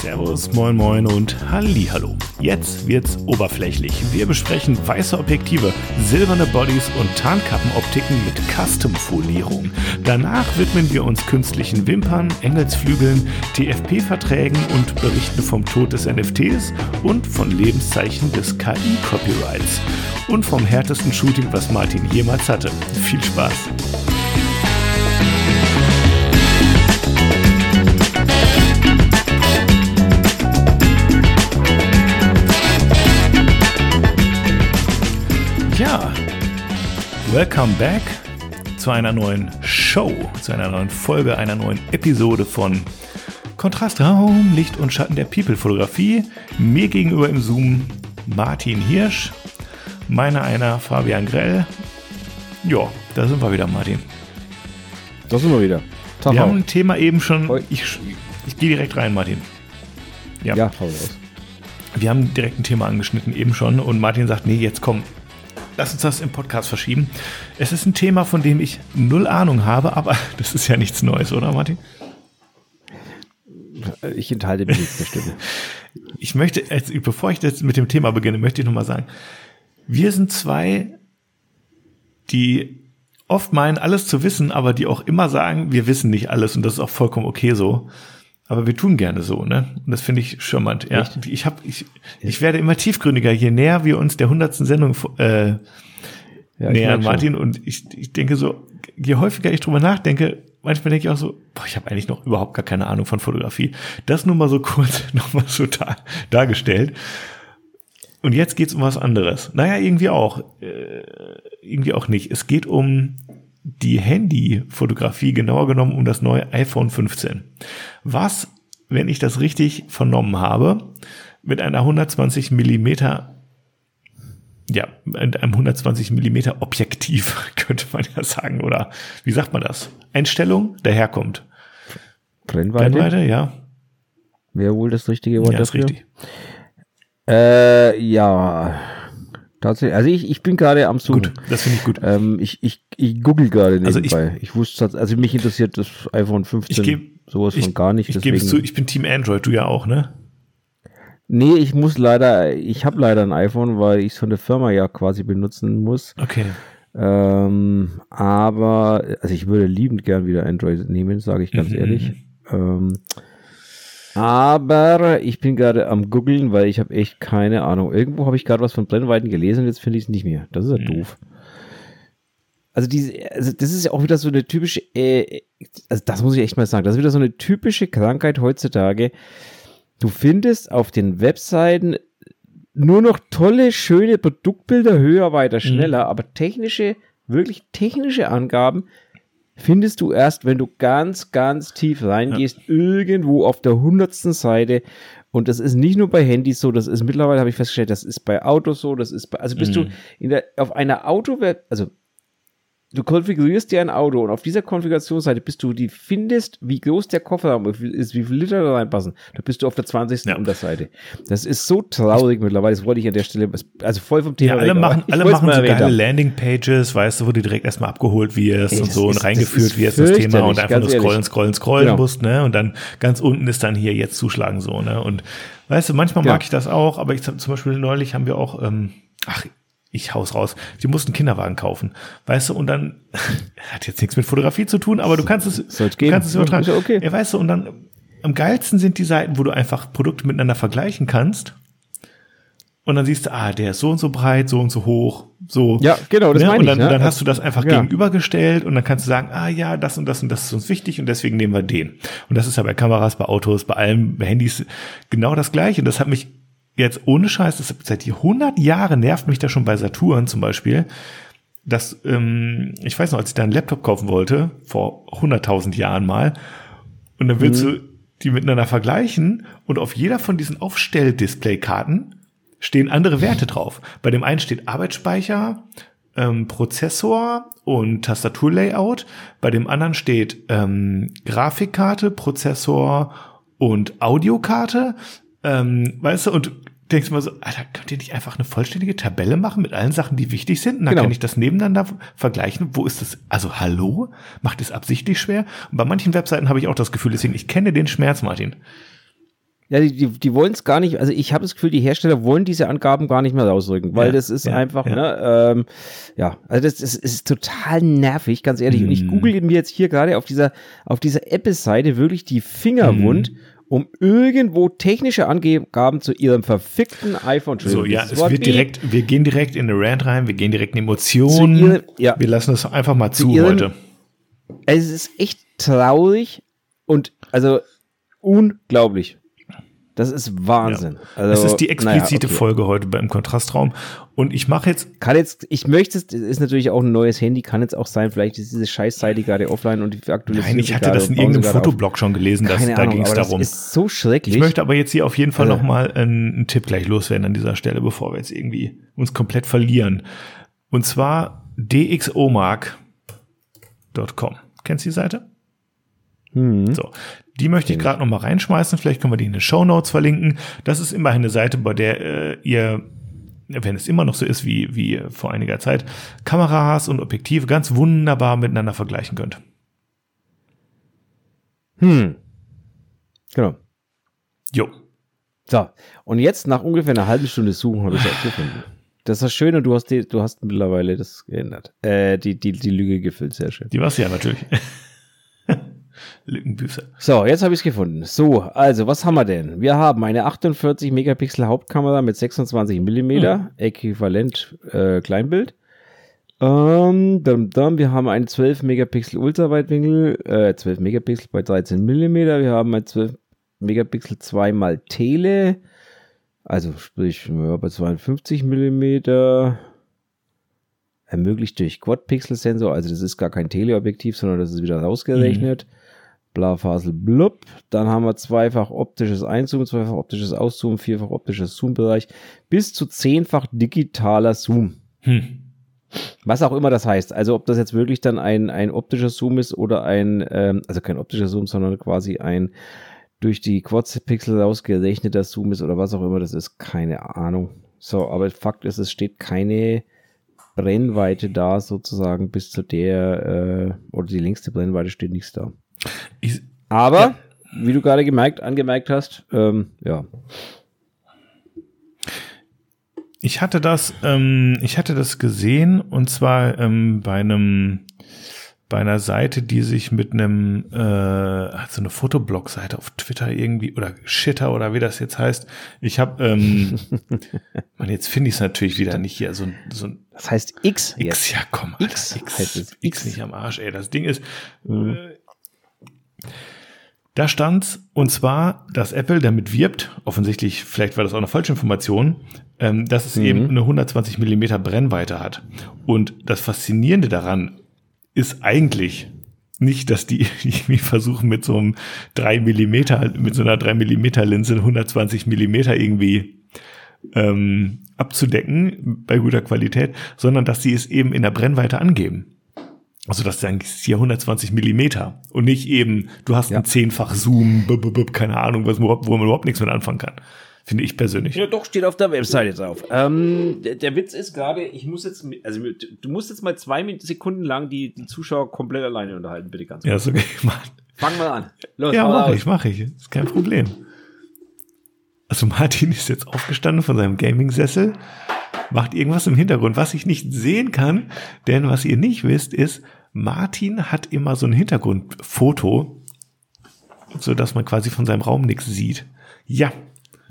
Servus, moin moin und Hallo. Jetzt wird's oberflächlich. Wir besprechen weiße Objektive, silberne Bodies und Tarnkappenoptiken mit Custom-Folierung. Danach widmen wir uns künstlichen Wimpern, Engelsflügeln, TFP-Verträgen und berichten vom Tod des NFTs und von Lebenszeichen des KI-Copyrights. Und vom härtesten Shooting, was Martin jemals hatte. Viel Spaß! Welcome back zu einer neuen Show, zu einer neuen Folge, einer neuen Episode von Kontrastraum, Licht und Schatten der People-Fotografie. Mir gegenüber im Zoom Martin Hirsch, meiner einer Fabian Grell. Ja, da sind wir wieder, Martin. Da sind wir wieder. Tag wir haben ein Thema eben schon. Ich, ich gehe direkt rein, Martin. Ja, ja hau raus. Wir haben direkt ein Thema angeschnitten eben schon und Martin sagt, nee, jetzt komm, lass uns das im Podcast verschieben. Es ist ein Thema, von dem ich null Ahnung habe, aber das ist ja nichts Neues, oder Martin? Ich enthalte mich jetzt der Stimme. ich möchte, bevor ich jetzt mit dem Thema beginne, möchte ich nochmal sagen, wir sind zwei, die oft meinen, alles zu wissen, aber die auch immer sagen, wir wissen nicht alles und das ist auch vollkommen okay so. Aber wir tun gerne so, ne? Und das finde ich schirmend. Ja, Echt? ich habe, ich, ich werde immer tiefgründiger, je näher wir uns der hundertsten Sendung äh, ja, nähern, Martin. Und ich, ich denke so, je häufiger ich drüber nachdenke, manchmal denke ich auch so, boah, ich habe eigentlich noch überhaupt gar keine Ahnung von Fotografie. Das nur mal so kurz nochmal so dar, dargestellt. Und jetzt geht's um was anderes. Naja, irgendwie auch. Äh, irgendwie auch nicht. Es geht um die Handyfotografie, genauer genommen um das neue iPhone 15. Was, wenn ich das richtig vernommen habe, mit einer 120 Millimeter ja, mit einem 120 Millimeter Objektiv, könnte man ja sagen, oder wie sagt man das? Einstellung daherkommt. Brennweite? Brennweite, ja. Wäre wohl das richtige Wort ja, dafür? Ist richtig. Äh, ja, Tatsächlich. Also ich, ich bin gerade am Suchen. Gut, das finde ich gut. Ähm, ich, ich, ich google gerade nebenbei. Also ich, ich wusste, also mich interessiert das iPhone 15 ich geb, sowas ich, von gar nicht. Ich gebe es zu, ich bin Team Android, du ja auch, ne? Nee, ich muss leider, ich habe leider ein iPhone, weil ich so eine Firma ja quasi benutzen muss. Okay. Ähm, aber, also ich würde liebend gern wieder Android nehmen, sage ich ganz mhm. ehrlich. Ähm, aber ich bin gerade am googeln, weil ich habe echt keine Ahnung. Irgendwo habe ich gerade was von Brennweiten gelesen und jetzt finde ich es nicht mehr. Das ist ja mhm. doof. Also, diese, also das ist ja auch wieder so eine typische, äh, also das muss ich echt mal sagen, das ist wieder so eine typische Krankheit heutzutage. Du findest auf den Webseiten nur noch tolle, schöne Produktbilder, höher, weiter, mhm. schneller, mhm. aber technische, wirklich technische Angaben findest du erst, wenn du ganz, ganz tief reingehst, ja. irgendwo auf der hundertsten Seite. Und das ist nicht nur bei Handys so, das ist mittlerweile, habe ich festgestellt, das ist bei Autos so, das ist bei, also bist mhm. du in der, auf einer Autoweb, also du konfigurierst dir ein Auto und auf dieser Konfigurationsseite bist du, die findest, wie groß der Kofferraum ist, wie viele Liter da reinpassen. Da bist du auf der 20. Ja. Unterseite. Das ist so traurig mittlerweile. Das wollte ich an der Stelle, also voll vom Thema. Ja, alle weg, machen, alle machen so geile Landingpages, weißt du, wo du direkt erstmal abgeholt wirst Ey, und so ist, und reingeführt wirst das Thema und einfach nur scrollen, scrollen, scrollen genau. musst, ne? Und dann ganz unten ist dann hier jetzt zuschlagen so, ne? Und weißt du, manchmal ja. mag ich das auch, aber ich zum Beispiel neulich haben wir auch, ähm, ach, ich haus raus. Sie mussten Kinderwagen kaufen. Weißt du, und dann, hat jetzt nichts mit Fotografie zu tun, aber du kannst es, Soll's du kannst es übertragen. Ja, okay. ja, weißt du, und dann, am geilsten sind die Seiten, wo du einfach Produkte miteinander vergleichen kannst. Und dann siehst du, ah, der ist so und so breit, so und so hoch, so. Ja, genau, das ne? meine Und dann, ich, ne? dann hast du das einfach ja. gegenübergestellt und dann kannst du sagen, ah ja, das und das und das ist uns wichtig und deswegen nehmen wir den. Und das ist ja bei Kameras, bei Autos, bei allem, bei Handys genau das gleiche. Und das hat mich jetzt ohne Scheiß, das seit 100 Jahren nervt mich das schon bei Saturn zum Beispiel, dass, ähm, ich weiß noch, als ich da einen Laptop kaufen wollte, vor 100.000 Jahren mal, und dann willst mhm. du die miteinander vergleichen und auf jeder von diesen Aufstell-Display-Karten stehen andere Werte drauf. Bei dem einen steht Arbeitsspeicher, ähm, Prozessor und Tastaturlayout. Bei dem anderen steht ähm, Grafikkarte, Prozessor und Audiokarte. Ähm, weißt du, und denkst mal so, Alter, könnt ihr nicht einfach eine vollständige Tabelle machen mit allen Sachen, die wichtig sind? Und dann genau. kann ich das nebeneinander vergleichen. Wo ist das? Also hallo? Macht es absichtlich schwer? Und bei manchen Webseiten habe ich auch das Gefühl, deswegen, ich kenne den Schmerz, Martin. Ja, die, die, die wollen es gar nicht, also ich habe das Gefühl, die Hersteller wollen diese Angaben gar nicht mehr rausrücken, weil Ja, das ist ja, einfach, ja. ne, ähm, ja, also das, das ist total nervig, ganz ehrlich. Und ich Mhm. google mir jetzt hier gerade auf dieser, auf dieser Apple-Seite wirklich die Finger Mhm. Um irgendwo technische Angaben zu ihrem verfickten iPhone zu So, ja, es wird wie- direkt, wir gehen direkt in eine Rant rein, wir gehen direkt in Zu Emotionen. ihrem- ja. Wir lassen es einfach mal zu ihren- heute. Es ist echt traurig und also unglaublich. Das ist Wahnsinn. Also, es ist die explizite naja, okay. Folge heute beim Kontrastraum. Und ich mache jetzt, Kann jetzt, ich möchte es, das ist natürlich auch ein neues Handy, kann jetzt auch sein, vielleicht ist diese Scheißseite gerade offline und die aktualisiert nein, ich hatte das in irgendeinem. Fotoblog schon gelesen, dass, Keine da ging es darum. Das ist so schrecklich. Ich möchte aber jetzt hier auf jeden Fall Also- noch mal einen, einen Tipp gleich loswerden an dieser Stelle, bevor wir jetzt irgendwie uns komplett verlieren. Und zwar dxomark.com. Kennst du die Seite? hm. So, die möchte ich gerade noch mal reinschmeißen. Vielleicht können wir die in den Show Notes verlinken. Das ist immerhin eine Seite, bei der äh, ihr, wenn es immer noch so ist wie, wie vor einiger Zeit, Kameras und Objektive ganz wunderbar miteinander vergleichen könnt. Hm. Genau. Jo. So, und jetzt nach ungefähr einer halben Stunde Suchen habe ich es gefunden. Das ist das Schöne, du hast, die, du hast mittlerweile das geändert. Äh, die, die, die Lüge gefüllt, sehr schön. Die war's ja natürlich. Lückenbüße. So, jetzt habe ich es gefunden. So, also, was haben wir denn? Wir haben eine 48 Megapixel Hauptkamera mit 26 Millimeter, äquivalent äh, Kleinbild. Ähm, dann, dann, wir haben einen 12 Megapixel Ultraweitwinkel, äh, 12 Megapixel bei 13 Millimeter. Wir haben ein 12 Megapixel zweimal Tele, also sprich ja, bei 52 Millimeter. Ermöglicht durch Quad-Pixel-Sensor, also das ist gar kein Teleobjektiv, sondern das ist wieder rausgerechnet. Blafasel blub. Dann haben wir zweifach optisches Einzoomen, zweifach optisches Auszoomen, vierfach optisches Zoom-Bereich, bis zu zehnfach digitaler Zoom. Hm. Was auch immer das heißt. Also ob das jetzt wirklich dann ein, ein optischer Zoom ist oder ein, ähm, also kein optischer Zoom, sondern quasi ein durch die Quad-Pixel rausgerechneter Zoom ist oder was auch immer das ist, keine Ahnung. So, aber Fakt ist, es steht keine Brennweite da sozusagen bis zu der, äh, oder die längste Brennweite steht nichts da. Ich, Aber, Ja. wie du gerade gemerkt, angemerkt hast, ähm, ja. Ich hatte das, ähm, ich hatte das gesehen und zwar ähm, bei einem bei einer Seite, die sich mit einem äh, hat so eine Fotoblog-Seite auf Twitter irgendwie oder Shitter oder wie das jetzt heißt. Ich habe, ähm, man jetzt finde ich es natürlich wieder nicht hier so ein so ein Das heißt X. X, ja komm, Alter, X X, heißt es. X nicht am Arsch, ey. Das Ding ist, Mhm. äh, da stand's und zwar, dass Apple damit wirbt, offensichtlich, vielleicht war das auch eine falsche Information, ähm, dass es Mhm. eben eine 120 Millimeter Brennweite hat. Und das Faszinierende daran ist eigentlich nicht, dass die irgendwie versuchen mit so einem 3 Millimeter, mit so einer 3 Millimeter Linse 120 Millimeter irgendwie ähm, abzudecken bei guter Qualität, sondern dass sie es eben in der Brennweite angeben. Also das ist hier 120 Millimeter und nicht eben, du hast Ja. einen zehnfach Zoom, b -b -b keine Ahnung, was, wo man überhaupt nichts mit anfangen kann. Finde ich persönlich. Ja, doch, steht auf der Webseite drauf. Ähm, der, der Witz ist gerade, ich muss jetzt, also du musst jetzt mal zwei Sekunden lang die, die Zuschauer komplett alleine unterhalten, bitte ganz kurz. Ja, ist okay. Mach, Fang mal an. Los, ja, mache ich, mache ich. Ist kein Problem. Also Martin ist jetzt aufgestanden von seinem Gaming-Sessel, macht irgendwas im Hintergrund, was ich nicht sehen kann, denn was ihr nicht wisst, ist, Martin hat immer so ein Hintergrundfoto, so dass man quasi von seinem Raum nichts sieht. Ja,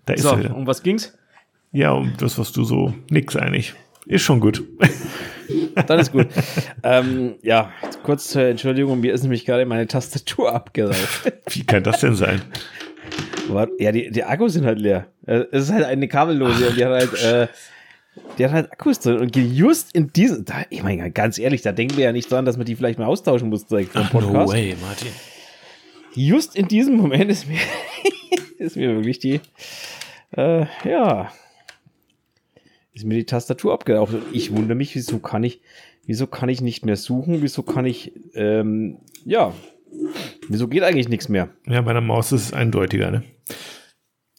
da ist So, er wieder. um was ging's? Ja, um das, was du so nix eigentlich. Ist schon gut. Dann ist gut. ähm, ja, kurz zur Entschuldigung, mir ist nämlich gerade meine Tastatur abgeraucht. Wie kann das denn sein? Ja, die, die Akkus sind halt leer. Äh, Es ist halt eine kabellose und die hat halt, äh, die hat halt Akkus drin und geht just in diesem, da, ich meine, ganz ehrlich, da denken wir ja nicht dran, dass man die vielleicht mal austauschen muss direkt vom Podcast. way, Martin. just in diesem Moment ist mir, ist mir wirklich die, äh, ja, ist mir die Tastatur abgeraucht. Und ich wundere mich, wieso kann ich, wieso kann ich nicht mehr suchen? Wieso kann ich, ähm, ja, wieso geht eigentlich nichts mehr? Ja, bei der Maus ist es eindeutiger, ne?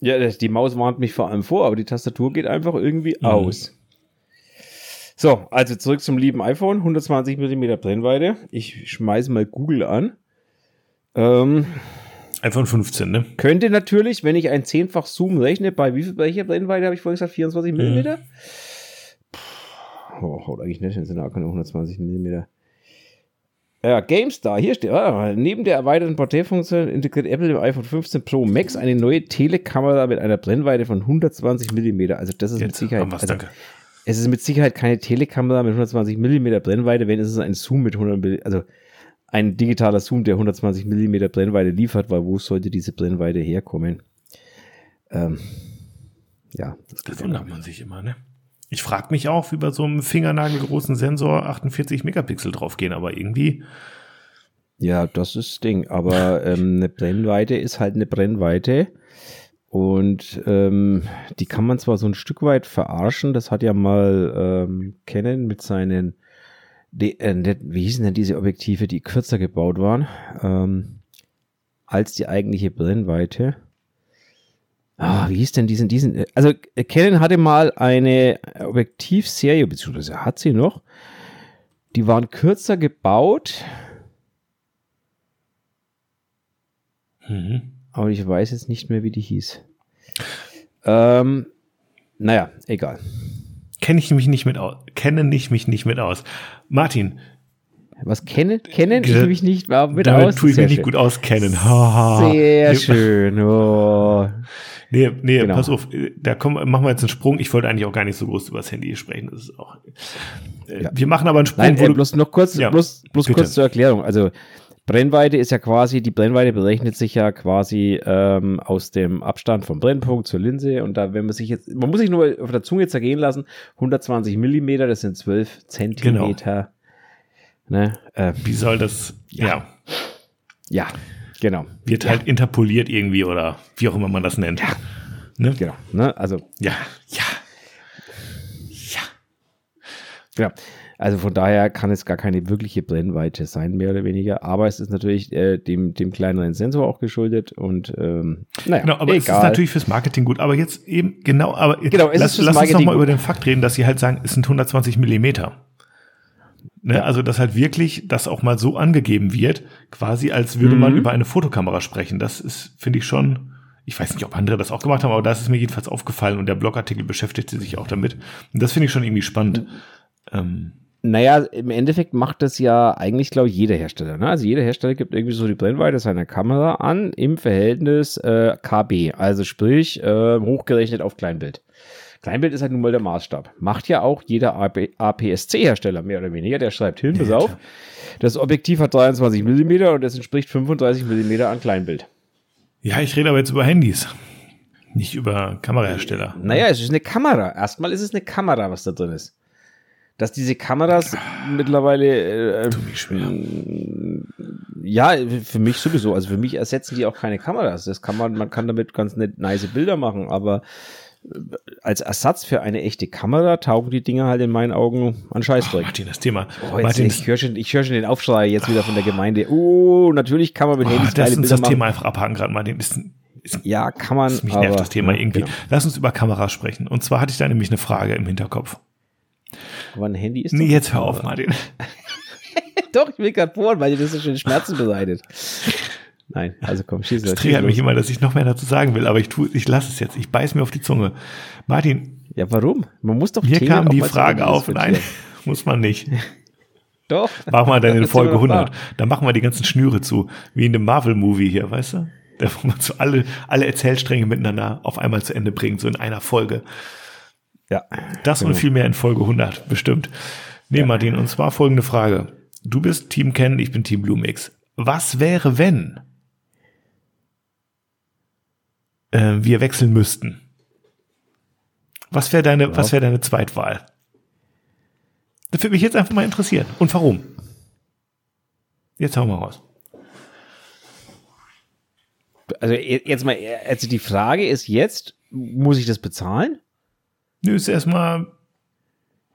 Ja, die Maus warnt mich vor allem vor, aber die Tastatur geht einfach irgendwie aus. So, also zurück zum lieben iPhone, 120 mm Brennweite. Ich schmeiße mal Google an. Ähm, iPhone 15, ne? Könnte natürlich, wenn ich ein zehnfach Zoom rechne, bei wie viel, welcher Brennweite habe ich vorhin gesagt? 24 mm? Mhm. Oh, haut eigentlich nicht, sind auch keine 120 mm. Ja, GameStar, hier steht, ah, neben der erweiterten Porträtfunktion integriert Apple im iPhone 15 Pro Max eine neue Telekamera mit einer Brennweite von 120 mm. Also das ist Jetzt mit Sicherheit, also, es ist mit Sicherheit keine Telekamera mit 120 mm Brennweite, wenn es ist ein Zoom mit 100 mm, also ein digitaler Zoom, der 120 mm Brennweite liefert, weil wo sollte diese Brennweite herkommen? Ähm, ja, das, das wundert man sich immer, ne? Ich frage mich auch, wie bei so einem fingernagelgroßen Sensor 48 Megapixel draufgehen, aber irgendwie. Ja, das ist das Ding. Aber ähm, eine Brennweite ist halt eine Brennweite. Und ähm, die kann man zwar so ein Stück weit verarschen, das hat ja mal ähm, Canon mit seinen, die, äh, wie hießen denn diese Objektive, die kürzer gebaut waren, ähm, als die eigentliche Brennweite. Ah, wie hieß denn diesen, diesen, äh, also äh, Canon hatte mal eine Objektivserie, beziehungsweise hat sie noch, die waren kürzer gebaut. Mhm. Aber ich weiß jetzt nicht mehr, wie die hieß. Ähm, naja, egal. Kenne ich mich nicht mit aus. Kenne ich mich nicht mit aus. Martin. Was kennen? Kennen ich mich nicht mit damit aus? tue ich mich nicht gut auskennen. Sehr schön. Oh. Nee, nee, genau. pass auf, da kommen, machen wir jetzt einen Sprung. Ich wollte eigentlich auch gar nicht so groß über das Handy sprechen. Das ist auch, äh, ja. Wir machen aber einen Sprung. Nein, äh, bloß noch kurz, ja, bloß, bloß kurz zur Erklärung. Also Brennweite ist ja quasi, die Brennweite berechnet sich ja quasi ähm, aus dem Abstand vom Brennpunkt zur Linse. Und da, wenn man sich jetzt, man muss sich nur auf der Zunge zergehen lassen, 120 Millimeter, das sind 12 Zentimeter. Genau. Ne? Äh, Wie soll das, ja. ja. Ja, Genau. Wird halt interpoliert irgendwie oder wie auch immer man das nennt. Ja. Ne? Genau. Ne? Also. Ja, ja. Ja. Ja. Also von daher kann es gar keine wirkliche Brennweite sein, mehr oder weniger. Aber es ist natürlich äh, dem, dem kleineren Sensor auch geschuldet und ähm, naja, genau, aber egal. es ist natürlich fürs Marketing gut. Aber jetzt eben genau, aber genau, lass, lass uns noch mal über den Fakt reden, dass sie halt sagen, es sind 120 Millimeter. Ne? Ja. Also, dass halt wirklich das auch mal so angegeben wird, quasi als würde mhm. man über eine Fotokamera sprechen. Das ist, finde ich schon, ich weiß nicht, ob andere das auch gemacht haben, aber das ist mir jedenfalls aufgefallen und der Blogartikel beschäftigte sich auch damit. Und das finde ich schon irgendwie spannend. Ähm, naja, im Endeffekt macht das ja eigentlich, glaube ich, jeder Hersteller. Ne? Also jeder Hersteller gibt irgendwie so die Brennweite seiner Kamera an im Verhältnis äh, KB, also sprich äh, hochgerechnet auf Kleinbild. Kleinbild ist halt nun mal der Maßstab. Macht ja auch jeder APS-C-Hersteller mehr oder weniger. Der schreibt hin, pass auf, das Objektiv hat 23 mm und das entspricht 35 mm an Kleinbild. Ja, ich rede aber jetzt über Handys. Nicht über Kamerahersteller. Naja, es ist eine Kamera. Erstmal ist es eine Kamera, was da drin ist. Dass diese Kameras ah, mittlerweile. Äh, schwer. Ja, für mich sowieso. Also für mich ersetzen die auch keine Kameras. Das kann man, man kann damit ganz nett nice Bilder machen, aber als Ersatz für eine echte Kamera taugen die Dinger halt in meinen Augen an Scheißdreck. Oh, Martin, das Thema. Oh, Martin, ich höre schon, hör schon den Aufschrei jetzt wieder von der Gemeinde. Oh, natürlich kann man mit oh, Handys Lass uns das machen. Thema einfach abhaken gerade, Martin. Ist, ist, ja, kann man. Ist, mich aber, nervt das Thema ja, irgendwie. Genau. Lass uns über Kameras sprechen. Und zwar hatte ich da nämlich eine Frage im Hinterkopf. Aber ein Handy ist Nee, jetzt hör auf, Martin. doch, ich will gerade bohren, weil dir das so schön Schmerzen beseitigt. Nein, also komm, schieß Es triggert mich immer, dass ich noch mehr dazu sagen will, aber ich tue, ich lasse es jetzt. Ich beiß mir auf die Zunge. Martin. Ja, warum? Man muss doch Hier Themen kam die Frage auf. Nein, muss man nicht. Doch. Machen wir dann in Folge 100. Da machen wir die ganzen Schnüre zu. Wie in dem Marvel-Movie hier, weißt du? Da, wo man so alle, alle Erzählstränge miteinander auf einmal zu Ende bringt, so in einer Folge. Ja. Das genau. und viel mehr in Folge 100, bestimmt. Nee, ja. Martin, und zwar folgende Frage. Du bist Team Ken, ich bin Team Bluemix. Was wäre, wenn äh, wir wechseln müssten. Was wäre deine, ja. was wäre deine Zweitwahl? Das würde mich jetzt einfach mal interessieren. Und warum? Jetzt hauen wir raus. Also jetzt mal, also die Frage ist jetzt, muss ich das bezahlen? Nö, ist erstmal,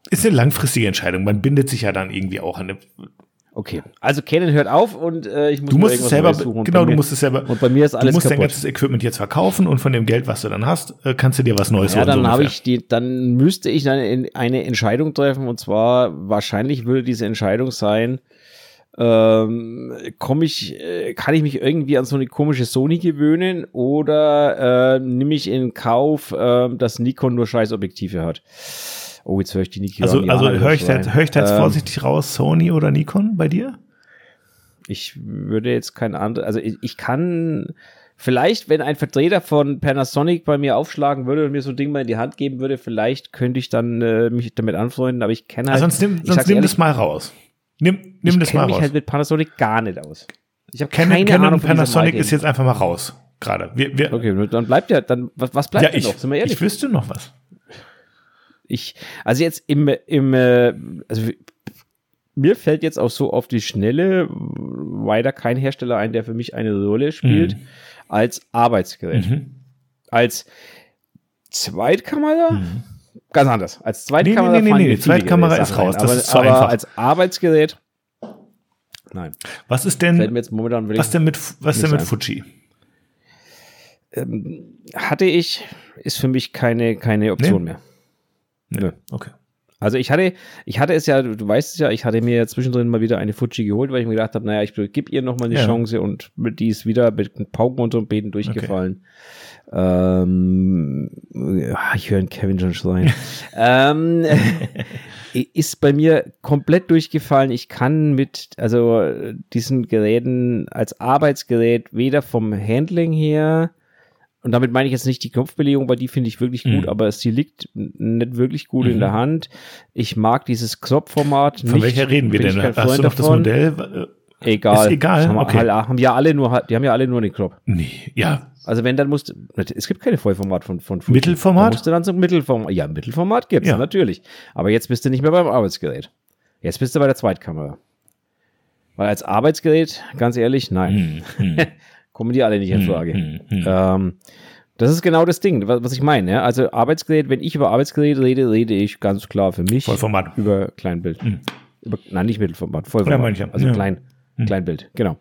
ist eine langfristige Entscheidung. Man bindet sich ja dann irgendwie auch an eine Okay, also Canon hört auf und äh, ich muss du musst es selber, genau, du musst es selber. Und bei mir ist alles Du musst kaputt. dein ganzes Equipment jetzt verkaufen und von dem Geld, was du dann hast, äh, kannst du dir was Neues holen. Ja, dann so habe ich die, dann müsste ich dann eine Entscheidung treffen und zwar wahrscheinlich würde diese Entscheidung sein, ähm, komme ich, äh, kann ich mich irgendwie an so eine komische Sony gewöhnen oder äh, nehme ich in Kauf, äh, dass Nikon nur scheiß Objektive hat? Oh, jetzt höre ich die Nikon. Also, also höre ich, jetzt, hör ich da jetzt ähm, vorsichtig raus, Sony oder Nikon bei dir? Ich würde jetzt kein anderes, also ich, ich kann vielleicht, wenn ein Vertreter von Panasonic bei mir aufschlagen würde und mir so ein Ding mal in die Hand geben würde, vielleicht könnte ich dann äh, mich damit anfreunden, aber ich kenne halt. Also sonst nimm, sonst nimm ehrlich, das mal raus. Nimm, nimm das mal raus. Ich mich halt mit Panasonic gar nicht aus. Ich habe keine Canon Ahnung. Panasonic ist jetzt einfach mal raus. Gerade. Wir, wir, okay, dann bleibt ja, dann, was, was bleibt ja, ich, noch? Sind wir ehrlich? Ich wüsste noch was. Ich, also jetzt im, im, äh, also mir fällt jetzt auch so auf die Schnelle weiter kein Hersteller ein, der für mich eine Rolle spielt, mhm. als Arbeitsgerät. Mhm. Als Zweitkamera? Mhm. Ganz anders. Als Zweitkamera. Nee, nee, nee, nee, Zweitkamera ist raus. Das aber, ist zu aber einfach. als Arbeitsgerät. Nein. Was ist denn, was denn mit, was denn mit Fuji? Ähm, hatte ich, ist für mich keine, keine Option nee. mehr. Nö. Okay. Also ich hatte, ich hatte es ja, du weißt es ja, ich hatte mir ja zwischendrin mal wieder eine Fuji geholt, weil ich mir gedacht habe, naja, ich gebe ihr noch mal eine ja. Chance und die ist wieder mit Pauken und Trompeten durchgefallen. Okay. Ähm, ich höre Kevin schon schreien. ähm, ist bei mir komplett durchgefallen. Ich kann mit, also diesen Geräten als Arbeitsgerät weder vom Handling her, und damit meine ich jetzt nicht die Knopfbelegung, weil die finde ich wirklich gut, mhm. aber sie liegt nicht wirklich gut mhm. in der mhm. Hand. Ich mag dieses Knopfformat Von nicht. welcher reden wir denn? Hast du noch das Modell? Egal. Ist egal. Haben, okay. haben ja alle nur, die haben ja alle nur den Knopf. Nee, ja. Also wenn dann musst, es gibt keine Vollformat von, von Fuji. Mittelformat? Da musst du dann so Mittelformat, ja, Mittelformat gibt's, ja. natürlich. Aber jetzt bist du nicht mehr beim Arbeitsgerät. Jetzt bist du bei der Zweitkamera. Weil als Arbeitsgerät, ganz ehrlich, nein. Hm, hm. kommen die alle nicht in hm, Frage. Hm, hm, ähm, das ist genau das Ding, was, was ich meine. Ja? Also Arbeitsgerät, wenn ich über Arbeitsgerät rede, rede ich ganz klar für mich Vollformat. über Kleinbild. Hm. Über, nein, nicht Mittelformat, Vollformat. Also ja. klein, hm. Kleinbild, genau.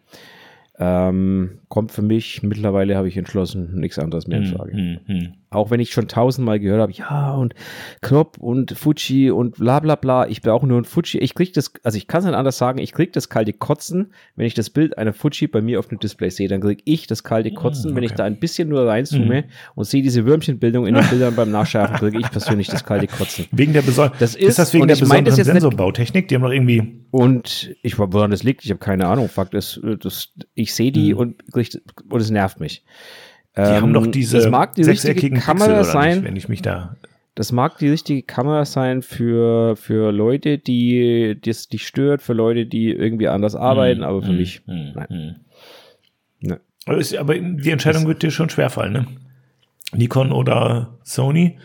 Ähm, kommt für mich, mittlerweile habe ich entschlossen, nichts anderes mehr in hm, Frage. Hm, hm, Auch wenn ich schon tausendmal gehört habe, ja, und Knopf und Fuji und bla bla bla, ich brauche nur ein Fuji. Ich kriege das, also ich kann es nicht anders sagen, ich kriege das kalte Kotzen, wenn ich das Bild einer Fuji bei mir auf dem Display sehe, dann kriege ich das kalte Kotzen, okay. wenn ich da ein bisschen nur reinzoome und sehe diese Würmchenbildung in den Bildern beim Nachschärfen, kriege ich persönlich das kalte Kotzen. Wegen der besonderen, das ist, ist das wegen der besonderen Sensorbautechnik? Die haben noch irgendwie und ich woran das liegt, ich habe keine Ahnung. Fakt ist, das, ich sehe die mhm. Und, und es nervt mich. Die ähm, haben doch diese das mag die richtige Kamera sein, nicht, wenn ich mich da. Das mag die richtige Kamera sein für, für Leute, die das dich stört, für Leute, die irgendwie anders arbeiten, mhm. aber für mhm. mich, mhm. nein. Mhm. Nee. Aber die Entscheidung das wird dir schon schwerfallen, ne? Nikon oder Sony?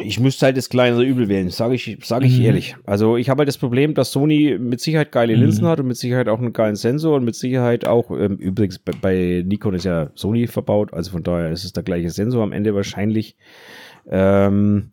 Ich müsste halt das kleinere Übel wählen, sage ich, sag ich mhm. ehrlich. Also ich habe halt das Problem, dass Sony mit Sicherheit geile Linsen mhm. hat und mit Sicherheit auch einen geilen Sensor und mit Sicherheit auch, ähm, übrigens bei, bei, Nikon ist ja Sony verbaut, also von daher ist es der gleiche Sensor am Ende wahrscheinlich. Ähm,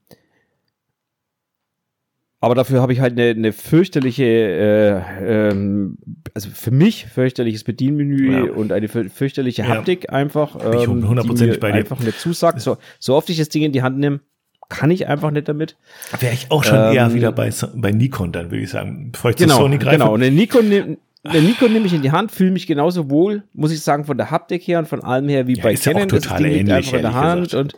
aber dafür habe ich halt eine, eine fürchterliche, äh, ähm, also für mich fürchterliches Bedienmenü ja. und eine fürchterliche Haptik ja. einfach. Ähm, ich die bei dir. einfach nicht zusagt. So, so oft ich das Ding in die Hand nehme, kann ich einfach nicht damit. Wäre ich auch schon ähm, eher wieder bei, bei Nikon dann, würde ich sagen, bevor ich genau, zu Sony greife. Genau, und den Nikon, den Nikon nehme ich in die Hand, fühle mich genauso wohl, muss ich sagen, von der Haptik her und von allem her wie ja, bei ist Canon. Ja auch total das Ding ähnlich, einfach in der Hand und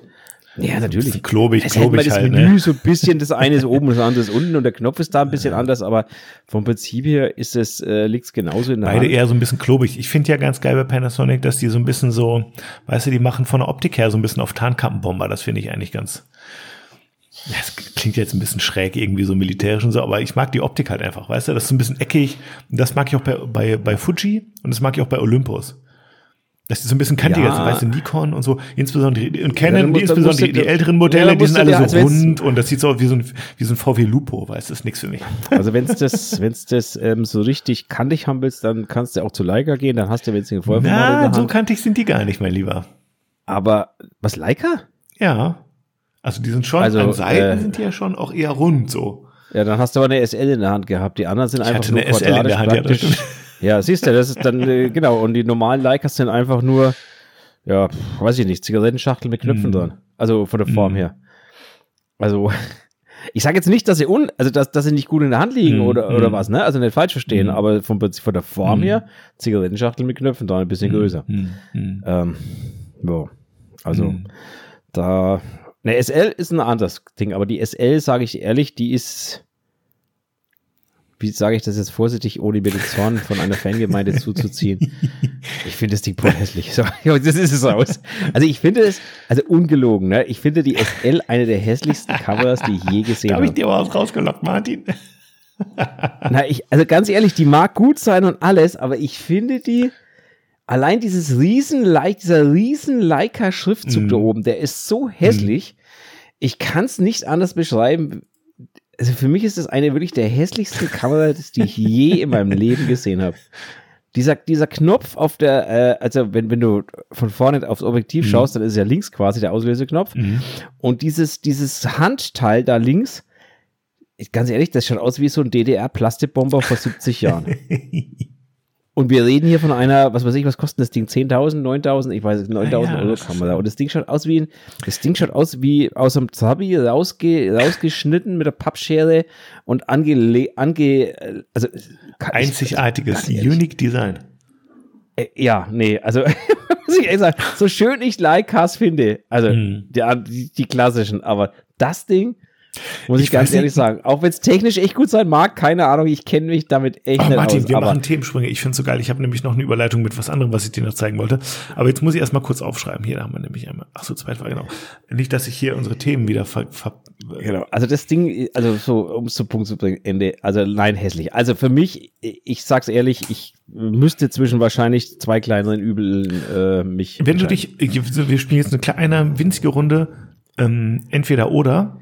ja, natürlich. Klobig, es klobig das halt, Menü ne? so ein bisschen, das eine ist oben, das andere ist unten und der Knopf ist da ein bisschen anders, aber vom Prinzip her ist es, äh, liegt es genauso in der Beide Hand. eher so ein bisschen klobig. Ich finde ja ganz geil bei Panasonic, dass die so ein bisschen so, weißt du, die machen von der Optik her so ein bisschen auf Tarnkappenbomber. Das finde ich eigentlich ganz, ja, es klingt jetzt ein bisschen schräg, irgendwie so militärisch und so, aber ich mag die Optik halt einfach, weißt du? Das ist so ein bisschen eckig. Und das mag ich auch bei, bei, bei Fuji und das mag ich auch bei Olympus. Das ist so ein bisschen kantiger, ja. weißt du, Nikon und so, insbesondere und Canon, ja, musst, insbesondere die, die, älteren Modelle, ja, die sind alle so rund und das sieht so aus wie so ein, wie so ein VW Lupo, weißt du, das ist nichts für mich. Also wenn es das, wenn's das ähm, so richtig kantig haben willst, dann kannst du auch zu Leica gehen, dann hast du wenigstens den Na, so kantig sind die gar nicht, mein Lieber. Aber, was, Leica? Ja. Also die sind schon, also, an Seiten äh, sind die ja schon auch eher rund so. Ja, dann hast du aber eine SL in der Hand gehabt. Die anderen sind ich einfach hatte nur eine SL in der Hand, praktisch. Ja, ja, siehst du, das ist dann, äh, genau. Und die normalen Leicas sind einfach nur, ja, weiß ich nicht, Zigarettenschachtel mit Knöpfen mm. dran. Also von der Form mm. her. Also, Ich sage jetzt nicht, dass sie un, also dass, dass sie nicht gut in der Hand liegen Mm, oder, oder was, ne? Also nicht falsch verstehen, Mm. aber Prinzip von der Form Mm. her, Zigarettenschachtel mit Knöpfen, da ein bisschen größer. Hm, hm. Ähm, ja. Also da. Ne, SL ist ein anderes Ding, aber die SL, sage ich ehrlich, die ist. Wie sage ich das jetzt vorsichtig, ohne mir den Zorn von einer Fangemeinde zuzuziehen? Ich finde das Ding voll hässlich. So, das ist es aus. Also ich finde es, also ungelogen, ne? Ich finde die SL eine der hässlichsten Kameras, die ich je gesehen Da habe ich habe. dir was rausgelockt, Martin. Na, ich, also ganz ehrlich, die mag gut sein und alles, aber ich finde die, allein dieses riesen, dieser riesen Leica-Schriftzug Mhm. da oben, der ist so hässlich. Ich kann es nicht anders beschreiben. Also für mich ist das eine wirklich der hässlichsten Kameras, die ich je in meinem Leben gesehen habe. Dieser, dieser Knopf auf der, äh, also wenn, wenn du von vorne aufs Objektiv Mhm. schaust, dann ist ja links quasi der Auslöseknopf. Und dieses, dieses Handteil da links, ganz ehrlich, das schaut aus wie so ein DDR-Plastikbomber vor 70 Jahren. Und wir reden hier von einer, was weiß ich, was kostet das Ding? 10.000, 9.000? Ich weiß nicht, 9.000 Ah ja, Euro Kamera. Und das Ding schaut aus wie ein, das Ding schaut aus wie aus einem Zabi rausge, rausgeschnitten mit der Pappschere und ange, ange, also, Einzigartiges, ehrlich. unique Design. Äh, ja, nee, also muss ich ehrlich sagen, so schön ich Leicas finde, also Mhm. die, die klassischen, aber das Ding, muss ich, Ich ganz ehrlich nicht- sagen, auch wenn es technisch echt gut sein mag, keine Ahnung, ich kenne mich damit echt Oh, nicht Martin, aus. wir aber machen Themensprünge. Ich finde es so geil. Ich habe nämlich noch eine Überleitung mit was anderem, was ich dir noch zeigen wollte. Aber jetzt muss ich erst mal kurz aufschreiben. Hier da haben wir nämlich einmal. Ach so, zweitmal, genau. Nicht, dass ich hier unsere Themen wieder ver, ver Genau, also das Ding, also so, um es zum Punkt zu bringen, Ende, also nein, hässlich. Also für mich, ich sag's ehrlich, ich müsste zwischen wahrscheinlich zwei kleineren Übeln äh, mich. Wenn du dich, wir spielen jetzt eine kleine, winzige Runde, ähm, entweder oder.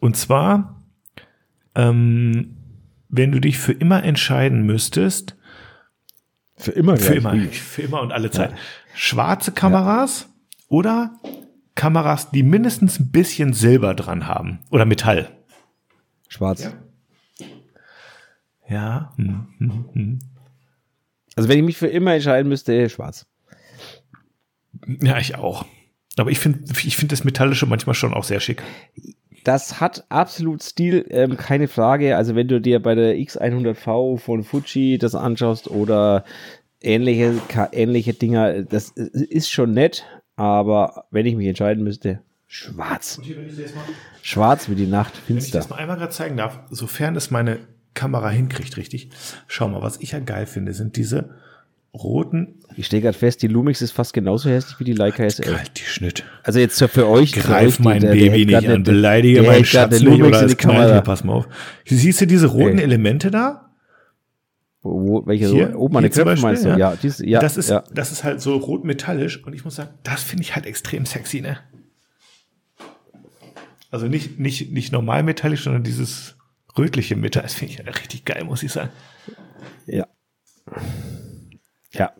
Und zwar, ähm, wenn du dich für immer entscheiden müsstest, Für immer, für immer, für immer und alle Zeit, schwarze Kameras oder Kameras, die mindestens ein bisschen Silber dran haben oder Metall. Schwarz. Ja. Hm, hm, hm. Also wenn ich mich für immer entscheiden müsste, schwarz. Ja, ich auch. Aber ich finde, ich finde das Metallische manchmal schon auch sehr schick. Das hat absolut Stil, ähm, keine Frage. Also wenn du dir bei der X100V von Fuji das anschaust oder ähnliche, ähnliche Dinger, das ist schon nett, aber wenn ich mich entscheiden müsste, schwarz. Wenn ich das mal, Schwarz wie die Nacht, wenn ich finster. das mal einmal gerade zeigen darf, sofern es meine Kamera hinkriegt, richtig. Schau mal, was ich ja geil finde, sind diese roten, Ich stehe gerade fest, die Lumix ist fast genauso hässlich wie die Leica SL. halt die Schnitt. Also jetzt so für euch. für Greif euch, die- mein der- der Baby nicht an, beleidige der meinen Schatz nicht Lumix oder es knallt hier, pass mal auf. Siehst du diese roten Ey. Elemente da? Wo, welche Hier, oben an hier zum Knöpfen meinst du? Beispiel, Ja, dies, ja, das, ist, ja. das ist halt so rot metallisch und ich muss sagen, das finde ich halt extrem sexy, ne? Also nicht, nicht, nicht normal metallisch, sondern dieses rötliche Metall, das finde ich halt richtig geil, muss ich sagen. Ja. Ja.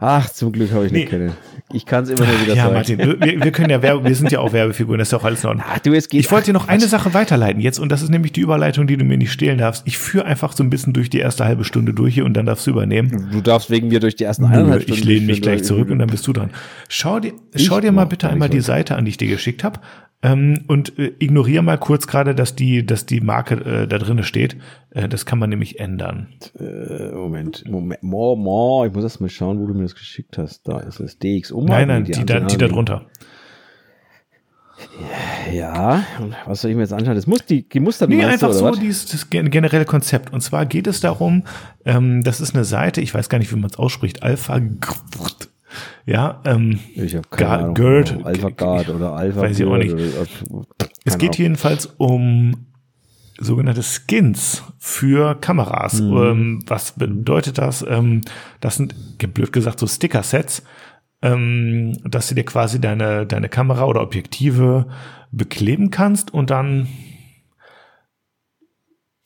Ach, zum Glück habe ich nicht Nee. können. Ich kann es immer nur wieder Ja, sagen. Martin, du, wir, wir können ja Werbe, wir sind ja auch Werbefiguren, das ist ja auch alles in Ordnung. Ach, du, es geht. Ich wollte dir noch eine Sache weiterleiten jetzt und das ist nämlich die Überleitung, die du mir nicht stehlen darfst. Ich führe einfach so ein bisschen durch die erste halbe Stunde durch hier und dann darfst du übernehmen. Du darfst wegen mir durch die ersten Nö, eineinhalb ich lehne mich gleich zurück und dann bist du dran. Schau dir, Ich schau dir mal bitte einmal die. Seite an, die ich dir geschickt habe. Ähm, und äh, ignoriere mal kurz gerade, dass die, dass die Marke äh, da drinne steht. Äh, das kann man nämlich ändern. Äh, Moment, Moment, mo, mo, ich muss erst mal schauen, wo du mir das geschickt hast. Da ist es DX um. nein, nein, die, da, die da drunter. Ja, und was soll ich mir jetzt anschauen? Das muss die, die Muster Nee, du, einfach oder so dieses das gen- generelle Konzept. Und zwar geht es darum, ähm, das ist eine Seite, ich weiß gar nicht, wie man es ausspricht, Alpha. Ja, ähm, Ich habe keine Ga- Ahnung. Gerd. Alpha Guard oder Alpha Weiß ich auch nicht. Es geht Ahnung. jedenfalls um sogenannte Skins für Kameras. Mhm. Ähm, was bedeutet das? Ähm, das sind, blöd gesagt, so Sticker-Sets, ähm, dass du dir quasi deine, deine Kamera oder Objektive bekleben kannst und dann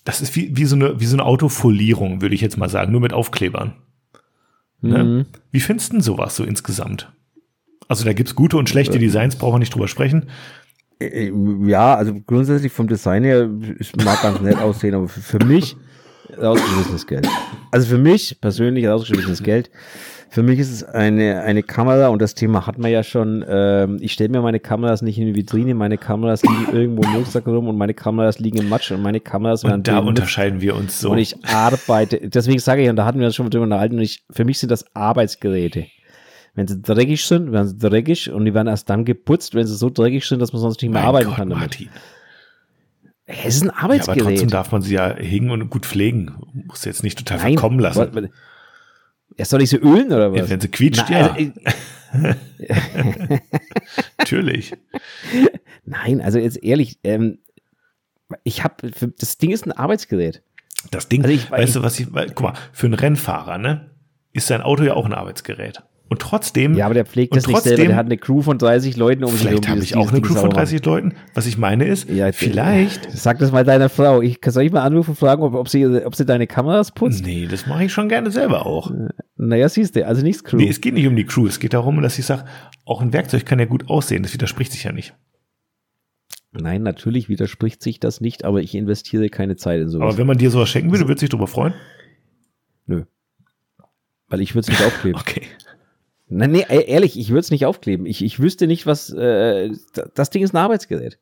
das ist wie, wie, so eine, wie so eine Autofolierung, würde ich jetzt mal sagen, nur mit Aufklebern. Ne? Mhm. Wie findest du denn sowas so insgesamt? Also da gibt's gute und schlechte Designs, brauchen wir nicht drüber sprechen. Äh, Ja, also grundsätzlich vom Design her, es mag ganz nett aussehen, aber für, für mich rausgeschmissenes Geld. Also für mich persönlich rausgeschmissenes Geld. Für mich ist es eine, eine Kamera und das Thema hat man ja schon. Ähm, ich stelle mir meine Kameras nicht in die Vitrine, meine Kameras liegen irgendwo im Rucksack rum und meine Kameras liegen im Matsch und meine Kameras werden. Und da unterscheiden wir uns so. Und ich arbeite, deswegen sage ich, und da hatten wir uns schon mal drüber unterhalten, und ich, für mich sind das Arbeitsgeräte. Wenn sie dreckig sind, werden sie dreckig und die werden erst dann geputzt, wenn sie so dreckig sind, dass man sonst nicht mehr mein arbeiten Gott, kann damit. Martin. Es ist ein Arbeitsgerät. Ja, aber trotzdem darf man sie ja hegen und gut pflegen. Muss jetzt nicht total Nein, verkommen lassen. Ja, soll ich sie ölen oder was? Ja, wenn sie quietscht, Na, ja. Also, Natürlich. Nein, also jetzt ehrlich, ähm, ich habe, das Ding ist ein Arbeitsgerät. Das Ding, also ich, weißt ich, du, was ich, guck mal, für einen Rennfahrer, ne, ist sein Auto ja auch ein Arbeitsgerät. Und trotzdem. Ja, aber der pflegt das trotzdem, nicht selber. Der hat eine Crew von 30 Leuten um sich Vielleicht habe ich auch eine Crew von 30 Leuten. Was ich meine ist, ja, vielleicht. Sag das mal deiner Frau. Ich, soll ich mal anrufen und fragen, ob, ob, sie, ob sie deine Kameras putzt? Nee, das mache ich schon gerne selber auch. Naja, siehst du, also nichts Crew. Nee, es geht nicht um die Crew. Es geht darum, dass ich sage, auch ein Werkzeug kann ja gut aussehen. Das widerspricht sich ja nicht. Nein, natürlich widerspricht sich das nicht, aber ich investiere keine Zeit in sowas. Aber wenn man dir sowas schenken würde, würdest du dich darüber freuen? Nö. Weil ich würde es nicht aufkleben. okay. Nein, nee, e-, ehrlich, ich würde es nicht aufkleben. Ich, ich wüsste nicht, was. Äh, das Ding ist ein Arbeitsgerät.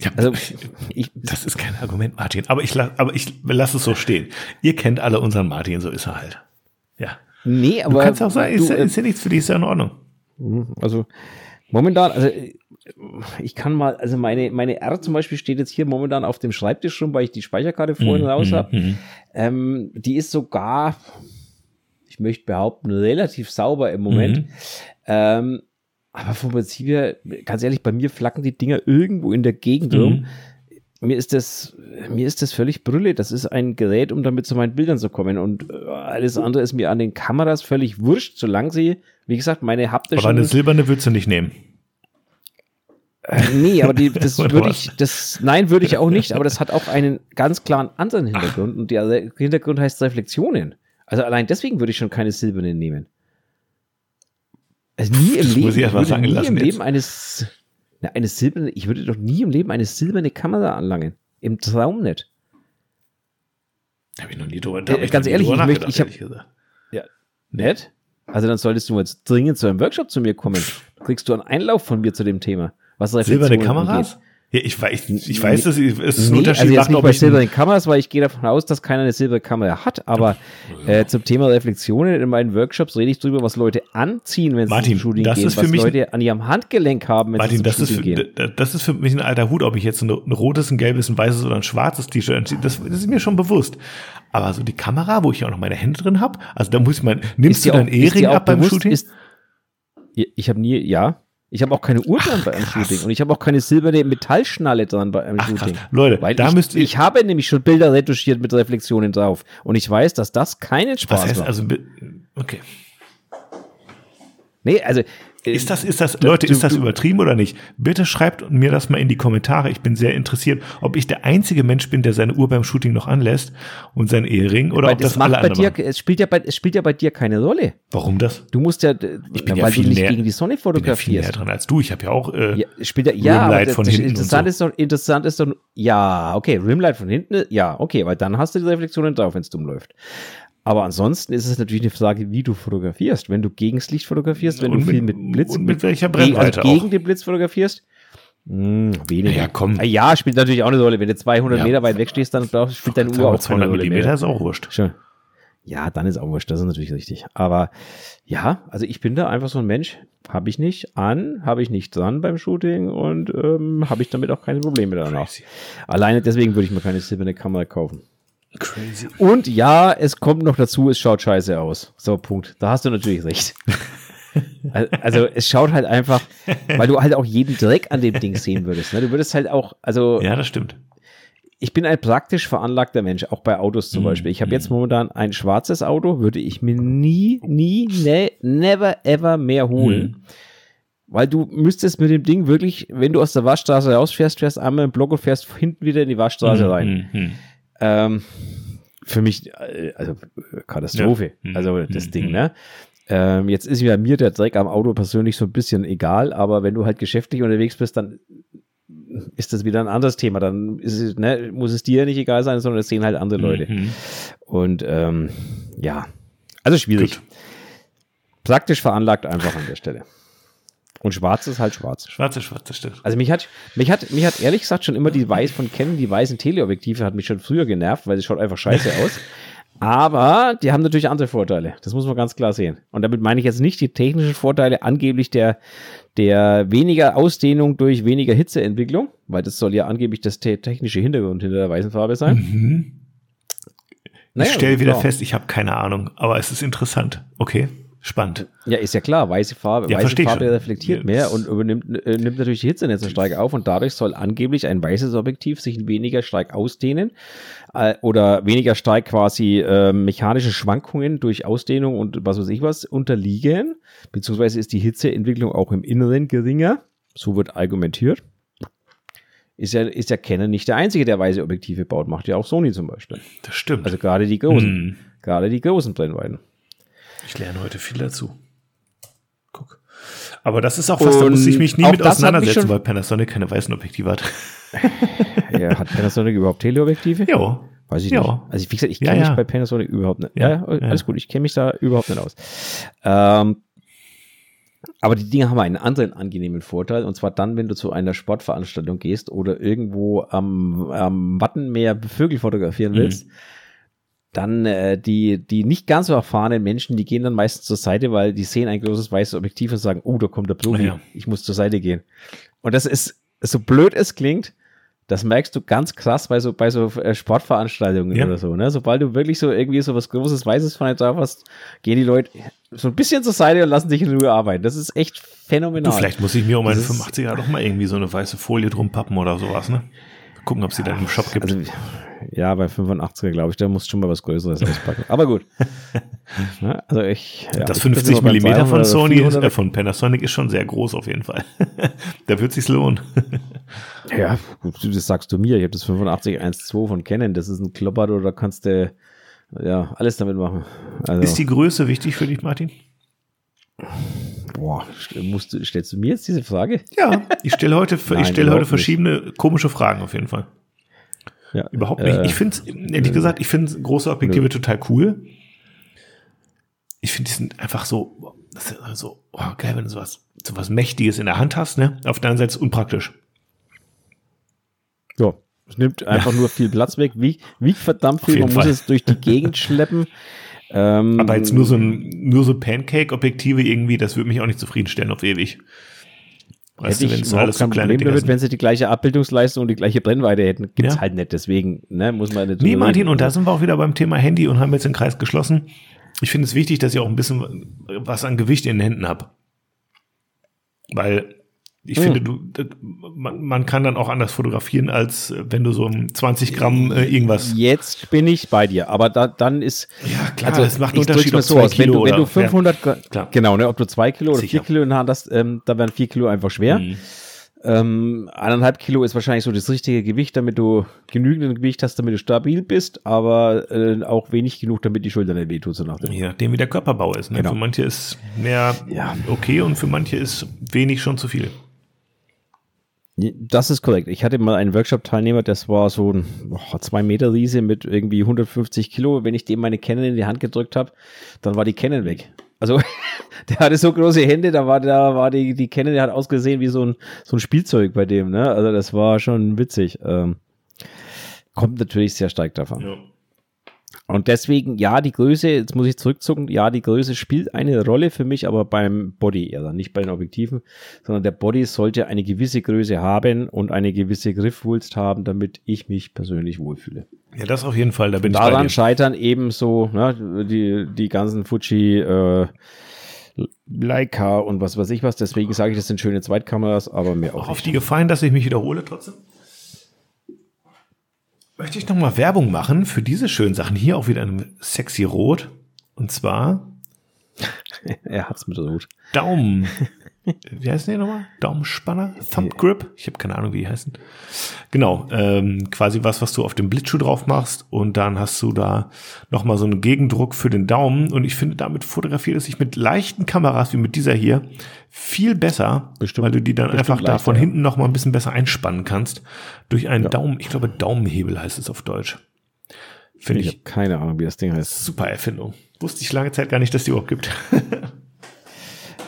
Ja, also, ich, das ist kein Argument, Martin. Aber ich, aber ich lasse es so stehen. Ihr kennt alle unseren Martin, so ist er halt. Ja. Nee, aber. Du kannst auch sagen, ist, du, ist ja nichts für dich, ist ja in Ordnung. Mhm, also, momentan, also, ich kann mal, also meine, meine R zum Beispiel steht jetzt hier momentan auf dem Schreibtisch rum, weil ich die Speicherkarte vorhin mm, raus habe. Mm, mm. ähm, die ist sogar, ich möchte behaupten, relativ sauber im Moment. Mhm. Ähm, aber vom Prinzip her, ganz ehrlich, bei mir flacken die Dinger irgendwo in der Gegend mhm. rum. Mir ist das, mir ist das völlig brülle. Das ist ein Gerät, um damit zu meinen Bildern zu kommen. Und äh, alles andere ist mir an den Kameras völlig wurscht, solange sie, wie gesagt, meine haptischen. Aber eine silberne würdest du nicht nehmen. Äh, nee, aber die, das würde ich, das, nein, würde ich auch nicht, aber das hat auch einen ganz klaren anderen Hintergrund. Ach. Und der Hintergrund heißt Reflexionen. Also allein deswegen würde ich schon keine silbernen nehmen. Also nie im das Leben, muss ich, ich würde nie im Leben eines, na, eines silbernen, ich würde doch nie im Leben eine silberne Kamera anlangen. Im Traum nicht. Habe ich noch nie drüber äh, Ganz ehrlich, ich möchte, ich habe, ja, nett. Also dann solltest du jetzt dringend zu einem Workshop zu mir kommen. Kriegst du einen Einlauf von mir zu dem Thema. Was Silberne Kameras? Angeht. Ja, ich weiß, ich weiß, dass es ist ein nee, Unterschied also jetzt nicht bei silbernen Kameras, weil ich gehe davon aus, dass keiner eine silberne Kamera hat, aber äh, zum Thema Reflexionen in meinen Workshops rede ich drüber, was Leute anziehen, wenn sie Martin, zum Shooting das gehen, ist für was mich Leute an ihrem Handgelenk haben, wenn Martin, sie zum das Shooting ist für, gehen. Das ist für mich ein alter Hut, ob ich jetzt ein, ein rotes, ein gelbes, ein weißes oder ein schwarzes T-Shirt anziehe, das, das, ist mir schon bewusst. Aber so die Kamera, wo ich auch noch meine Hände drin habe, also da muss ich mal, nimmst du deinen Ehering ab beim Shooting? Ist, ich habe nie, ja, ich habe auch keine Uhr dran bei einem krass. Shooting und ich habe auch keine silberne Metallschnalle dran bei einem Ach, Shooting. Krass. Leute, weil da ich, müsst ihr ich habe nämlich schon Bilder retuschiert mit Reflexionen drauf und ich weiß, dass das keinen Spaß Was heißt macht. also okay. Nee, also ist das, ist das, Leute, ist das übertrieben oder nicht? Bitte schreibt mir das mal in die Kommentare. Ich bin sehr interessiert, ob ich der einzige Mensch bin, der seine Uhr beim Shooting noch anlässt und sein Ehering oder weil ob das, das alle bei dir, Es spielt ja bei, es spielt ja bei dir keine Rolle. Warum das? Du musst ja, ich bin ja, weil viel du nicht näher, gegen die Sonne fotografierst. Ich bin ja viel näher dran als du. Ich habe ja auch, äh, ja, spielt ja, ja das, von das, hinten interessant so. ist doch, interessant ist doch, ja, okay, Rimlight von hinten, ja, okay, weil dann hast du die Reflexionen drauf, wenn es dumm läuft. Aber ansonsten ist es natürlich eine Frage, wie du fotografierst. Wenn du gegen das Licht fotografierst, wenn und du viel mit, mit Blitz, und mit welcher Brennweite also gegen auch. den Blitz fotografierst, hm, weniger. Ja, komm. Ja, spielt natürlich auch eine Rolle. Wenn du 200 ja. Meter weit weg stehst, dann spielt deine Uhr auch 200 Millimeter ist auch wurscht. Schön. Ja, dann ist auch wurscht. Das ist natürlich richtig. Aber ja, also ich bin da einfach so ein Mensch. Habe ich nicht an, habe ich nicht dran beim Shooting und ähm, habe ich damit auch keine Probleme danach. Crazy. Alleine deswegen würde ich mir keine silberne Kamera kaufen. Crazy. Und ja, es kommt noch dazu, es schaut scheiße aus. So, Punkt. Da hast du natürlich recht. also es schaut halt einfach, weil du halt auch jeden Dreck an dem Ding sehen würdest. Ne? Du würdest halt auch, also. Ja, das stimmt. Ich bin ein praktisch veranlagter Mensch, auch bei Autos zum mm, Beispiel. Ich habe mm. jetzt momentan ein schwarzes Auto, würde ich mir nie, nie, ne, never, ever mehr holen. Mm. Weil du müsstest mit dem Ding wirklich, wenn du aus der Waschstraße rausfährst, fährst einmal im Block und fährst hinten wieder in die Waschstraße mhm, rein. Mhm. Ähm, für mich, äh, also Katastrophe. Ja. Mhm. Also das mhm. Ding, ne? Ähm, jetzt ist ja mir der Dreck am Auto persönlich so ein bisschen egal, aber wenn du halt geschäftlich unterwegs bist, dann ist das wieder ein anderes Thema. Dann es, ne, muss es dir nicht egal sein, sondern es sehen halt andere Leute. Mhm. Und ähm, ja, also schwierig. Gut. Praktisch veranlagt einfach an der Stelle. Und schwarz ist halt schwarz. Schwarze, schwarze stimmt. Also mich hat, mich hat, mich hat ehrlich gesagt schon immer die Weiß von Canon, die weißen Teleobjektive hat mich schon früher genervt, weil sie schaut einfach scheiße aus. Aber die haben natürlich andere Vorteile. Das muss man ganz klar sehen. Und damit meine ich jetzt nicht die technischen Vorteile angeblich der, der weniger Ausdehnung durch weniger Hitzeentwicklung, weil das soll ja angeblich das te- technische Hintergrund hinter der weißen Farbe sein. Mhm. Naja, ich stelle wieder klar. fest, ich habe keine Ahnung, aber es ist interessant. Okay, spannend. Ja, ist ja klar, weiße Farbe, Ja, weiße Farbe schon. reflektiert mehr und übernimmt, äh, nimmt natürlich die Hitze nicht so stark auf und dadurch soll angeblich ein weißes Objektiv sich weniger stark ausdehnen äh, oder weniger stark quasi äh, mechanische Schwankungen durch Ausdehnung und was weiß ich was unterliegen, beziehungsweise ist die Hitzeentwicklung auch im Inneren geringer, so wird argumentiert. Ist ja, ist ja Canon nicht der einzige, der weiße Objektive baut, macht ja auch Sony zum Beispiel. Das stimmt. Also gerade die großen, Mhm. gerade die großen Brennweiten. Ich lerne heute viel dazu. Guck. Aber das ist auch was, da muss ich mich nie mit auseinandersetzen, weil Panasonic keine weißen Objektive hat. Ja, hat Panasonic überhaupt Teleobjektive? jo. Weiß ich Ja. nicht. Also wie gesagt, ich Ja, kenne ja. mich bei Panasonic überhaupt nicht. Ja, Ja, ja, ja. alles gut, ich kenne mich da überhaupt nicht aus. Ähm, aber die Dinge haben einen anderen angenehmen Vorteil, und zwar dann, wenn du zu einer Sportveranstaltung gehst oder irgendwo am, am Wattenmeer Vögel fotografieren Mhm. Dann äh, die, die nicht ganz so erfahrenen Menschen, die gehen dann meistens zur Seite, weil die sehen ein großes weißes Objektiv und sagen, oh, da kommt der Profi, Ja. ich muss zur Seite gehen. Und das ist, so blöd es klingt, das merkst du ganz krass bei so, bei so äh, Sportveranstaltungen Ja. oder so, ne? Sobald du wirklich so irgendwie so was Großes Weißes von drauf hast, gehen die Leute so ein bisschen zur Seite und lassen sich in Ruhe arbeiten. Das ist echt phänomenal. Du, vielleicht muss ich mir um ist- 85er doch mal irgendwie so eine weiße Folie drum pappen oder sowas, ne? Gucken, ob sie dann im Shop gibt. Also, ja, bei 85er glaube ich, da musst du schon mal was Größeres auspacken. Aber gut. Also ich. Ja, das ich bin 50 immer beim Millimeter 200 von Sony, ist, 400er. äh, von Panasonic ist schon sehr groß auf jeden Fall. da wird sich's lohnen. Ja, gut, das sagst du mir. Ich habe das 85 1.2 von Canon. Das ist ein Klopper, da kannst du ja alles damit machen. Also, Ist die Größe wichtig für dich, Martin? boah, musst du, stellst du mir jetzt diese Frage? Ja, ich stelle heute, ich stelle heute überhaupt nicht. verschiedene komische Fragen auf jeden Fall. Ja, Überhaupt nicht. Äh, ich finde ehrlich gesagt, ich finde große Objektive total cool. Ich finde, die sind einfach so, so, oh, geil, wenn du sowas, sowas Mächtiges in der Hand hast, ne? Auf der anderen Seite ist es unpraktisch. Ja, es nimmt einfach nur viel Platz weg, wiegt, wiegt verdammt viel, man muss Fall. es durch die Gegend schleppen. Ähm, Aber jetzt nur so ein, nur so Pancake-Objektive irgendwie, das würde mich auch nicht zufriedenstellen auf ewig. Weißt hätte du, wenn es alles so kein kleine Problem Dinger damit, sind. wenn sie die gleiche Abbildungsleistung und die gleiche Brennweite hätten. Gibt's Ja. halt nicht, deswegen ne, muss man nicht Nee, Martin, und da sind wir auch wieder beim Thema Handy und haben jetzt den Kreis geschlossen. Ich finde es wichtig, dass ich auch ein bisschen was an Gewicht in den Händen habe. Weil ich Hm. finde, du, das- man, man kann dann auch anders fotografieren, als äh, wenn du so ein 20 Gramm äh, irgendwas. Jetzt bin ich bei dir, aber da, dann ist. Ja, klar, es macht einen Unterschied, ob so aus. Wenn Kilo du, wenn du oder- 500, Gra- klar. genau, ne, ob du zwei Kilo oder Sicher. vier Kilo in der Hand hast, ähm, da wären vier Kilo einfach schwer. Mhm. Ähm, eineinhalb Kilo ist wahrscheinlich so das richtige Gewicht, damit du genügend Gewicht hast, damit du stabil bist, aber äh, auch wenig genug, damit die Schulter nicht wehtut, so nach dem. Je nachdem, wie der Körperbau ist. Ne? Genau. Für manche ist mehr Ja. okay und für manche ist wenig schon zu viel. Das ist korrekt. Ich hatte mal einen Workshop-Teilnehmer, das war so ein boah, zwei Meter Riese mit irgendwie 150 Kilo. Wenn ich dem meine Canon in die Hand gedrückt habe, dann war die Canon weg. Also der hatte so große Hände, da war da war die die Canon, der hat ausgesehen wie so ein so ein Spielzeug bei dem. Ne? Also das war schon witzig. Ähm, kommt natürlich sehr stark davon. Ja. Und deswegen, ja, die Größe, jetzt muss ich zurückzucken, ja, die Größe spielt eine Rolle für mich, aber beim Body eher, nicht bei den Objektiven, sondern der Body sollte eine gewisse Größe haben und eine gewisse Griffwulst haben, damit ich mich persönlich wohlfühle. ja, das auf jeden Fall, da bin ich bei Daran scheitern ebenso ne, die, die ganzen Fuji, äh, Leica und was weiß ich was. Deswegen sage ich, das sind schöne Zweitkameras, aber mehr auch Auch auf nicht. die Gefallen, dass ich mich wiederhole trotzdem. Möchte ich nochmal Werbung machen für diese schönen Sachen. Hier auch wieder ein sexy Rot. Und zwar er hat's mit Rot. Daumen. wie heißen die nochmal? Daumenspanner? Thumb Grip? Ich habe keine Ahnung, wie die heißen. Genau, ähm, quasi was, was du auf dem Blitzschuh drauf machst und dann hast du da nochmal so einen Gegendruck für den Daumen und ich finde, damit fotografiert es sich mit leichten Kameras wie mit dieser hier viel besser, Bestimmt- weil du die dann einfach da leichter, von ja. hinten nochmal ein bisschen besser einspannen kannst durch einen Ja. Daumen, ich glaube Daumenhebel heißt es auf Deutsch. Finde Ich ich keine Ahnung, wie das Ding heißt. super Erfindung. Wusste ich lange Zeit gar nicht, dass die überhaupt gibt.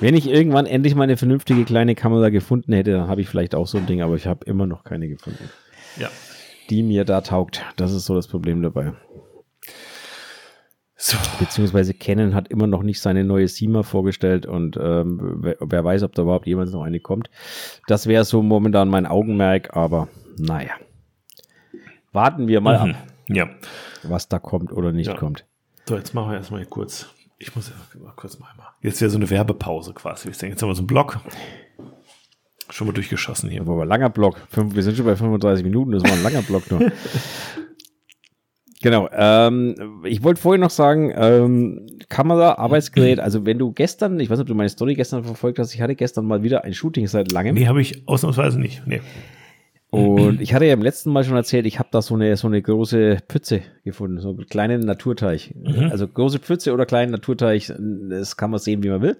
Wenn ich irgendwann endlich mal eine vernünftige kleine Kamera gefunden hätte, dann habe ich vielleicht auch so ein Ding, aber ich habe immer noch keine gefunden, ja. die mir da taugt. Das ist so das Problem dabei. So. Beziehungsweise Canon hat immer noch nicht seine neue Sima vorgestellt und ähm, wer, wer weiß, ob da überhaupt jemals noch eine kommt. Das wäre so momentan mein Augenmerk, aber naja. Warten wir mal Mhm. ab, Ja. was da kommt oder nicht Ja. kommt. So, jetzt machen wir erstmal kurz. Ich muss ja mal kurz mal. mal- Jetzt wäre so eine Werbepause quasi. Ich denke, jetzt haben wir so einen Block. Schon mal durchgeschossen hier. Aber langer Block. Fünf, wir sind schon bei 35 Minuten, das war ein langer Block nur. Genau. Ähm, ich wollte vorhin noch sagen, ähm, Kamera, Arbeitsgerät, also wenn du gestern, ich weiß nicht, ob du meine Story gestern verfolgt hast, ich hatte gestern mal wieder ein Shooting seit langem. Nee, habe ich ausnahmsweise nicht. Nee. Und ich hatte ja im letzten Mal schon erzählt, ich habe da so eine, so eine große Pfütze gefunden, so einen kleinen Naturteich. Also große Pfütze oder kleinen Naturteich, das kann man sehen, wie man will.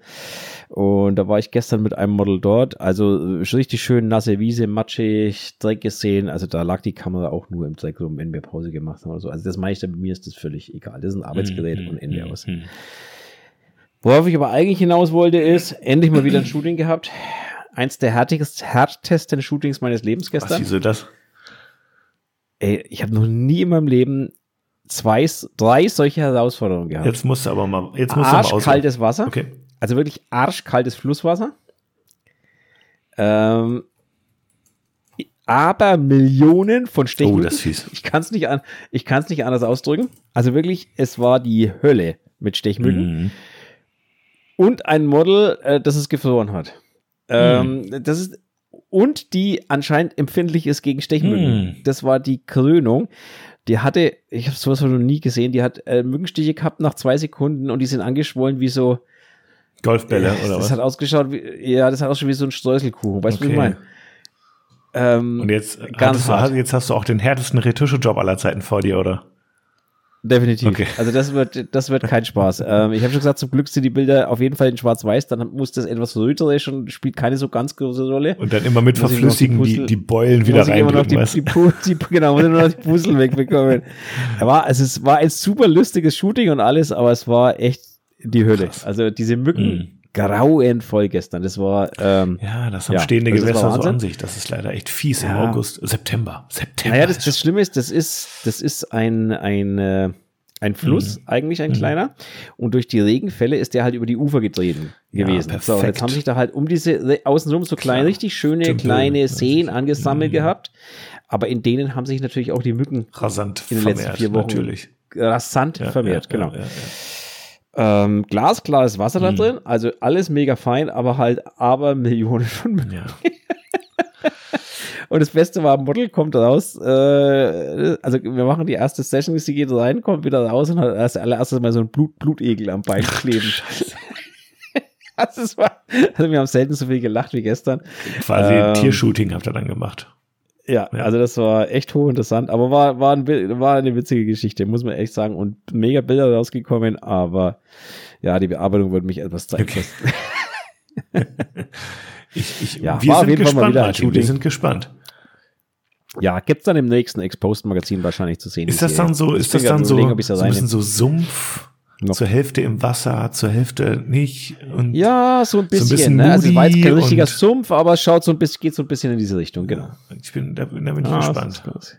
Und da war ich gestern mit einem Model dort. Also richtig schön nasse Wiese, matschig, Dreck gesehen. Also da lag die Kamera auch nur im Dreck rum, wenn wir Pause gemacht haben oder so. Also das meine ich, bei mir ist das völlig egal. Das ist ein Arbeitsgerät und Ende aus. Mhm. Worauf ich aber eigentlich hinaus wollte, ist, endlich mal wieder ein Shooting gehabt. Eins der härtigsten, härtesten Shootings meines Lebens Was, gestern. wieso das? Ey, ich habe noch nie in meinem Leben zwei, drei solche Herausforderungen gehabt. Jetzt musst du aber mal, jetzt musst du mal. Arschkaltes Wasser. Okay. Also wirklich arschkaltes Flusswasser. Ähm, aber Millionen von Oh, Stechmücken. das ist fies. Ich kann es nicht, an, ich kann's nicht anders ausdrücken. Also wirklich, es war die Hölle mit Stechmücken. Mhm. und ein Model, äh, das es gefroren hat. Ähm, Hm. Das ist und die anscheinend empfindlich ist gegen Stechmücken. Hm. Das war die Krönung. Die hatte, ich habe sowas noch nie gesehen, die hat äh, Mückenstiche gehabt nach zwei Sekunden und die sind angeschwollen wie so. Golfbälle oder das was? hat ausgeschaut wie, ja, das hat ausgeschaut wie so ein Streuselkuchen. Weißt du, was ich Okay. meine? Ähm, Und jetzt, Ganz hart. jetzt hast du auch den härtesten Retusche-Job aller Zeiten vor dir, oder? Definitiv. Okay. Also das wird, das wird kein Spaß. ähm, ich habe schon gesagt, zum Glück sind die Bilder auf jeden Fall in Schwarz-Weiß, dann muss das etwas röterisch und spielt keine so ganz große Rolle. Und dann immer mit Muss die verflüssigen die, Puzzle- die Beulen wieder immer reindrücken, die, die, die, genau, muss nur noch die Puzzle wegbekommen. Er war, also es war ein super lustiges Shooting und alles, aber es war echt die Hölle. Krass. Also diese Mücken, Mhm. Grauenvoll gestern. Das war, ähm, Ja, das haben Ja, stehende das ist Gewässer so an sich. Das ist leider echt fies im Ja. August, September. September. naja, das, das Schlimme ist, das ist, das ist ein, ein, äh, ein Fluss, eigentlich ein kleiner. Und durch die Regenfälle ist der halt über die Ufer getreten Ja, gewesen. so, und jetzt perfekt. haben sich da halt um diese außenrum so kleine, Klar. richtig schöne Tümpel. kleine Das Seen angesammelt Mhm. gehabt. Aber in denen haben sich natürlich auch die Mücken rasant in den letzten vermehrt, vier Wochen natürlich. rasant Ja, vermehrt, ja, genau. Ähm, glasklares Wasser da Mhm. drin, also alles mega fein, aber halt aber Millionen von Mücken. Ja. Und das Beste war, Model kommt raus, äh, also wir machen die erste Session, sie geht rein, kommt wieder raus und hat als allererstes mal so ein Blut, Blutegel am Bein kleben. Also, war, also wir haben selten so viel gelacht wie gestern. Quasi Ähm, Tiershooting habt ihr dann gemacht. Ja, Ja. also das war echt hochinteressant, aber war, war, ein, war eine witzige Geschichte, muss man echt sagen. Und mega Bilder rausgekommen, aber ja, die Bearbeitung würde mich etwas Zeit Okay. Ich, ich, Ja, wir sind gespannt, Martin. Wir sind gespannt. Ja, gibt's dann im nächsten Exposed-Magazin wahrscheinlich zu sehen. Ist das dann so, ist das dann so, da so ein bisschen so Sumpf, Noch. zur Hälfte im Wasser, zur Hälfte nicht? Und Ja, so ein bisschen. bisschen ne? Also es war jetzt kein richtiger Sumpf, aber es schaut so ein bisschen, geht so ein bisschen in diese Richtung, genau. ich bin, da, da bin ich Ah, das gespannt. ist ganz,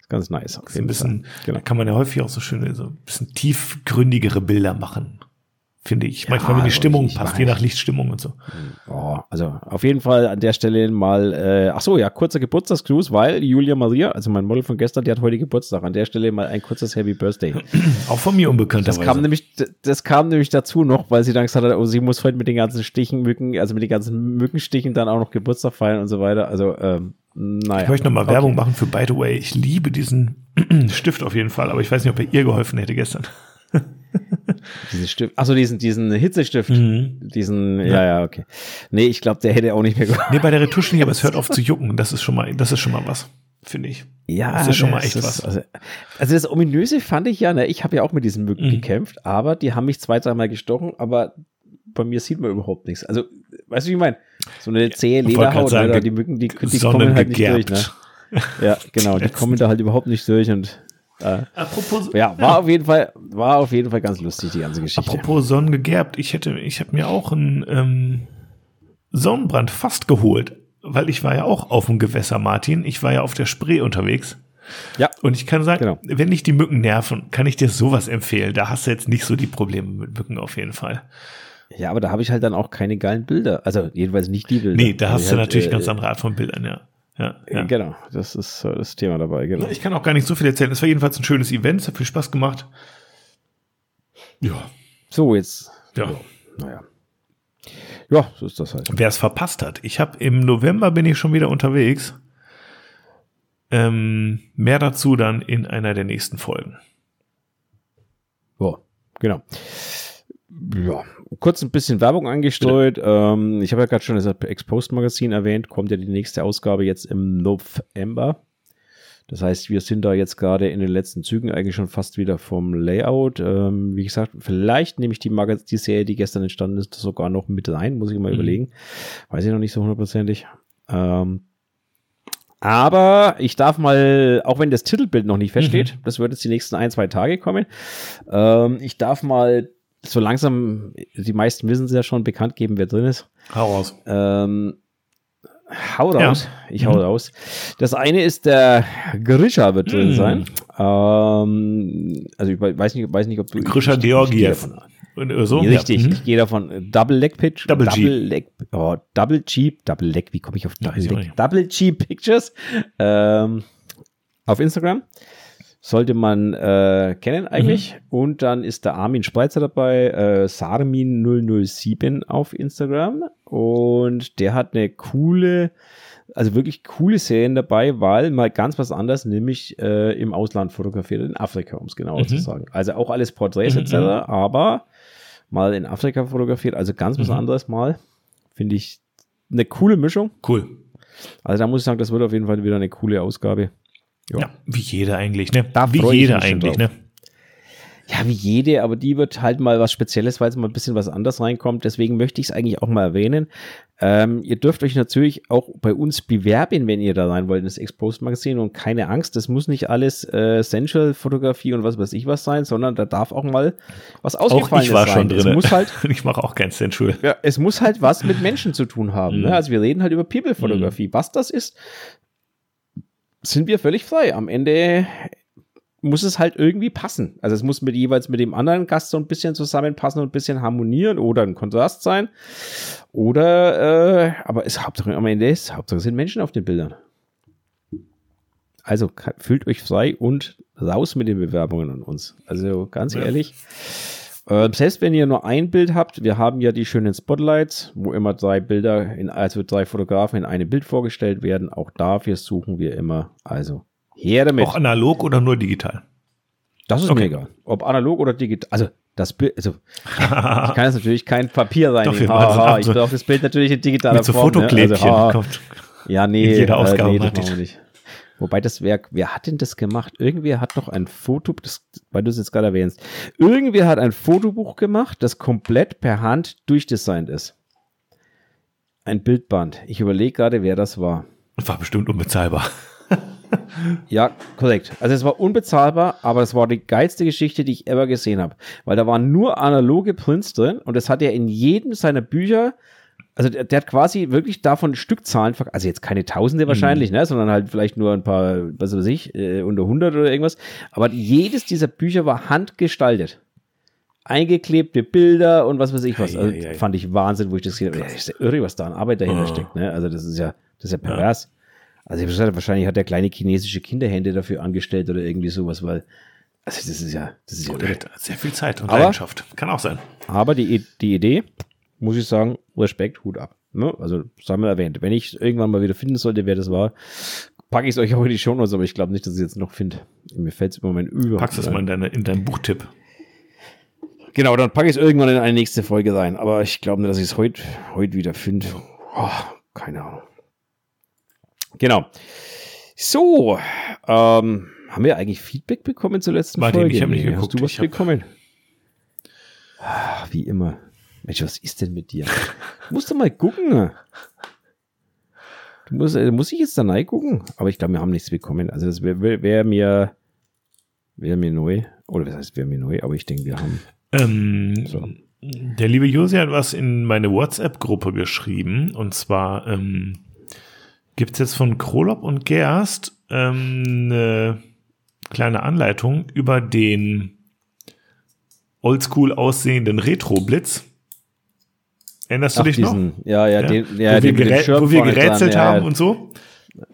ist ganz nice. Auf So ein jeden bisschen, Fall. Genau. da kann man ja häufig auch so schöne, so ein bisschen tiefgründigere Bilder machen. Finde ich. Manchmal, wenn die also Stimmung ich passt, weiß. je nach Lichtstimmung und so. Oh, also auf jeden Fall an der Stelle mal, äh, ach so, ja, kurzer Geburtstagsgruß, weil Julia Maria, also mein Model von gestern, die hat heute Geburtstag. An der Stelle mal ein kurzes Happy Birthday. Auch von mir Das unbekannterweise. kam nämlich, das kam nämlich dazu noch, weil sie dann gesagt hat, oh, sie muss heute mit den ganzen Stichen, Mücken, also mit den ganzen Mückenstichen dann auch noch Geburtstag feiern und so weiter. Also, ähm, naja. Ich möchte nochmal Okay. Werbung machen für By the Way. Ich liebe diesen Stift auf jeden Fall, aber ich weiß nicht, ob er ihr geholfen hätte gestern. diesen Stift. Achso, diesen, diesen Hitzestift. Mhm. Diesen, ja. ja, ja, okay. Nee, ich glaube, der hätte auch nicht mehr gemacht. Nee, bei der Retusche nicht, aber es hört auf zu jucken. Das ist schon mal, das ist schon mal was, finde ich. Ja, das ist schon mal echt ist, was. Also, also, das Ominöse fand ich ja, ne, ich habe ja auch mit diesen Mücken mhm. gekämpft, aber die haben mich zwei, dreimal gestochen, aber bei mir sieht man überhaupt nichts. Also, weißt du, wie ich meine? So eine zähe Lederhaut, sagen, oder die Mücken, die, die kommen halt nicht durch, ne? Ja, genau, die kommen da halt überhaupt nicht durch und äh, apropos, ja, war ja. auf jeden Fall, war auf jeden Fall ganz lustig, die ganze Geschichte. Apropos sonnengegerbt, ich hätte, ich habe mir auch einen ähm, Sonnenbrand fast geholt, weil ich war ja auch auf dem Gewässer, Martin. Ich war ja auf der Spree unterwegs. Ja. Und ich kann sagen, genau. wenn dich die Mücken nerven, kann ich dir sowas empfehlen. Da hast du jetzt nicht so die Probleme mit Mücken auf jeden Fall. Ja, aber da habe ich halt dann auch keine geilen Bilder. Also jedenfalls nicht die Bilder. Nee, da hast du halt, natürlich äh, ganz andere Art von Bildern, ja. Ja, ja. Genau, das ist das Thema dabei, genau. Ich kann auch gar nicht so viel erzählen. Es war jedenfalls ein schönes Event, es hat viel Spaß gemacht. Ja. So, jetzt. Ja. ja. Naja. Ja, so ist das halt. Wer es verpasst hat. Ich habe im November bin ich schon wieder unterwegs. Ähm, mehr dazu dann in einer der nächsten Folgen. Ja, genau ja, kurz ein bisschen Werbung angestreut. Ähm, ich habe ja gerade schon das Exposed Magazin erwähnt, kommt ja die nächste Ausgabe jetzt im November. Das heißt, wir sind da jetzt gerade in den letzten Zügen eigentlich schon fast wieder vom Layout. Ähm, wie gesagt, vielleicht nehme ich die, Magaz die Serie, die gestern entstanden ist, sogar noch mit rein, muss ich mal mhm. überlegen. Weiß ich noch nicht so hundertprozentig. Ähm, aber ich darf mal, auch wenn das Titelbild noch nicht feststeht, mhm. das wird jetzt die nächsten ein, zwei Tage kommen, ähm, ich darf mal so langsam, die meisten wissen es ja schon, bekannt geben, wer drin ist. Hau raus. Ähm, hau raus. Ja. Ich hau mhm. raus. Das eine ist der Grisha wird drin mhm. sein. Ähm, also ich weiß nicht, weiß nicht, ob du. Grisha Georgiev. So? Richtig, ja. mhm. ich gehe davon. Double Leg Pitch. Double, Double G. Leg, oh, Double Cheap, Double Leg, wie komme ich auf Double Leg? Double Cheap Pictures. Ähm, auf Instagram sollte man äh, kennen eigentlich. Mhm. Und dann ist der Armin Spreitzer dabei, äh, Sarmin007 auf Instagram. Und der hat eine coole, also wirklich coole Serien dabei, weil mal ganz was anderes, nämlich äh, im Ausland fotografiert, in Afrika, um es genauer mhm. zu sagen. Also auch alles Porträts mhm. etc., aber mal in Afrika fotografiert, also ganz was mhm. anderes mal. Finde ich eine coole Mischung. Cool. Also da muss ich sagen, das wird auf jeden Fall wieder eine coole Ausgabe. Ja. ja, wie jeder eigentlich, ne? Da wie jeder eigentlich, ne? Ja, wie jede, aber die wird halt mal was Spezielles, weil es mal ein bisschen was anderes reinkommt. Deswegen möchte ich es eigentlich auch mal erwähnen. Ähm, ihr dürft euch natürlich auch bei uns bewerben, wenn ihr da rein wollt, in das Exposed Magazin. Und keine Angst, das muss nicht alles äh, Sensual-Fotografie und was weiß ich was sein, sondern da darf auch mal was ausgefallen sein. Auch ich war sein. schon drin. Es muss halt, ich mache auch kein Sensual. Ja, es muss halt was mit Menschen zu tun haben. Ne? Mhm. Ne? Also wir reden halt über People-Fotografie. Mhm. Was das ist, sind wir völlig frei. Am Ende muss es halt irgendwie passen. Also es muss mit jeweils mit dem anderen Gast so ein bisschen zusammenpassen und ein bisschen harmonieren oder ein Kontrast sein. Oder, äh, aber es Hauptsache am Ende ist, Hauptsache sind Menschen auf den Bildern. Also fühlt euch frei und raus mit den Bewerbungen an uns. Also ganz ja. ehrlich. Äh, selbst wenn ihr nur ein Bild habt, wir haben ja die schönen Spotlights, wo immer drei Bilder, in, also drei Fotografen in einem Bild vorgestellt werden. Auch dafür suchen wir immer. Also her damit. Auch analog oder nur digital? Das ist okay. mir egal. Ob analog oder digital. Also das Bild, also ich kann jetzt natürlich kein Papier sein. ich brauche das Bild natürlich in digitaler Mit so Form. Ne? also, Ja, nee, jeder Ausgabe äh, nee, das machen wir nicht. Wobei das Werk, wer hat denn das gemacht? Irgendwer hat noch ein Foto, das, weil du es jetzt gerade erwähnst. Irgendwer hat ein Fotobuch gemacht, das komplett per Hand durchdesignt ist. Ein Bildband. Ich überlege gerade, wer das war. War bestimmt unbezahlbar. ja, korrekt. Also es war unbezahlbar, aber es war die geilste Geschichte, die ich ever gesehen habe. Weil da waren nur analoge Prints drin und das hat er in jedem seiner Bücher also der, der, hat quasi wirklich davon Stückzahlen, also jetzt keine Tausende wahrscheinlich, mhm. ne, sondern halt vielleicht nur ein paar, was weiß ich, äh, unter 100 oder irgendwas. Aber jedes dieser Bücher war handgestaltet. Eingeklebte Bilder und was weiß ich was. Also, ja, ja, ja. Fand ich Wahnsinn, wo ich das gesehen habe. Das ist ja irre, was da an Arbeit dahinter oh. steckt. Ne? Also das ist ja, das ist ja pervers. Also ich habe gesagt, wahrscheinlich hat der kleine chinesische Kinderhände dafür angestellt oder irgendwie sowas, weil also das ist ja, das ist ja irre. sehr viel Zeit und aber, Leidenschaft. Kann auch sein. Aber die, die Idee, muss ich sagen, Respekt, Hut ab. Ne? Also, das haben wir erwähnt. Wenn ich irgendwann mal wieder finden sollte, wer das war, packe ich es euch auch in die Show Notes, aber ich glaube nicht, dass ich es jetzt noch finde. Mir fällt es im Moment über. Packst es mal in, deine, in deinen Buchtipp. Genau, dann packe ich es irgendwann in eine nächste Folge rein. Aber ich glaube nicht, dass ich es heute heut wieder finde. Oh, keine Ahnung. Genau. So, ähm, haben wir eigentlich Feedback bekommen zur letzten Martin, Folge? ich habe nicht geguckt. Hast du was bekommen? Ah, Wie immer. Mensch, was ist denn mit dir? Du musst doch mal gucken. Du musst, äh, muss ich jetzt da gucken? Aber ich glaube, wir haben nichts bekommen. Also das wäre wär, wär mir, wäre mir neu. Oder was heißt wäre mir neu? Aber ich denke, wir haben. Ähm, So. Der liebe Josi hat was in meine WhatsApp-Gruppe geschrieben. Und zwar ähm, gibt es jetzt von Krolop und Gerst ähm, eine kleine Anleitung über den oldschool aussehenden Retro-Blitz. Erinnerst du Ach, dich noch? diesen, ja, ja, Ja? den, ja, wo, wir den mit dem gerä- Schirm wo wir dran, gerätselt ja, haben ja. und so.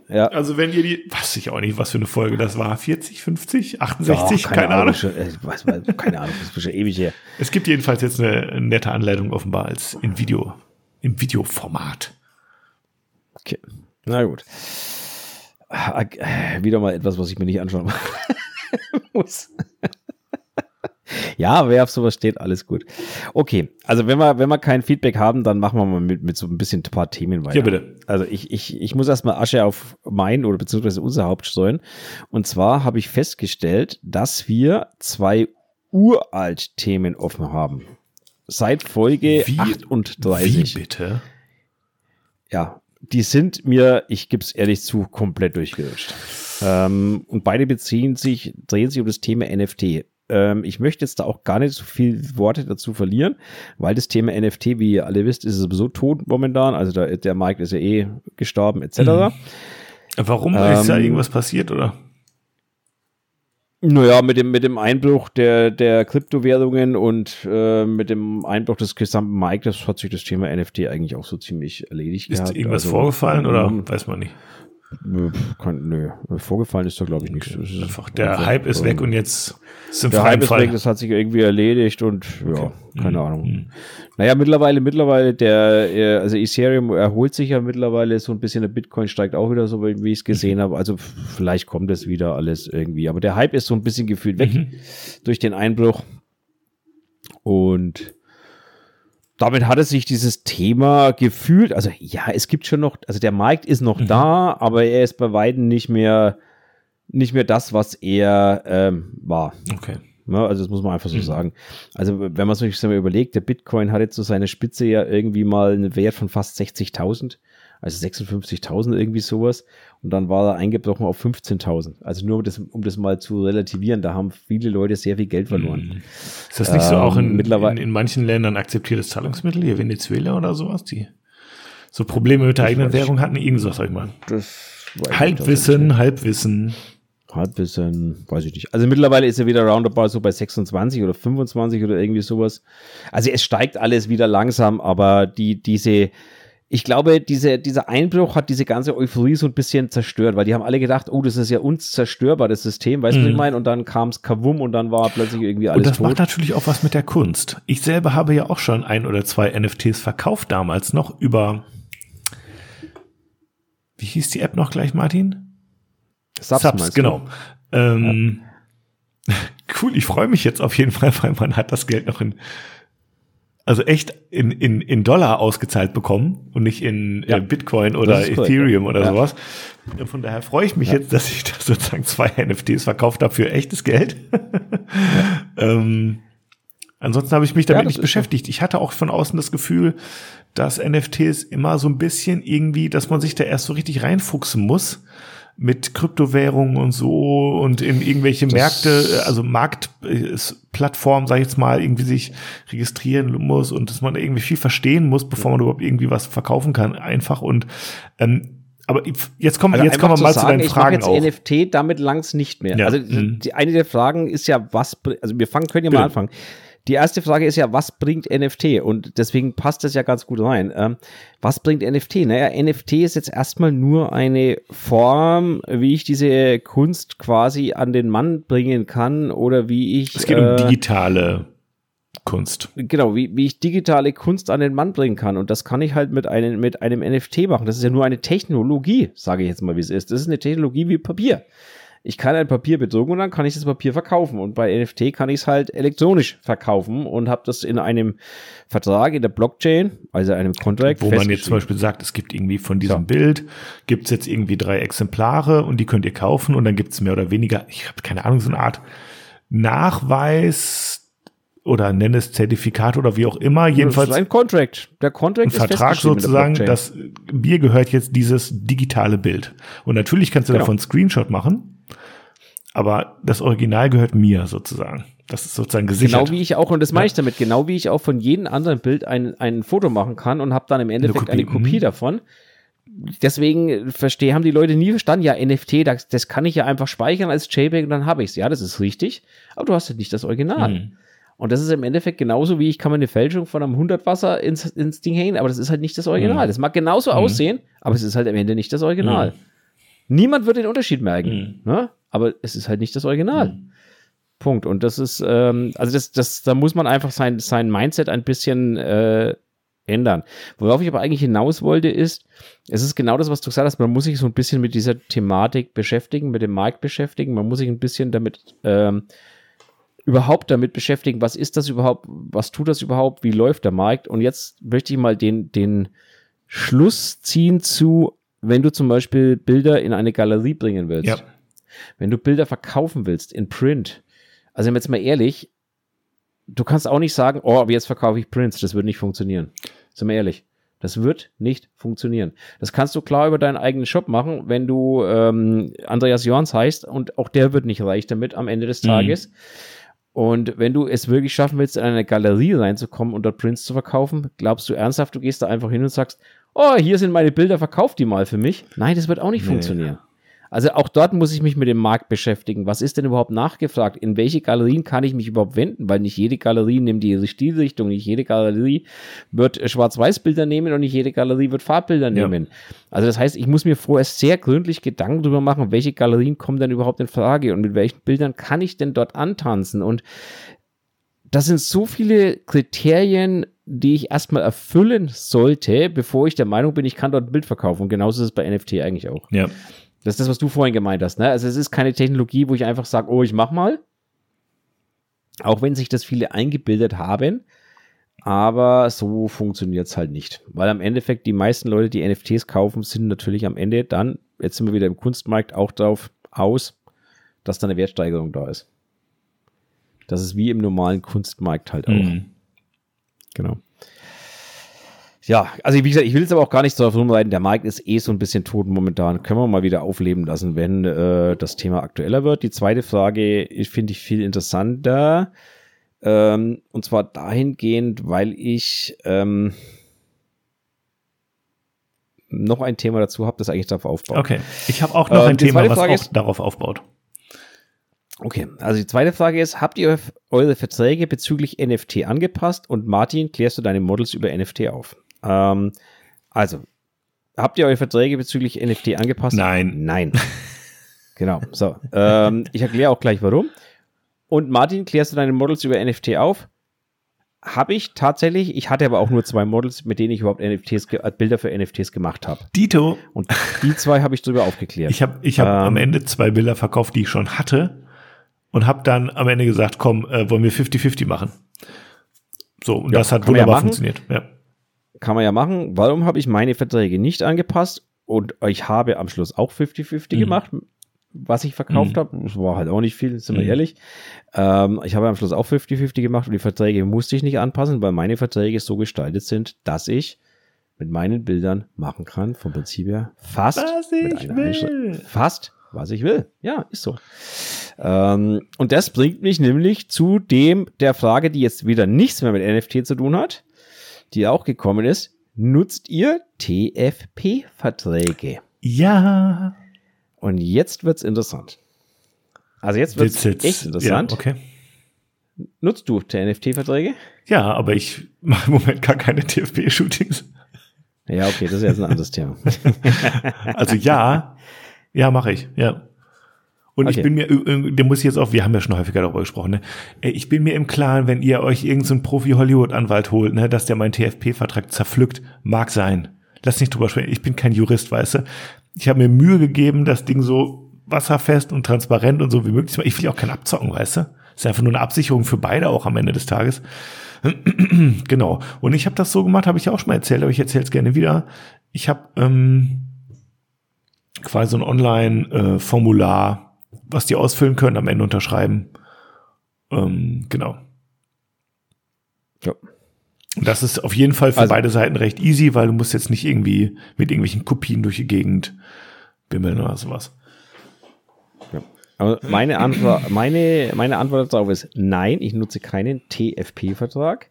Ja. Also wenn ihr die, weiß ich auch nicht, was für eine Folge das war, 40, 50, 68, Ja, keine, Ahnung. Schon, äh, was, was, keine Ahnung, das ist schon ewig her. Es gibt jedenfalls jetzt eine nette Anleitung offenbar als in Video, im Videoformat. Okay. Na gut. Ah, äh, Wieder mal etwas, was ich mir nicht anschauen muss. ja, wer auf sowas steht, alles gut. Okay, also wenn wir, wenn wir kein Feedback haben, dann machen wir mal mit, mit so ein bisschen ein paar Themen weiter. Ja, bitte. Also ich, ich, ich muss erstmal Asche auf mein oder beziehungsweise unser Haupt streuen. Und zwar habe ich festgestellt, dass wir zwei uralt Themen offen haben. Seit Folge Wie- 38. Wie bitte? Ja, die sind mir, ich gebe es ehrlich zu, komplett durchgerutscht. Ähm, und beide beziehen sich, drehen sich um das Thema NFT. Ähm, ich möchte jetzt da auch gar nicht so viel Worte dazu verlieren, weil das Thema NFT, wie ihr alle wisst, ist sowieso tot momentan. Also der, der Markt ist ja eh gestorben, etc. Mhm. Warum ist da Ähm, irgendwas passiert, oder? Naja, mit dem, mit dem Einbruch der, der Kryptowährungen und äh, mit dem Einbruch des gesamten Marktes hat sich das Thema NFT eigentlich auch so ziemlich erledigt. Ist gehabt. irgendwas Also, vorgefallen oder ähm, weiß man nicht? Nö, kann, nö, vorgefallen ist da glaube ich nichts. Einfach der einfach, Hype ist weg und jetzt sind der freien Hype ist Fall. weg, das hat sich irgendwie erledigt und ja, Okay. keine Mhm. Ahnung. Mhm. Naja, mittlerweile, mittlerweile, der, äh, also Ethereum erholt sich ja mittlerweile so ein bisschen, der Bitcoin steigt auch wieder so, wie ich Mhm. es gesehen habe. Also vielleicht kommt es wieder alles irgendwie. Aber der Hype ist so ein bisschen gefühlt weg Mhm. durch den Einbruch. Und damit hat es sich dieses Thema gefühlt, also ja, es gibt schon noch, also der Markt ist noch Mhm. da, aber er ist bei Weitem nicht mehr, nicht mehr das, was er ähm, war. Okay. Ne? Also das muss man einfach so Mhm. sagen. Also wenn man sich so mal überlegt, der Bitcoin hat jetzt so seine Spitze ja irgendwie mal einen Wert von fast 60.000, also 56.000 irgendwie sowas. Und dann war er eingebrochen auf 15.000. Also nur um das, um das mal zu relativieren, da haben viele Leute sehr viel Geld verloren. Mhm. Ist das nicht so Ähm, auch in, mittlerweile- in, in manchen Ländern akzeptiertes Zahlungsmittel, hier Venezuela oder sowas, die so Probleme mit der Ich eigenen Währung hatten? Irgend so, sag ich mal. Halbwissen, Halbwissen. Halbwissen, weiß ich nicht. Also mittlerweile ist er wieder roundabout so bei 26 oder 25 oder irgendwie sowas. Also es steigt alles wieder langsam, aber die, diese, ich glaube, diese, dieser Einbruch hat diese ganze Euphorie so ein bisschen zerstört, weil die haben alle gedacht, oh, das ist ja unzerstörbar, das System, weißt du, was Mhm. ich meine? Und dann kam es kavum und dann war plötzlich irgendwie Und alles das macht tot. natürlich auch was mit der Kunst. Ich selber habe ja auch schon ein oder zwei NFTs verkauft damals noch über, wie hieß die App noch gleich, Martin? Subs, Subs, genau. Ähm, Cool, ich freue mich jetzt auf jeden Fall, weil man hat das Geld noch in, also echt in, in, in Dollar ausgezahlt bekommen und nicht in Ja. äh, Bitcoin oder Ethereum ja. oder Ja. sowas. Von daher freue ich mich jetzt, dass ich da sozusagen zwei NFTs verkauft habe für echtes Geld. ähm, ansonsten habe ich mich damit nicht beschäftigt. Ich hatte auch von außen das Gefühl, dass NFTs immer so ein bisschen irgendwie, dass man sich da erst so richtig reinfuchsen muss mit Kryptowährungen und so und in irgendwelche Märkte, äh, also Marktplattformen, sag ich jetzt mal, irgendwie sich registrieren muss und dass man irgendwie viel verstehen muss, bevor man überhaupt irgendwie was verkaufen kann, einfach und ähm, aber jetzt kommen, Also jetzt kommen wir mal zu zu sagen, deinen ich mache Fragen jetzt auch. NFT, damit langt's nicht mehr. Ja, Also mhm. die, eine der Fragen ist ja, was, also wir fangen, können ja Bitte. mal anfangen. Die erste Frage ist ja, was bringt NFT? Und deswegen passt das ja ganz gut rein. Ähm, was bringt NFT? Naja, NFT ist jetzt erstmal nur eine Form, wie ich diese Kunst quasi an den Mann bringen kann oder wie ich. Es geht um äh, digitale Kunst. Genau, wie, wie ich digitale Kunst an den Mann bringen kann. Und das kann ich halt mit einem, mit einem NFT machen. Das ist ja nur eine Technologie, sage ich jetzt mal, wie es ist. Das ist eine Technologie wie Papier. Ich kann ein Papier bedrucken und dann kann ich das Papier verkaufen. Und bei NFT kann ich es halt elektronisch verkaufen und habe das in einem Vertrag in der Blockchain, also einem Contract. Wo man jetzt zum Beispiel sagt, es gibt irgendwie von diesem ja. Bild, gibt es jetzt irgendwie drei Exemplare und die könnt ihr kaufen und dann gibt es mehr oder weniger, ich habe keine Ahnung, so eine Art Nachweis oder nenne es Zertifikat oder wie auch immer. Jedenfalls ein Contract. Der Contract ein Vertrag sozusagen, dass mir gehört jetzt dieses digitale Bild. Und natürlich kannst du genau. davon Screenshot machen, aber das Original gehört mir sozusagen. Das ist sozusagen gesichert. Genau wie ich auch, und das meine ich damit, genau wie ich auch von jedem anderen Bild ein, ein Foto machen kann und habe dann im Endeffekt eine Kopie, eine Kopie mhm. davon. Deswegen verstehe, haben die Leute nie verstanden, ja, NFT, das, das kann ich ja einfach speichern als JPEG und dann habe ich es. Ja, das ist richtig, aber du hast ja nicht das Original. Mhm. Und das ist im Endeffekt genauso wie ich kann mir eine Fälschung von einem 100 Wasser ins, ins Ding hängen, aber das ist halt nicht das Original. Mhm. Das mag genauso mhm. aussehen, aber es ist halt am Ende nicht das Original. Mhm. Niemand wird den Unterschied merken, ne? Aber es ist halt nicht das Original. Mhm. Punkt. Und das ist, ähm, also das, das, da muss man einfach sein, sein Mindset ein bisschen äh, ändern. Worauf ich aber eigentlich hinaus wollte, ist, es ist genau das, was du gesagt hast, man muss sich so ein bisschen mit dieser Thematik beschäftigen, mit dem Markt beschäftigen, man muss sich ein bisschen damit ähm, überhaupt damit beschäftigen, was ist das überhaupt, was tut das überhaupt, wie läuft der Markt. Und jetzt möchte ich mal den, den Schluss ziehen zu, wenn du zum Beispiel Bilder in eine Galerie bringen willst. Ja. Wenn du Bilder verkaufen willst in Print. Also jetzt mal ehrlich, du kannst auch nicht sagen, oh, jetzt verkaufe ich Prints, das wird nicht funktionieren. Sind wir ehrlich. Das wird nicht funktionieren. Das kannst du klar über deinen eigenen Shop machen, wenn du ähm, Andreas Jorns heißt und auch der wird nicht reich damit am Ende des mhm. Tages. Mhm. Und wenn du es wirklich schaffen willst, in eine Galerie reinzukommen und dort Prints zu verkaufen, glaubst du ernsthaft, du gehst da einfach hin und sagst, oh, hier sind meine Bilder, verkauf die mal für mich? Nein, das wird auch nicht nee. funktionieren. Also auch dort muss ich mich mit dem Markt beschäftigen. Was ist denn überhaupt nachgefragt? In welche Galerien kann ich mich überhaupt wenden? Weil nicht jede Galerie nimmt die Stilrichtung, nicht jede Galerie wird Schwarz-Weiß-Bilder nehmen und nicht jede Galerie wird Farbbilder nehmen. Ja. Also das heißt, ich muss mir vorher sehr gründlich Gedanken darüber machen, welche Galerien kommen denn überhaupt in Frage und mit welchen Bildern kann ich denn dort antanzen? Und das sind so viele Kriterien, die ich erstmal erfüllen sollte, bevor ich der Meinung bin, ich kann dort ein Bild verkaufen. Und genauso ist es bei NFT eigentlich auch. Ja. Das ist das, was du vorhin gemeint hast. Ne? Also es ist keine Technologie, wo ich einfach sage, oh, ich mach mal. Auch wenn sich das viele eingebildet haben. Aber so funktioniert es halt nicht. Weil am Endeffekt die meisten Leute, die NFTs kaufen, sind natürlich am Ende dann, jetzt sind wir wieder im Kunstmarkt, auch darauf aus, dass da eine Wertsteigerung da ist. Das ist wie im normalen Kunstmarkt halt auch. Mhm. Genau. Ja, also wie gesagt, ich will jetzt aber auch gar nicht darauf rumreiten. Der Markt ist eh so ein bisschen tot momentan. Können wir mal wieder aufleben lassen, wenn äh, das Thema aktueller wird. Die zweite Frage finde ich viel interessanter. Ähm, und zwar dahingehend, weil ich ähm, noch ein Thema dazu habe, das eigentlich darauf aufbaut. Okay, ich habe auch noch ähm, ein Thema, was auch ist, darauf aufbaut. Okay, also die zweite Frage ist, habt ihr eure Verträge bezüglich NFT angepasst? Und Martin, klärst du deine Models über NFT auf? Ähm, also, habt ihr eure Verträge bezüglich NFT angepasst? Nein. Nein. genau. So. Ähm, ich erkläre auch gleich warum. Und Martin, klärst du deine Models über NFT auf? Habe ich tatsächlich. Ich hatte aber auch nur zwei Models, mit denen ich überhaupt NFTs, äh, Bilder für NFTs gemacht habe. Dito. Und die zwei habe ich drüber aufgeklärt. Ich habe ich hab ähm, am Ende zwei Bilder verkauft, die ich schon hatte. Und habe dann am Ende gesagt, komm, äh, wollen wir 50-50 machen. So, und ja, das hat wunderbar ja funktioniert. Ja kann man ja machen. Warum habe ich meine Verträge nicht angepasst? Und ich habe am Schluss auch 50-50 mhm. gemacht, was ich verkauft mhm. habe. Das war halt auch nicht viel, sind wir mhm. ehrlich. Ähm, ich habe am Schluss auch 50-50 gemacht und die Verträge musste ich nicht anpassen, weil meine Verträge so gestaltet sind, dass ich mit meinen Bildern machen kann, vom Prinzip her fast. Was ich will. Fast, was ich will. Ja, ist so. Ähm, und das bringt mich nämlich zu dem, der Frage, die jetzt wieder nichts mehr mit NFT zu tun hat die auch gekommen ist. Nutzt ihr TFP-Verträge? Ja. Und jetzt wird's interessant. Also jetzt wird's jetzt, echt interessant. Ja, okay. Nutzt du TNFT-Verträge? Ja, aber ich mache im Moment gar keine TFP-Shootings. Ja, okay, das ist jetzt ein anderes Thema. also ja, ja, mache ich, ja. Und okay. ich bin mir, der muss jetzt auch, wir haben ja schon häufiger darüber gesprochen, ne? ich bin mir im Klaren, wenn ihr euch irgendeinen so Profi-Hollywood-Anwalt holt, ne, dass der meinen TFP-Vertrag zerpflückt, mag sein. Lass nicht drüber sprechen. Ich bin kein Jurist, weißt du. Ich habe mir Mühe gegeben, das Ding so wasserfest und transparent und so wie möglich. Ich will auch kein Abzocken, weißt du? ist einfach nur eine Absicherung für beide auch am Ende des Tages. genau. Und ich habe das so gemacht, habe ich auch schon mal erzählt, aber ich erzähle es gerne wieder. Ich habe ähm, quasi so ein Online-Formular, äh, was die ausfüllen können, am Ende unterschreiben. Ähm, genau. Ja. Und das ist auf jeden Fall für also, beide Seiten recht easy, weil du musst jetzt nicht irgendwie mit irgendwelchen Kopien durch die Gegend bimmeln oder sowas. Aber meine Antwort, meine, meine Antwort darauf ist nein, ich nutze keinen TFP-Vertrag.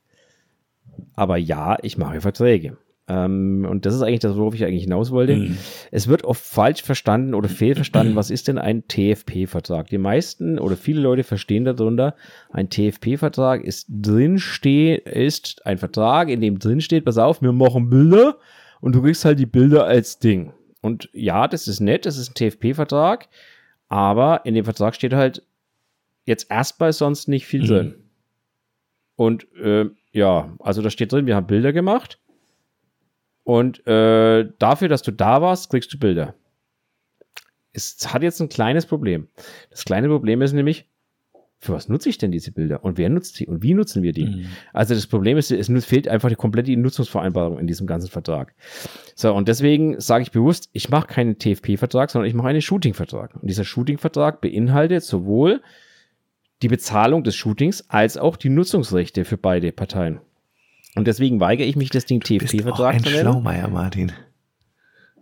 Aber ja, ich mache Verträge. Ähm, und das ist eigentlich das, worauf ich eigentlich hinaus wollte. Mhm. Es wird oft falsch verstanden oder fehlverstanden, was ist denn ein TFP-Vertrag? Die meisten oder viele Leute verstehen darunter, ein TFP-Vertrag ist drinsteht, ist ein Vertrag, in dem drinsteht, pass auf, wir machen Bilder und du kriegst halt die Bilder als Ding. Und ja, das ist nett, das ist ein TFP-Vertrag. Aber in dem Vertrag steht halt jetzt erstmal sonst nicht viel mhm. drin. Und äh, ja, also da steht drin, wir haben Bilder gemacht. Und äh, dafür, dass du da warst, kriegst du Bilder. Es hat jetzt ein kleines Problem. Das kleine Problem ist nämlich, für was nutze ich denn diese Bilder und wer nutzt die und wie nutzen wir die? Mhm. Also das Problem ist, es fehlt einfach die komplette Nutzungsvereinbarung in diesem ganzen Vertrag. So, und deswegen sage ich bewusst, ich mache keinen TFP-Vertrag, sondern ich mache einen Shooting-Vertrag. Und dieser Shooting-Vertrag beinhaltet sowohl die Bezahlung des Shootings als auch die Nutzungsrechte für beide Parteien. Und deswegen weigere ich mich, das Ding TFP-Vertrag zu nennen. Schlaumeier, Martin.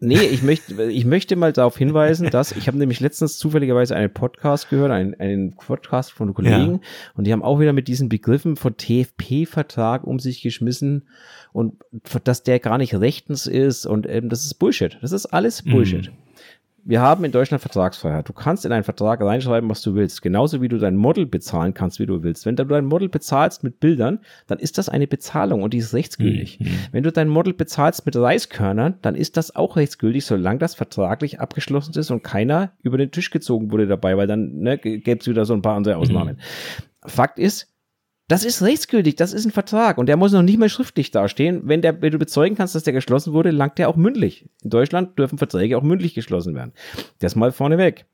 Nee, ich möchte, ich möchte mal darauf hinweisen, dass ich habe nämlich letztens zufälligerweise einen Podcast gehört, einen, einen Podcast von Kollegen, ja. und die haben auch wieder mit diesen Begriffen von TFP-Vertrag um sich geschmissen und dass der gar nicht rechtens ist und ähm, das ist Bullshit. Das ist alles Bullshit. Mhm wir haben in Deutschland Vertragsfreiheit. Du kannst in einen Vertrag reinschreiben, was du willst. Genauso wie du dein Model bezahlen kannst, wie du willst. Wenn du dein Model bezahlst mit Bildern, dann ist das eine Bezahlung und die ist rechtsgültig. Mhm. Wenn du dein Model bezahlst mit Reiskörnern, dann ist das auch rechtsgültig, solange das vertraglich abgeschlossen ist und keiner über den Tisch gezogen wurde dabei, weil dann ne, gäbe es wieder so ein paar andere Ausnahmen. Mhm. Fakt ist, das ist rechtsgültig, das ist ein Vertrag und der muss noch nicht mal schriftlich dastehen. Wenn, der, wenn du bezeugen kannst, dass der geschlossen wurde, langt der auch mündlich. In Deutschland dürfen Verträge auch mündlich geschlossen werden. Das mal vorneweg.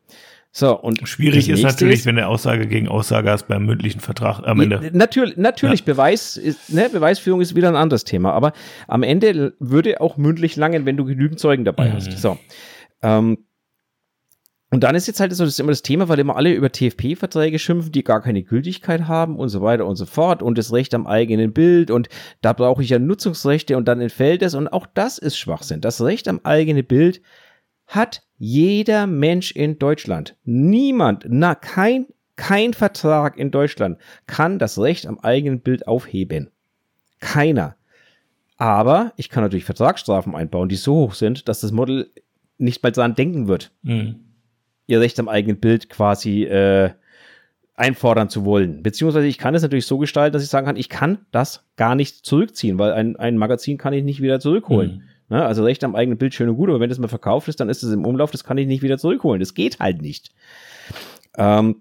So, und Schwierig ist natürlich, ist, wenn der Aussage gegen Aussage hast beim mündlichen Vertrag am Ende. Natürlich, natürlich ja. Beweis ist, ne, Beweisführung ist wieder ein anderes Thema, aber am Ende würde auch mündlich langen, wenn du genügend Zeugen dabei mhm. hast. So. Ähm, und dann ist jetzt halt so, das immer das Thema, weil immer alle über TFP-Verträge schimpfen, die gar keine Gültigkeit haben und so weiter und so fort und das Recht am eigenen Bild und da brauche ich ja Nutzungsrechte und dann entfällt es und auch das ist Schwachsinn. Das Recht am eigenen Bild hat jeder Mensch in Deutschland. Niemand, na, kein, kein Vertrag in Deutschland kann das Recht am eigenen Bild aufheben. Keiner. Aber ich kann natürlich Vertragsstrafen einbauen, die so hoch sind, dass das Model nicht mal daran denken wird. Mhm ihr Recht am eigenen Bild quasi äh, einfordern zu wollen. Beziehungsweise ich kann es natürlich so gestalten, dass ich sagen kann, ich kann das gar nicht zurückziehen, weil ein, ein Magazin kann ich nicht wieder zurückholen. Mhm. Ne? Also Recht am eigenen Bild schön und gut, aber wenn das mal verkauft ist, dann ist es im Umlauf, das kann ich nicht wieder zurückholen. Das geht halt nicht. Ähm,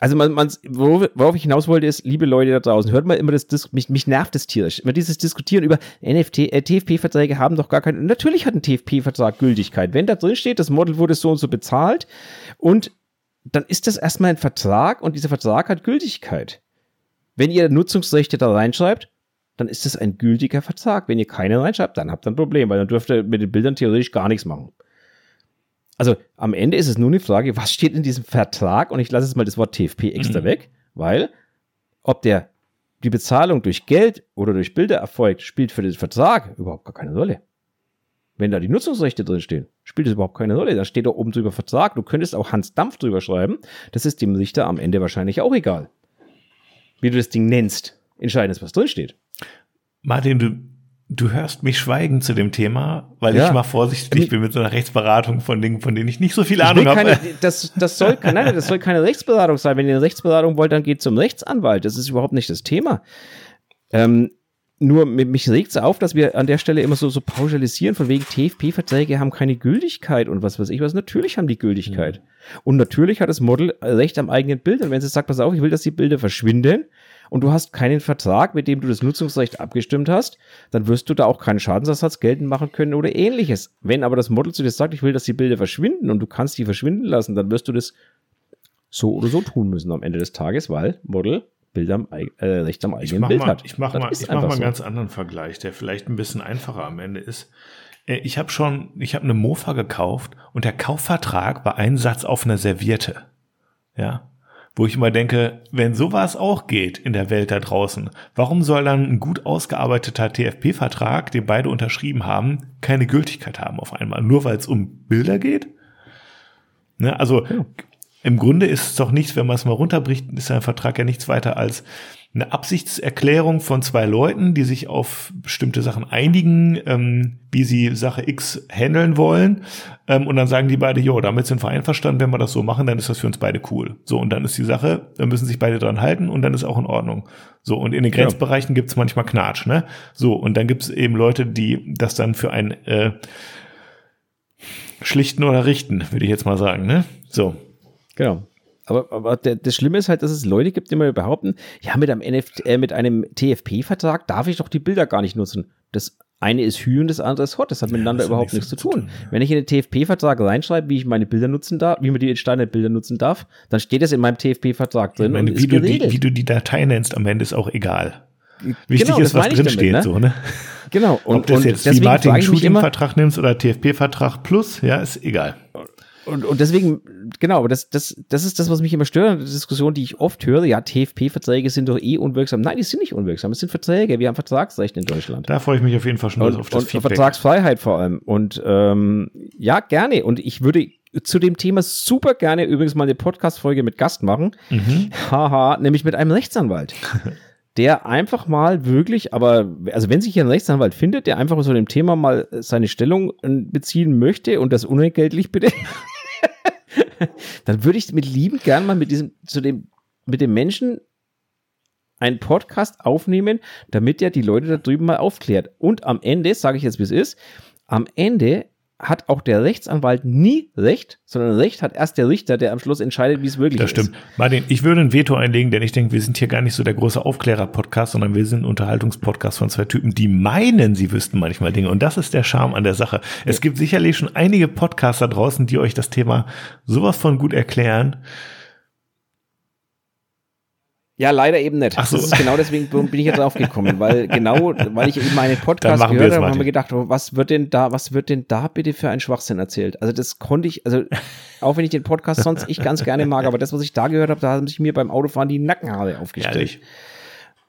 also man, man, worauf ich hinaus wollte, ist, liebe Leute da draußen, hört mal immer das, mich, mich nervt das tierisch. Immer dieses Diskutieren über NFT, äh, TFP-Verträge haben doch gar keinen, natürlich hat ein TFP-Vertrag Gültigkeit. Wenn da drin steht, das Model wurde so und so bezahlt und dann ist das erstmal ein Vertrag und dieser Vertrag hat Gültigkeit. Wenn ihr Nutzungsrechte da reinschreibt, dann ist das ein gültiger Vertrag. Wenn ihr keine reinschreibt, dann habt ihr ein Problem, weil dann dürft ihr mit den Bildern theoretisch gar nichts machen also am Ende ist es nur eine Frage, was steht in diesem Vertrag? Und ich lasse jetzt mal das Wort TFP extra mhm. weg, weil ob der die Bezahlung durch Geld oder durch Bilder erfolgt, spielt für den Vertrag überhaupt gar keine Rolle. Wenn da die Nutzungsrechte drin stehen, spielt es überhaupt keine Rolle. Da steht da oben drüber Vertrag. Du könntest auch Hans Dampf drüber schreiben. Das ist dem Richter am Ende wahrscheinlich auch egal. Wie du das Ding nennst. Entscheidend ist, was drin steht. Martin, du, Du hörst mich schweigen zu dem Thema, weil ja. ich mal vorsichtig bin mit so einer Rechtsberatung von Dingen, von denen ich nicht so viel Ahnung habe. Das, das, soll, nein, das soll keine Rechtsberatung sein. Wenn ihr eine Rechtsberatung wollt, dann geht zum Rechtsanwalt. Das ist überhaupt nicht das Thema. Ähm, nur mich regt es auf, dass wir an der Stelle immer so, so pauschalisieren, von wegen TFP-Verträge haben keine Gültigkeit und was weiß ich was. Natürlich haben die Gültigkeit. Mhm. Und natürlich hat das Model Recht am eigenen Bild. Und wenn sie sagt, pass auf, ich will, dass die Bilder verschwinden und du hast keinen Vertrag, mit dem du das Nutzungsrecht abgestimmt hast, dann wirst du da auch keinen Schadensersatz geltend machen können oder ähnliches. Wenn aber das Model zu dir sagt, ich will, dass die Bilder verschwinden und du kannst die verschwinden lassen, dann wirst du das so oder so tun müssen am Ende des Tages, weil Model Bild am, äh, Recht am eigenen Bild mal, hat. Ich mache mal, ich mach mal einen so. ganz anderen Vergleich, der vielleicht ein bisschen einfacher am Ende ist. Äh, ich habe schon, ich habe eine Mofa gekauft und der Kaufvertrag war ein Satz auf einer Serviette. Ja, wo ich immer denke, wenn sowas auch geht in der Welt da draußen, warum soll dann ein gut ausgearbeiteter TFP-Vertrag, den beide unterschrieben haben, keine Gültigkeit haben auf einmal, nur weil es um Bilder geht? Ne, also ja. im Grunde ist es doch nichts, wenn man es mal runterbricht, ist ein Vertrag ja nichts weiter als eine Absichtserklärung von zwei Leuten, die sich auf bestimmte Sachen einigen, ähm, wie sie Sache X handeln wollen. Ähm, und dann sagen die beide, jo, damit sind wir einverstanden, wenn wir das so machen, dann ist das für uns beide cool. So, und dann ist die Sache, dann müssen sich beide dran halten und dann ist auch in Ordnung. So, und in den Grenzbereichen ja. gibt's manchmal Knatsch, ne? So, und dann gibt's eben Leute, die das dann für ein äh, schlichten oder richten, würde ich jetzt mal sagen, ne? So. Genau. Aber, aber der, das Schlimme ist halt, dass es Leute gibt, die immer behaupten, ja, mit einem, NFT, äh, mit einem TFP-Vertrag darf ich doch die Bilder gar nicht nutzen. Das eine ist Hü und das andere ist Hot. Das hat ja, miteinander überhaupt nichts zu tun. tun ja. Wenn ich in den TFP-Vertrag reinschreibe, wie ich meine Bilder nutzen darf, wie man die Standardbilder nutzen darf, dann steht das in meinem TFP-Vertrag drin. Meine, wie, du die, wie du die Datei nennst am Ende ist auch egal. Wichtig genau, ist, was drin steht, ne? so, ne? Genau. Und, Ob das jetzt wie Martin Shooting-Vertrag nimmst oder TFP-Vertrag plus, ja, ist egal. Und, und deswegen, genau, aber das, das, das ist das, was mich immer stört in der Diskussion, die ich oft höre. Ja, TFP-Verträge sind doch eh unwirksam. Nein, die sind nicht unwirksam. Es sind Verträge. Wir haben Vertragsrecht in Deutschland. Da freue ich mich auf jeden Fall schon und, auf das und Feedback. Vertragsfreiheit vor allem. Und ähm, ja, gerne. Und ich würde zu dem Thema super gerne übrigens mal eine Podcast-Folge mit Gast machen. Mhm. Haha, nämlich mit einem Rechtsanwalt. der einfach mal wirklich, aber also wenn sich hier ein Rechtsanwalt findet, der einfach zu dem Thema mal seine Stellung äh, beziehen möchte und das unentgeltlich bitte, dann würde ich mit lieben gern mal mit diesem, zu dem, mit dem Menschen einen Podcast aufnehmen, damit er die Leute da drüben mal aufklärt. Und am Ende, sage ich jetzt, wie es ist, am Ende hat auch der Rechtsanwalt nie Recht, sondern Recht hat erst der Richter, der am Schluss entscheidet, wie es wirklich ist. Das stimmt. Martin, ich würde ein Veto einlegen, denn ich denke, wir sind hier gar nicht so der große Aufklärer-Podcast, sondern wir sind ein Unterhaltungspodcast von zwei Typen, die meinen, sie wüssten manchmal Dinge. Und das ist der Charme an der Sache. Es gibt sicherlich schon einige Podcaster draußen, die euch das Thema sowas von gut erklären. Ja, leider eben nicht. Ach so. Das ist genau deswegen bin ich jetzt aufgekommen, weil genau, weil ich eben meinen Podcast gehört habe, haben wir gedacht, oh, was wird denn da, was wird denn da bitte für ein Schwachsinn erzählt? Also das konnte ich, also auch wenn ich den Podcast sonst ich ganz gerne mag, aber das, was ich da gehört habe, da haben sich mir beim Autofahren die Nackenhaare aufgestellt.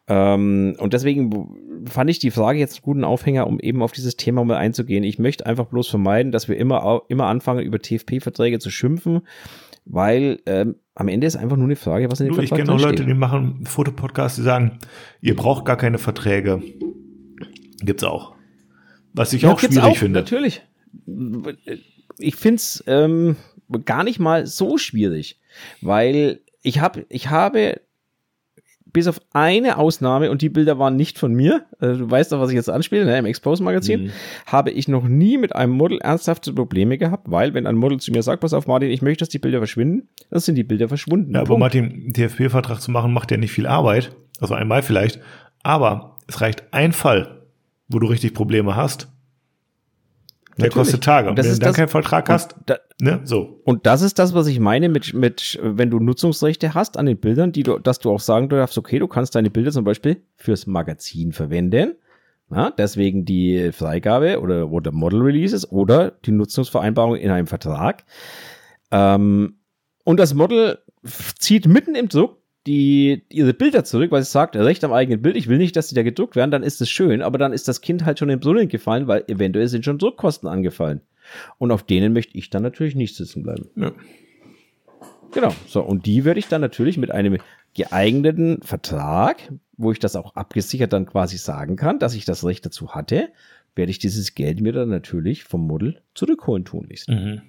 Ähm, und deswegen fand ich die Frage jetzt einen guten Aufhänger, um eben auf dieses Thema mal einzugehen. Ich möchte einfach bloß vermeiden, dass wir immer, immer anfangen, über TFP-Verträge zu schimpfen, weil ähm, am Ende ist einfach nur eine Frage, was in den du, Ich kenne auch Leute, die machen Fotopodcasts, die sagen, ihr braucht gar keine Verträge. Gibt's auch. Was ich ja, auch schwierig auch, finde. Natürlich. Ich find's ähm, gar nicht mal so schwierig, weil ich habe ich habe bis auf eine Ausnahme, und die Bilder waren nicht von mir, äh, du weißt doch, was ich jetzt anspiele, ne, im Expose-Magazin, mhm. habe ich noch nie mit einem Model ernsthafte Probleme gehabt, weil wenn ein Model zu mir sagt, pass auf Martin, ich möchte, dass die Bilder verschwinden, dann sind die Bilder verschwunden. Ja, aber Martin, TFP-Vertrag zu machen, macht ja nicht viel Arbeit, also einmal vielleicht, aber es reicht ein Fall, wo du richtig Probleme hast, der Natürlich. kostet Tage. Und, das wenn du dann keinen Vertrag hast, da, ne, so. Und das ist das, was ich meine mit, mit, wenn du Nutzungsrechte hast an den Bildern, die du, dass du auch sagen darfst, okay, du kannst deine Bilder zum Beispiel fürs Magazin verwenden. Ja, deswegen die Freigabe oder, oder Model Releases oder die Nutzungsvereinbarung in einem Vertrag. Ähm, und das Model zieht mitten im Druck die ihre Bilder zurück, weil sie sagt, Recht am eigenen Bild, ich will nicht, dass die da gedruckt werden, dann ist es schön, aber dann ist das Kind halt schon im Brunnen gefallen, weil eventuell sind schon Druckkosten angefallen. Und auf denen möchte ich dann natürlich nicht sitzen bleiben. Ja. Genau. So, und die werde ich dann natürlich mit einem geeigneten Vertrag, wo ich das auch abgesichert dann quasi sagen kann, dass ich das Recht dazu hatte, werde ich dieses Geld mir dann natürlich vom Model zurückholen tun. Mhm.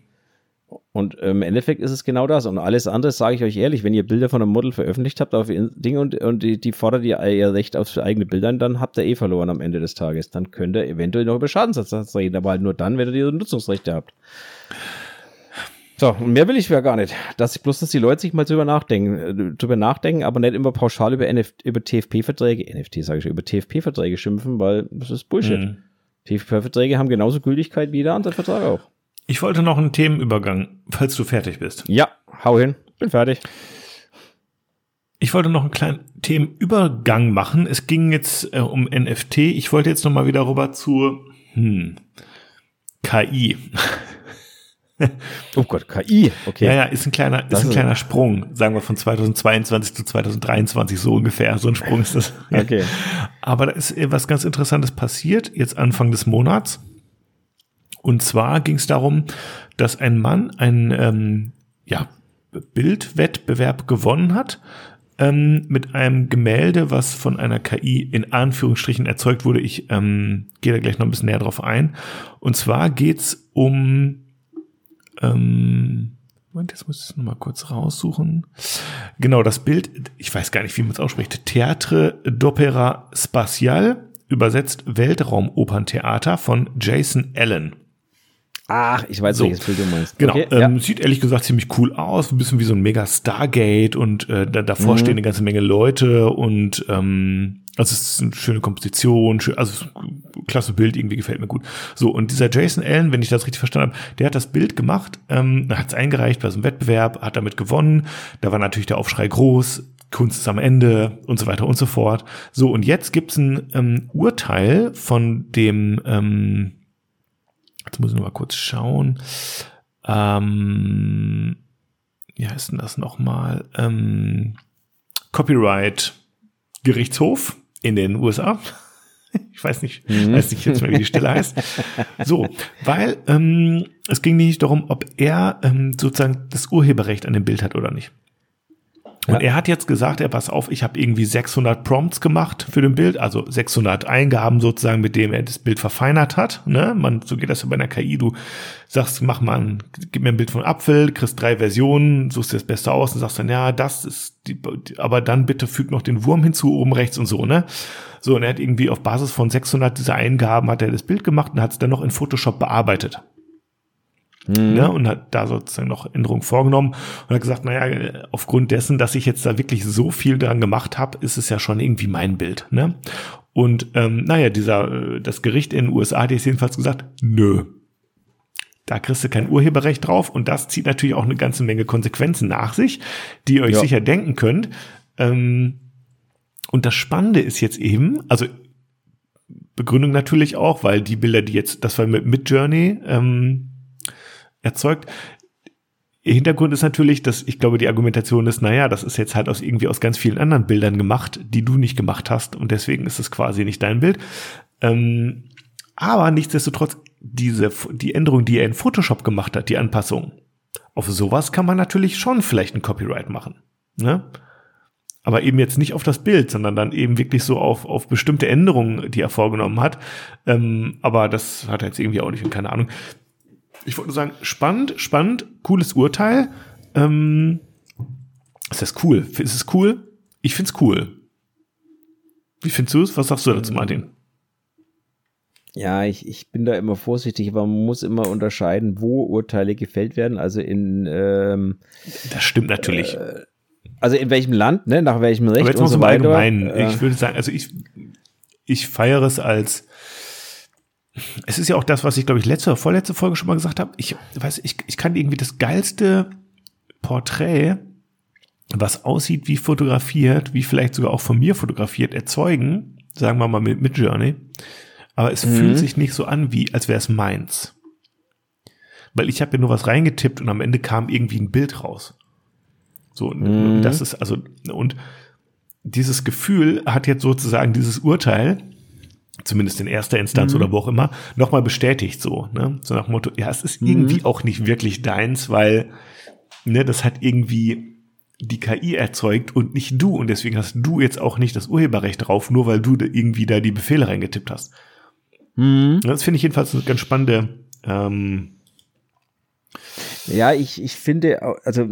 Und im Endeffekt ist es genau das. Und alles andere sage ich euch ehrlich, wenn ihr Bilder von einem Model veröffentlicht habt auf Dinge und, und die, die fordert ihr, ihr Recht auf eigene Bilder, dann habt ihr eh verloren am Ende des Tages. Dann könnt ihr eventuell noch über Schadensersatz reden, aber halt nur dann, wenn ihr die Nutzungsrechte habt. So, und mehr will ich ja gar nicht. Dass bloß, dass die Leute sich mal drüber nachdenken, äh, drüber nachdenken, aber nicht immer pauschal über, NF über TFP-Verträge, NFT sage ich über TFP-Verträge schimpfen, weil das ist Bullshit. Mhm. TFP-Verträge haben genauso Gültigkeit wie jeder andere Vertrag auch. Ich wollte noch einen Themenübergang, falls du fertig bist. Ja, hau hin, bin fertig. Ich wollte noch einen kleinen Themenübergang machen. Es ging jetzt äh, um NFT. Ich wollte jetzt noch mal wieder rüber zu hm, KI. oh Gott, KI, okay. Ja, ja, ist ein kleiner, ist ein kleiner Sprung, sagen wir von 2022 zu 2023 so ungefähr. So ein Sprung ist das. okay. Aber da ist was ganz Interessantes passiert, jetzt Anfang des Monats. Und zwar ging es darum, dass ein Mann einen ähm, ja, Bildwettbewerb gewonnen hat ähm, mit einem Gemälde, was von einer KI in Anführungsstrichen erzeugt wurde. Ich ähm, gehe da gleich noch ein bisschen näher drauf ein. Und zwar geht's um ähm, Moment, jetzt muss ich es nochmal kurz raussuchen. Genau, das Bild, ich weiß gar nicht, wie man es ausspricht. Theatre d'Opera Spatial, übersetzt Weltraumoperntheater von Jason Allen. Ach, ich weiß, so. welches Bild du meinst. Genau, okay, ähm, ja. sieht ehrlich gesagt ziemlich cool aus, ein bisschen wie so ein mega Stargate und äh, da, davor mhm. stehen eine ganze Menge Leute und ähm, also es ist eine schöne Komposition, schön, also klasse Bild, irgendwie gefällt mir gut. So, und dieser Jason Allen, wenn ich das richtig verstanden habe, der hat das Bild gemacht, ähm, hat es eingereicht bei so einem Wettbewerb, hat damit gewonnen. Da war natürlich der Aufschrei groß, Kunst ist am Ende und so weiter und so fort. So, und jetzt gibt's ein ähm, Urteil von dem ähm, Jetzt muss ich noch mal kurz schauen. Ähm, wie heißt denn das nochmal? Ähm, Copyright Gerichtshof in den USA. Ich weiß nicht, mhm. weiß nicht jetzt mehr, wie die Stelle heißt. So, weil ähm, es ging nicht darum, ob er ähm, sozusagen das Urheberrecht an dem Bild hat oder nicht. Und ja. er hat jetzt gesagt, er pass auf, ich habe irgendwie 600 Prompts gemacht für den Bild, also 600 Eingaben sozusagen, mit dem er das Bild verfeinert hat. Ne? Man, so geht das ja bei einer KI. Du sagst, mach mal, ein, gib mir ein Bild von Apfel, kriegst drei Versionen, suchst dir das Beste aus und sagst dann, ja, das ist die, aber dann bitte füg noch den Wurm hinzu, oben rechts und so, ne? So, und er hat irgendwie auf Basis von 600 dieser Eingaben hat er das Bild gemacht und hat es dann noch in Photoshop bearbeitet. Mhm. Ne, und hat da sozusagen noch Änderungen vorgenommen und hat gesagt, naja, aufgrund dessen, dass ich jetzt da wirklich so viel dran gemacht habe, ist es ja schon irgendwie mein Bild. Ne? Und ähm, naja, dieser, äh, das Gericht in den USA hat jetzt jedenfalls gesagt, nö. Da kriegst du kein Urheberrecht drauf und das zieht natürlich auch eine ganze Menge Konsequenzen nach sich, die ihr euch ja. sicher denken könnt. Ähm, und das Spannende ist jetzt eben, also Begründung natürlich auch, weil die Bilder, die jetzt, das war mit Midjourney, ähm, erzeugt. Hintergrund ist natürlich, dass ich glaube, die Argumentation ist, naja, das ist jetzt halt aus irgendwie aus ganz vielen anderen Bildern gemacht, die du nicht gemacht hast und deswegen ist es quasi nicht dein Bild. Ähm, aber nichtsdestotrotz, diese, die Änderung, die er in Photoshop gemacht hat, die Anpassung, auf sowas kann man natürlich schon vielleicht ein Copyright machen. Ne? Aber eben jetzt nicht auf das Bild, sondern dann eben wirklich so auf, auf bestimmte Änderungen, die er vorgenommen hat. Ähm, aber das hat er jetzt irgendwie auch nicht keine Ahnung ich wollte nur sagen, spannend, spannend, cooles Urteil. Ähm, ist das cool? Ist es cool? Ich find's cool. Wie findest du es? Was sagst du dazu, Martin? Ja, ich, ich bin da immer vorsichtig, aber man muss immer unterscheiden, wo Urteile gefällt werden. Also in ähm, Das stimmt natürlich. Äh, also in welchem Land, ne, nach welchem Recht. Aber jetzt und so weiter. Allgemeinen. Äh, ich würde sagen, also ich, ich feiere es als es ist ja auch das, was ich, glaube ich, letzte oder vorletzte Folge schon mal gesagt habe. Ich weiß, ich, ich kann irgendwie das geilste Porträt, was aussieht wie fotografiert, wie vielleicht sogar auch von mir fotografiert, erzeugen, sagen wir mal mit, mit Journey. Aber es mhm. fühlt sich nicht so an, wie als wäre es meins. Weil ich habe ja nur was reingetippt und am Ende kam irgendwie ein Bild raus. So, mhm. das ist also, und dieses Gefühl hat jetzt sozusagen dieses Urteil, zumindest in erster Instanz mhm. oder wo auch immer, nochmal bestätigt so, ne? So nach dem Motto, ja, es ist mhm. irgendwie auch nicht wirklich deins, weil, ne, das hat irgendwie die KI erzeugt und nicht du und deswegen hast du jetzt auch nicht das Urheberrecht drauf, nur weil du irgendwie da die Befehle reingetippt hast. Mhm. Das finde ich jedenfalls eine ganz spannende ähm, ja, ich, ich finde, also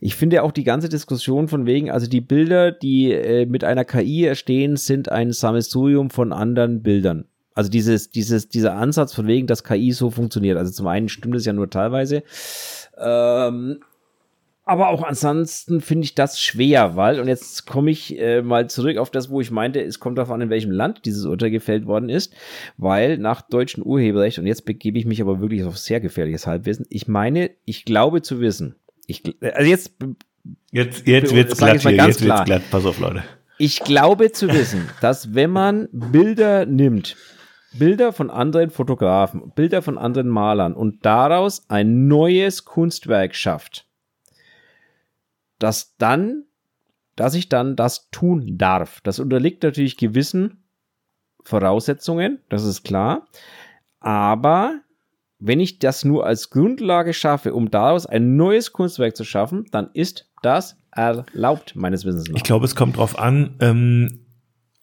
ich finde auch die ganze Diskussion von wegen, also die Bilder, die äh, mit einer KI erstehen, sind ein Sammelsurium von anderen Bildern. Also dieses, dieses, dieser Ansatz von wegen, dass KI so funktioniert. Also zum einen stimmt es ja nur teilweise. Ähm, aber auch ansonsten finde ich das schwer, weil, und jetzt komme ich äh, mal zurück auf das, wo ich meinte, es kommt darauf an, in welchem Land dieses Urteil gefällt worden ist, weil nach deutschem Urheberrecht, und jetzt begebe ich mich aber wirklich auf sehr gefährliches Halbwissen, ich meine, ich glaube zu wissen, ich, also jetzt Jetzt, jetzt wird's glatt hier, jetzt wird's glatt. Pass auf, Leute. Ich glaube zu wissen, dass wenn man Bilder nimmt, Bilder von anderen Fotografen, Bilder von anderen Malern und daraus ein neues Kunstwerk schafft, dass dann, dass ich dann das tun darf. Das unterliegt natürlich gewissen Voraussetzungen, das ist klar. Aber wenn ich das nur als Grundlage schaffe, um daraus ein neues Kunstwerk zu schaffen, dann ist das erlaubt, meines Wissens nach. Ich glaube, es kommt drauf an, ähm,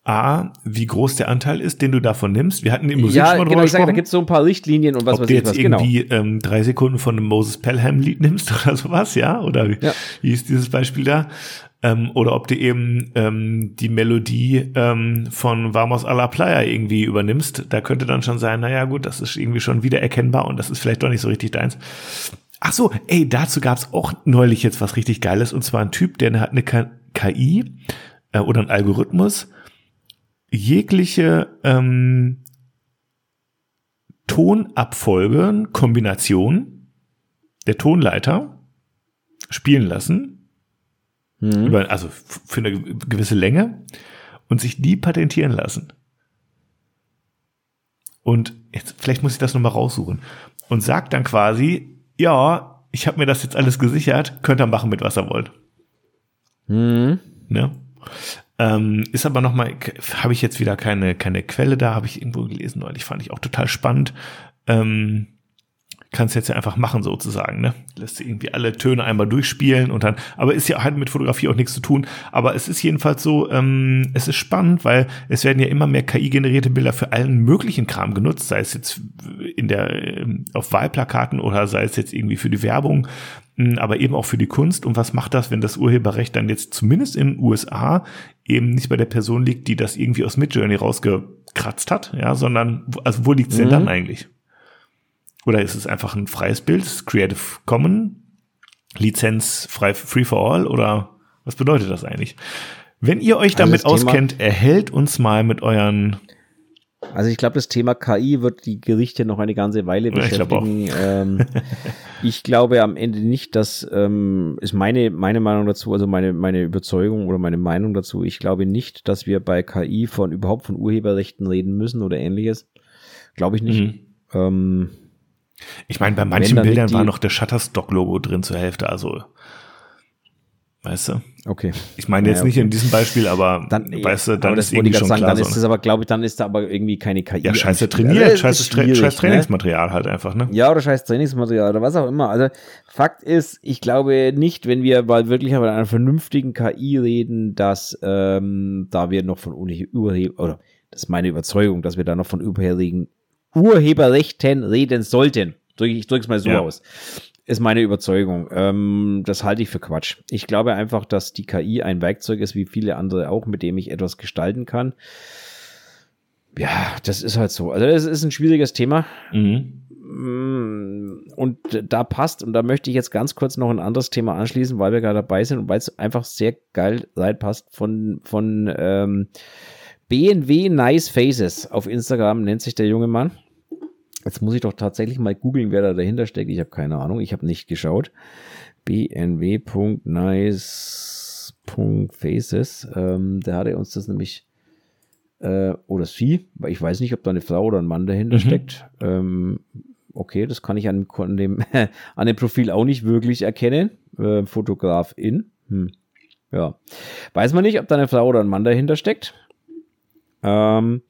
A, wie groß der Anteil ist, den du davon nimmst. Wir hatten im Musik ja, schon mal genau, ich sage, da gibt es so ein paar Richtlinien und was Ob weiß du jetzt was, genau. irgendwie ähm, drei Sekunden von einem Moses Pelham Lied nimmst oder sowas, ja? Oder ja. wie ist dieses Beispiel da? Ähm, oder ob du eben ähm, die Melodie ähm, von Vamos a la Playa irgendwie übernimmst. Da könnte dann schon sein, naja gut, das ist irgendwie schon wieder erkennbar und das ist vielleicht doch nicht so richtig deins. Ach so, ey, dazu gab's auch neulich jetzt was richtig Geiles. Und zwar ein Typ, der hat eine KI äh, oder ein Algorithmus, jegliche ähm, Tonabfolgen, Kombination der Tonleiter spielen lassen. Mhm. Also für eine gewisse Länge und sich die patentieren lassen. Und jetzt, vielleicht muss ich das nochmal raussuchen. Und sagt dann quasi, ja, ich habe mir das jetzt alles gesichert, könnt ihr machen mit was ihr wollt. Mhm. Ne? Ähm, ist aber nochmal, habe ich jetzt wieder keine, keine Quelle da, habe ich irgendwo gelesen neulich, fand ich auch total spannend. Ähm, kannst jetzt ja einfach machen sozusagen, ne? Lässt irgendwie alle Töne einmal durchspielen und dann, aber ist ja halt mit Fotografie auch nichts zu tun. Aber es ist jedenfalls so, ähm, es ist spannend, weil es werden ja immer mehr KI-generierte Bilder für allen möglichen Kram genutzt, sei es jetzt in der, ähm, auf Wahlplakaten oder sei es jetzt irgendwie für die Werbung, hm, aber eben auch für die Kunst. Und was macht das, wenn das Urheberrecht dann jetzt zumindest in den USA eben nicht bei der Person liegt, die das irgendwie aus Midjourney rausgekratzt hat, ja, sondern, also wo liegt's mhm. denn dann eigentlich? Oder ist es einfach ein freies Bild, Creative Commons, Lizenz frei, free for all oder was bedeutet das eigentlich? Wenn ihr euch damit also auskennt, erhält uns mal mit euren also ich glaube, das Thema KI wird die Gerichte noch eine ganze Weile beschäftigen. Ich, ähm, ich glaube am Ende nicht, dass ähm, ist meine meine Meinung dazu, also meine meine Überzeugung oder meine Meinung dazu. Ich glaube nicht, dass wir bei KI von überhaupt von Urheberrechten reden müssen oder ähnliches. Glaube ich nicht. Mhm. Ähm, ich meine, bei manchen Bildern war noch der Shutterstock-Logo drin zur Hälfte, also weißt du? Okay. Ich meine jetzt ja, okay. nicht in diesem Beispiel, aber dann, weißt du, dann ist irgendwie schon sagen, klar. Dann ist das aber, glaube ich, dann ist da aber irgendwie keine KI. Ja, scheiße trainiert, also, scheiße, scheiß ne? Trainingsmaterial ne? halt einfach, ne? Ja, oder scheiß Trainingsmaterial oder was auch immer. Also Fakt ist, ich glaube nicht, wenn wir mal wirklich über einer vernünftigen KI reden, dass ähm, da wir noch von Urheber, oder das ist meine Überzeugung, dass wir da noch von Urheberrechten Urheberrechten reden sollten. Ich drücke es mal so ja. aus. Ist meine Überzeugung. Ähm, das halte ich für Quatsch. Ich glaube einfach, dass die KI ein Werkzeug ist, wie viele andere auch, mit dem ich etwas gestalten kann. Ja, das ist halt so. Also, das ist ein schwieriges Thema. Mhm. Mm, und da passt, und da möchte ich jetzt ganz kurz noch ein anderes Thema anschließen, weil wir gerade dabei sind und weil es einfach sehr geil reinpasst von, von ähm, BNW Nice Faces auf Instagram nennt sich der junge Mann. Jetzt muss ich doch tatsächlich mal googeln, wer da dahinter steckt. Ich habe keine Ahnung, ich habe nicht geschaut. bnw.nice.faces. Ähm, der hatte uns das nämlich, äh, oder sie, weil ich weiß nicht, ob da eine Frau oder ein Mann dahinter mhm. steckt. Ähm, okay, das kann ich an dem, an dem Profil auch nicht wirklich erkennen. Äh, Fotografin. Hm. Ja. Weiß man nicht, ob da eine Frau oder ein Mann dahinter steckt. Ähm,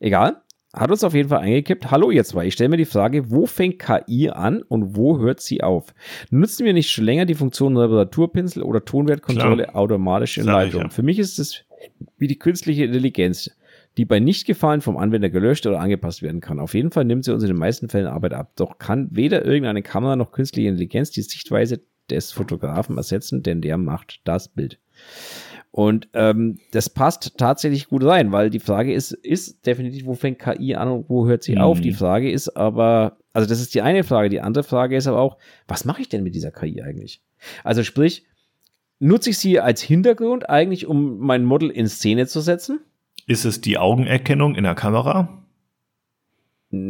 egal. Hat uns auf jeden Fall eingekippt. Hallo ihr zwei, ich stelle mir die Frage, wo fängt KI an und wo hört sie auf? Nutzen wir nicht schon länger die Funktion Reparaturpinsel oder Tonwertkontrolle Klar. automatisch in Leitung? Ja. Für mich ist es wie die künstliche Intelligenz, die bei Nichtgefallen vom Anwender gelöscht oder angepasst werden kann. Auf jeden Fall nimmt sie uns in den meisten Fällen Arbeit ab. Doch kann weder irgendeine Kamera noch künstliche Intelligenz die Sichtweise des Fotografen ersetzen, denn der macht das Bild. Und ähm, das passt tatsächlich gut rein, weil die Frage ist, ist definitiv, wo fängt KI an und wo hört sie mhm. auf? Die Frage ist aber, also das ist die eine Frage. Die andere Frage ist aber auch, was mache ich denn mit dieser KI eigentlich? Also sprich, nutze ich sie als Hintergrund eigentlich, um mein Model in Szene zu setzen? Ist es die Augenerkennung in der Kamera?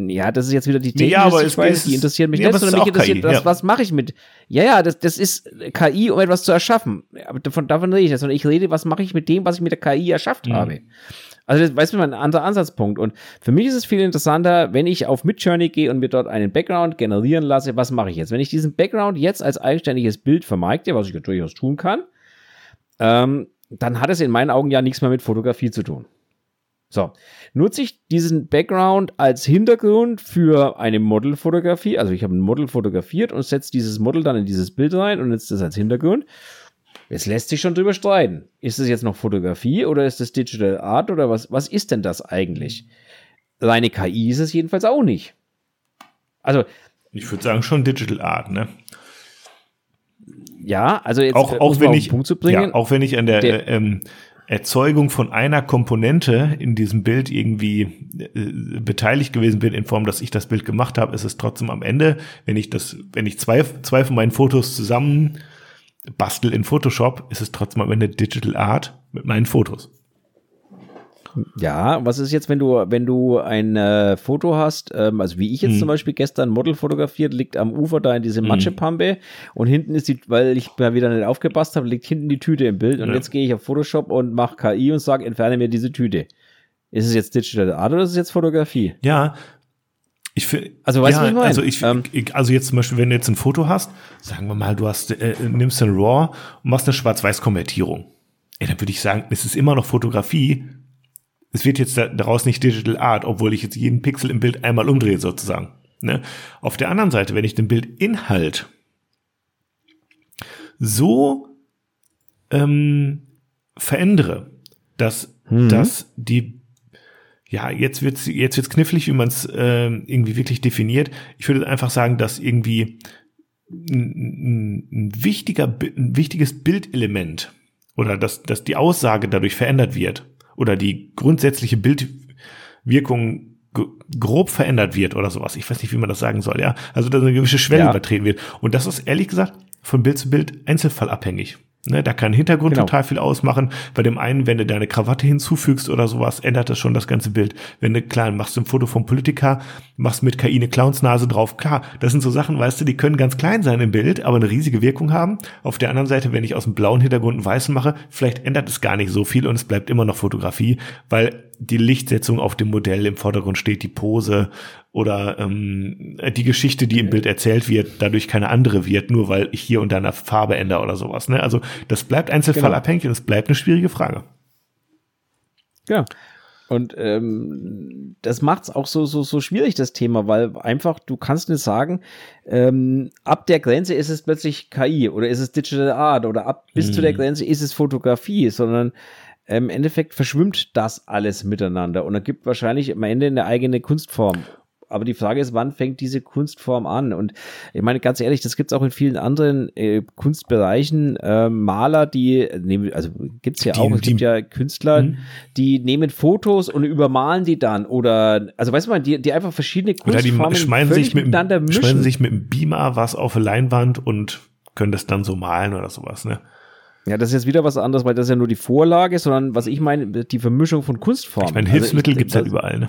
Ja, das ist jetzt wieder die Technik, ja, aber ich weiß, die interessiert mich ja, nicht, sondern mich interessiert, KI, das, ja. was mache ich mit. Ja, ja, das, das ist KI, um etwas zu erschaffen. Aber davon, davon rede ich nicht, sondern ich rede, was mache ich mit dem, was ich mit der KI erschafft Mhm. habe. Also das weißt du, ein anderer Ansatzpunkt. Und für mich ist es viel interessanter, wenn ich auf Midjourney gehe und mir dort einen Background generieren lasse, was mache ich jetzt? Wenn ich diesen Background jetzt als eigenständiges Bild vermarkte, was ich ja durchaus tun kann, ähm, dann hat es in meinen Augen ja nichts mehr mit Fotografie zu tun. So, nutze ich diesen Background als Hintergrund für eine Modelfotografie. Also ich habe ein Model fotografiert und setze dieses Model dann in dieses Bild rein und nutze das als Hintergrund. Es lässt sich schon drüber streiten. Ist es jetzt noch Fotografie oder ist es Digital Art oder was, was ist denn das eigentlich? Reine KI ist es jedenfalls auch nicht. Also, Ich würde sagen schon Digital Art, ne? ja, also jetzt Auch, auch wenn auf den ich, Punkt zu bringen. ja, auch wenn ich an der, Der- äh, ähm, Erzeugung von einer Komponente in diesem Bild irgendwie äh, beteiligt gewesen bin, in Form, dass ich das Bild gemacht habe, ist es trotzdem am Ende, wenn ich das, wenn ich zwei, zwei von meinen Fotos zusammen bastel in Photoshop, ist es trotzdem am Ende Digital Art mit meinen Fotos. Ja, was ist jetzt, wenn du, wenn du ein äh, Foto hast, ähm, also wie ich jetzt Mhm. zum Beispiel gestern Model fotografiert, liegt am Ufer da in diese Matschepampe und hinten ist die, weil ich mal wieder nicht aufgepasst habe, liegt hinten die Tüte im Bild und Ja. jetzt gehe ich auf Photoshop und mache KI und sage, entferne mir diese Tüte. Ist es jetzt Digital Art oder ist es jetzt Fotografie? Ja. Ich finde, Also, weißt du, ja, was ich meine? Also, ich, Ähm, ich, also jetzt zum Beispiel, wenn du jetzt ein Foto hast, sagen wir mal, du hast, äh, nimmst ein RAW und machst eine Schwarz-Weiß-Konvertierung. Ey, dann würde ich sagen, es ist immer noch Fotografie. Es wird jetzt da, daraus nicht Digital Art, obwohl ich jetzt jeden Pixel im Bild einmal umdrehe, sozusagen. Ne? Auf der anderen Seite, wenn ich den Bildinhalt so ähm, verändere, dass, Mhm. dass die ja, jetzt wird's jetzt wird's knifflig, wie man es ähm, irgendwie wirklich definiert. Ich würde einfach sagen, dass irgendwie ein, ein, wichtiger, ein wichtiges Bildelement oder dass, dass die Aussage dadurch verändert wird oder die grundsätzliche Bildwirkung grob verändert wird oder sowas. Ich weiß nicht, wie man das sagen soll, ja. Also, dass eine gewisse Schwelle Ja. übertreten wird. Und das ist ehrlich gesagt von Bild zu Bild einzelfallabhängig. Ne, da kann Hintergrund Genau. total viel ausmachen. Bei dem einen, wenn du deine Krawatte hinzufügst oder sowas, ändert das schon das ganze Bild. Wenn du, klar, machst du ein Foto vom Politiker, machst mit KI eine Clownsnase drauf, klar, das sind so Sachen, weißt du, die können ganz klein sein im Bild, aber eine riesige Wirkung haben. Auf der anderen Seite, wenn ich aus dem blauen Hintergrund einen weißen mache, vielleicht ändert es gar nicht so viel und es bleibt immer noch Fotografie, weil die Lichtsetzung auf dem Modell im Vordergrund steht, die Pose oder ähm, die Geschichte, die im Bild erzählt wird, dadurch keine andere wird, nur weil ich hier und da eine Farbe ändere oder sowas. Ne? Also das bleibt einzelfallabhängig und es bleibt eine schwierige Frage. Ja. Und ähm, das macht's auch so, so, so schwierig, das Thema, weil einfach, du kannst nicht sagen, ähm, ab der Grenze ist es plötzlich KI oder ist es Digital Art oder ab bis zu der Grenze ist es Fotografie, sondern ähm, im Endeffekt verschwimmt das alles miteinander und ergibt wahrscheinlich am Ende eine eigene Kunstform. Aber die Frage ist, wann fängt diese Kunstform an? Und ich meine, ganz ehrlich, das gibt's auch in vielen anderen äh, Kunstbereichen. Äh, Maler, die, nehmen, also gibt's ja Die- auch, es die- gibt ja Künstler, Mhm. die nehmen Fotos und übermalen die dann. Oder, also weißt du mal, die, die einfach verschiedene Oder die Kunstformen schmeißen sich, mit, miteinander mischen. schmeißen sich mit dem Beamer was auf eine Leinwand und können das dann so malen oder sowas. Ne? ja, das ist jetzt wieder was anderes, weil das ist ja nur die Vorlage, sondern was ich meine, die Vermischung von Kunstformen. Ich meine, Also Hilfsmittel ich- gibt's halt überall. Ne?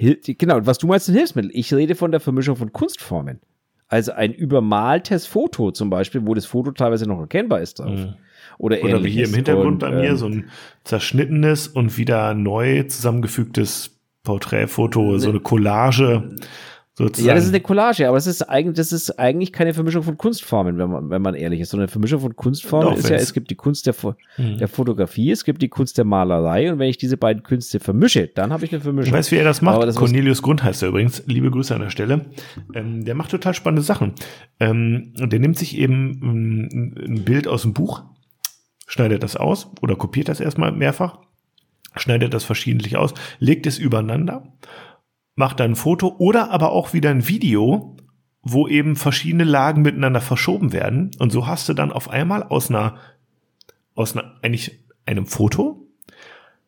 Genau, und was du meinst, sind Hilfsmittel. Ich rede von der Vermischung von Kunstformen. Also ein übermaltes Foto zum Beispiel, wo das Foto teilweise noch erkennbar ist drauf. Mhm. Oder, Oder wie hier im. Hintergrund Und, bei mir, ähm, so ein zerschnittenes und wieder neu zusammengefügtes Porträtfoto, so eine Collage sozusagen. Ja, das ist eine Collage, aber das ist eigentlich, das ist eigentlich keine Vermischung von Kunstformen, wenn man, wenn man ehrlich ist. Sondern eine Vermischung von Kunstformen Doch, ist ja, es gibt die Kunst der, Fo- Mhm. der Fotografie, es gibt die Kunst der Malerei und wenn ich diese beiden Künste vermische, dann habe ich eine Ich Vermischung. weiß, wie er das macht. Das Cornelius Grund heißt er übrigens. Liebe Grüße an der Stelle. Ähm, der macht total spannende Sachen. Ähm, der nimmt sich eben ähm, ein Bild aus dem Buch, schneidet das aus oder kopiert das erstmal mehrfach, schneidet das verschiedentlich aus, legt es übereinander, macht dann ein Foto oder aber auch wieder ein Video, wo eben verschiedene Lagen miteinander verschoben werden. Und so hast du dann auf einmal aus einer, aus einer eigentlich einem Foto,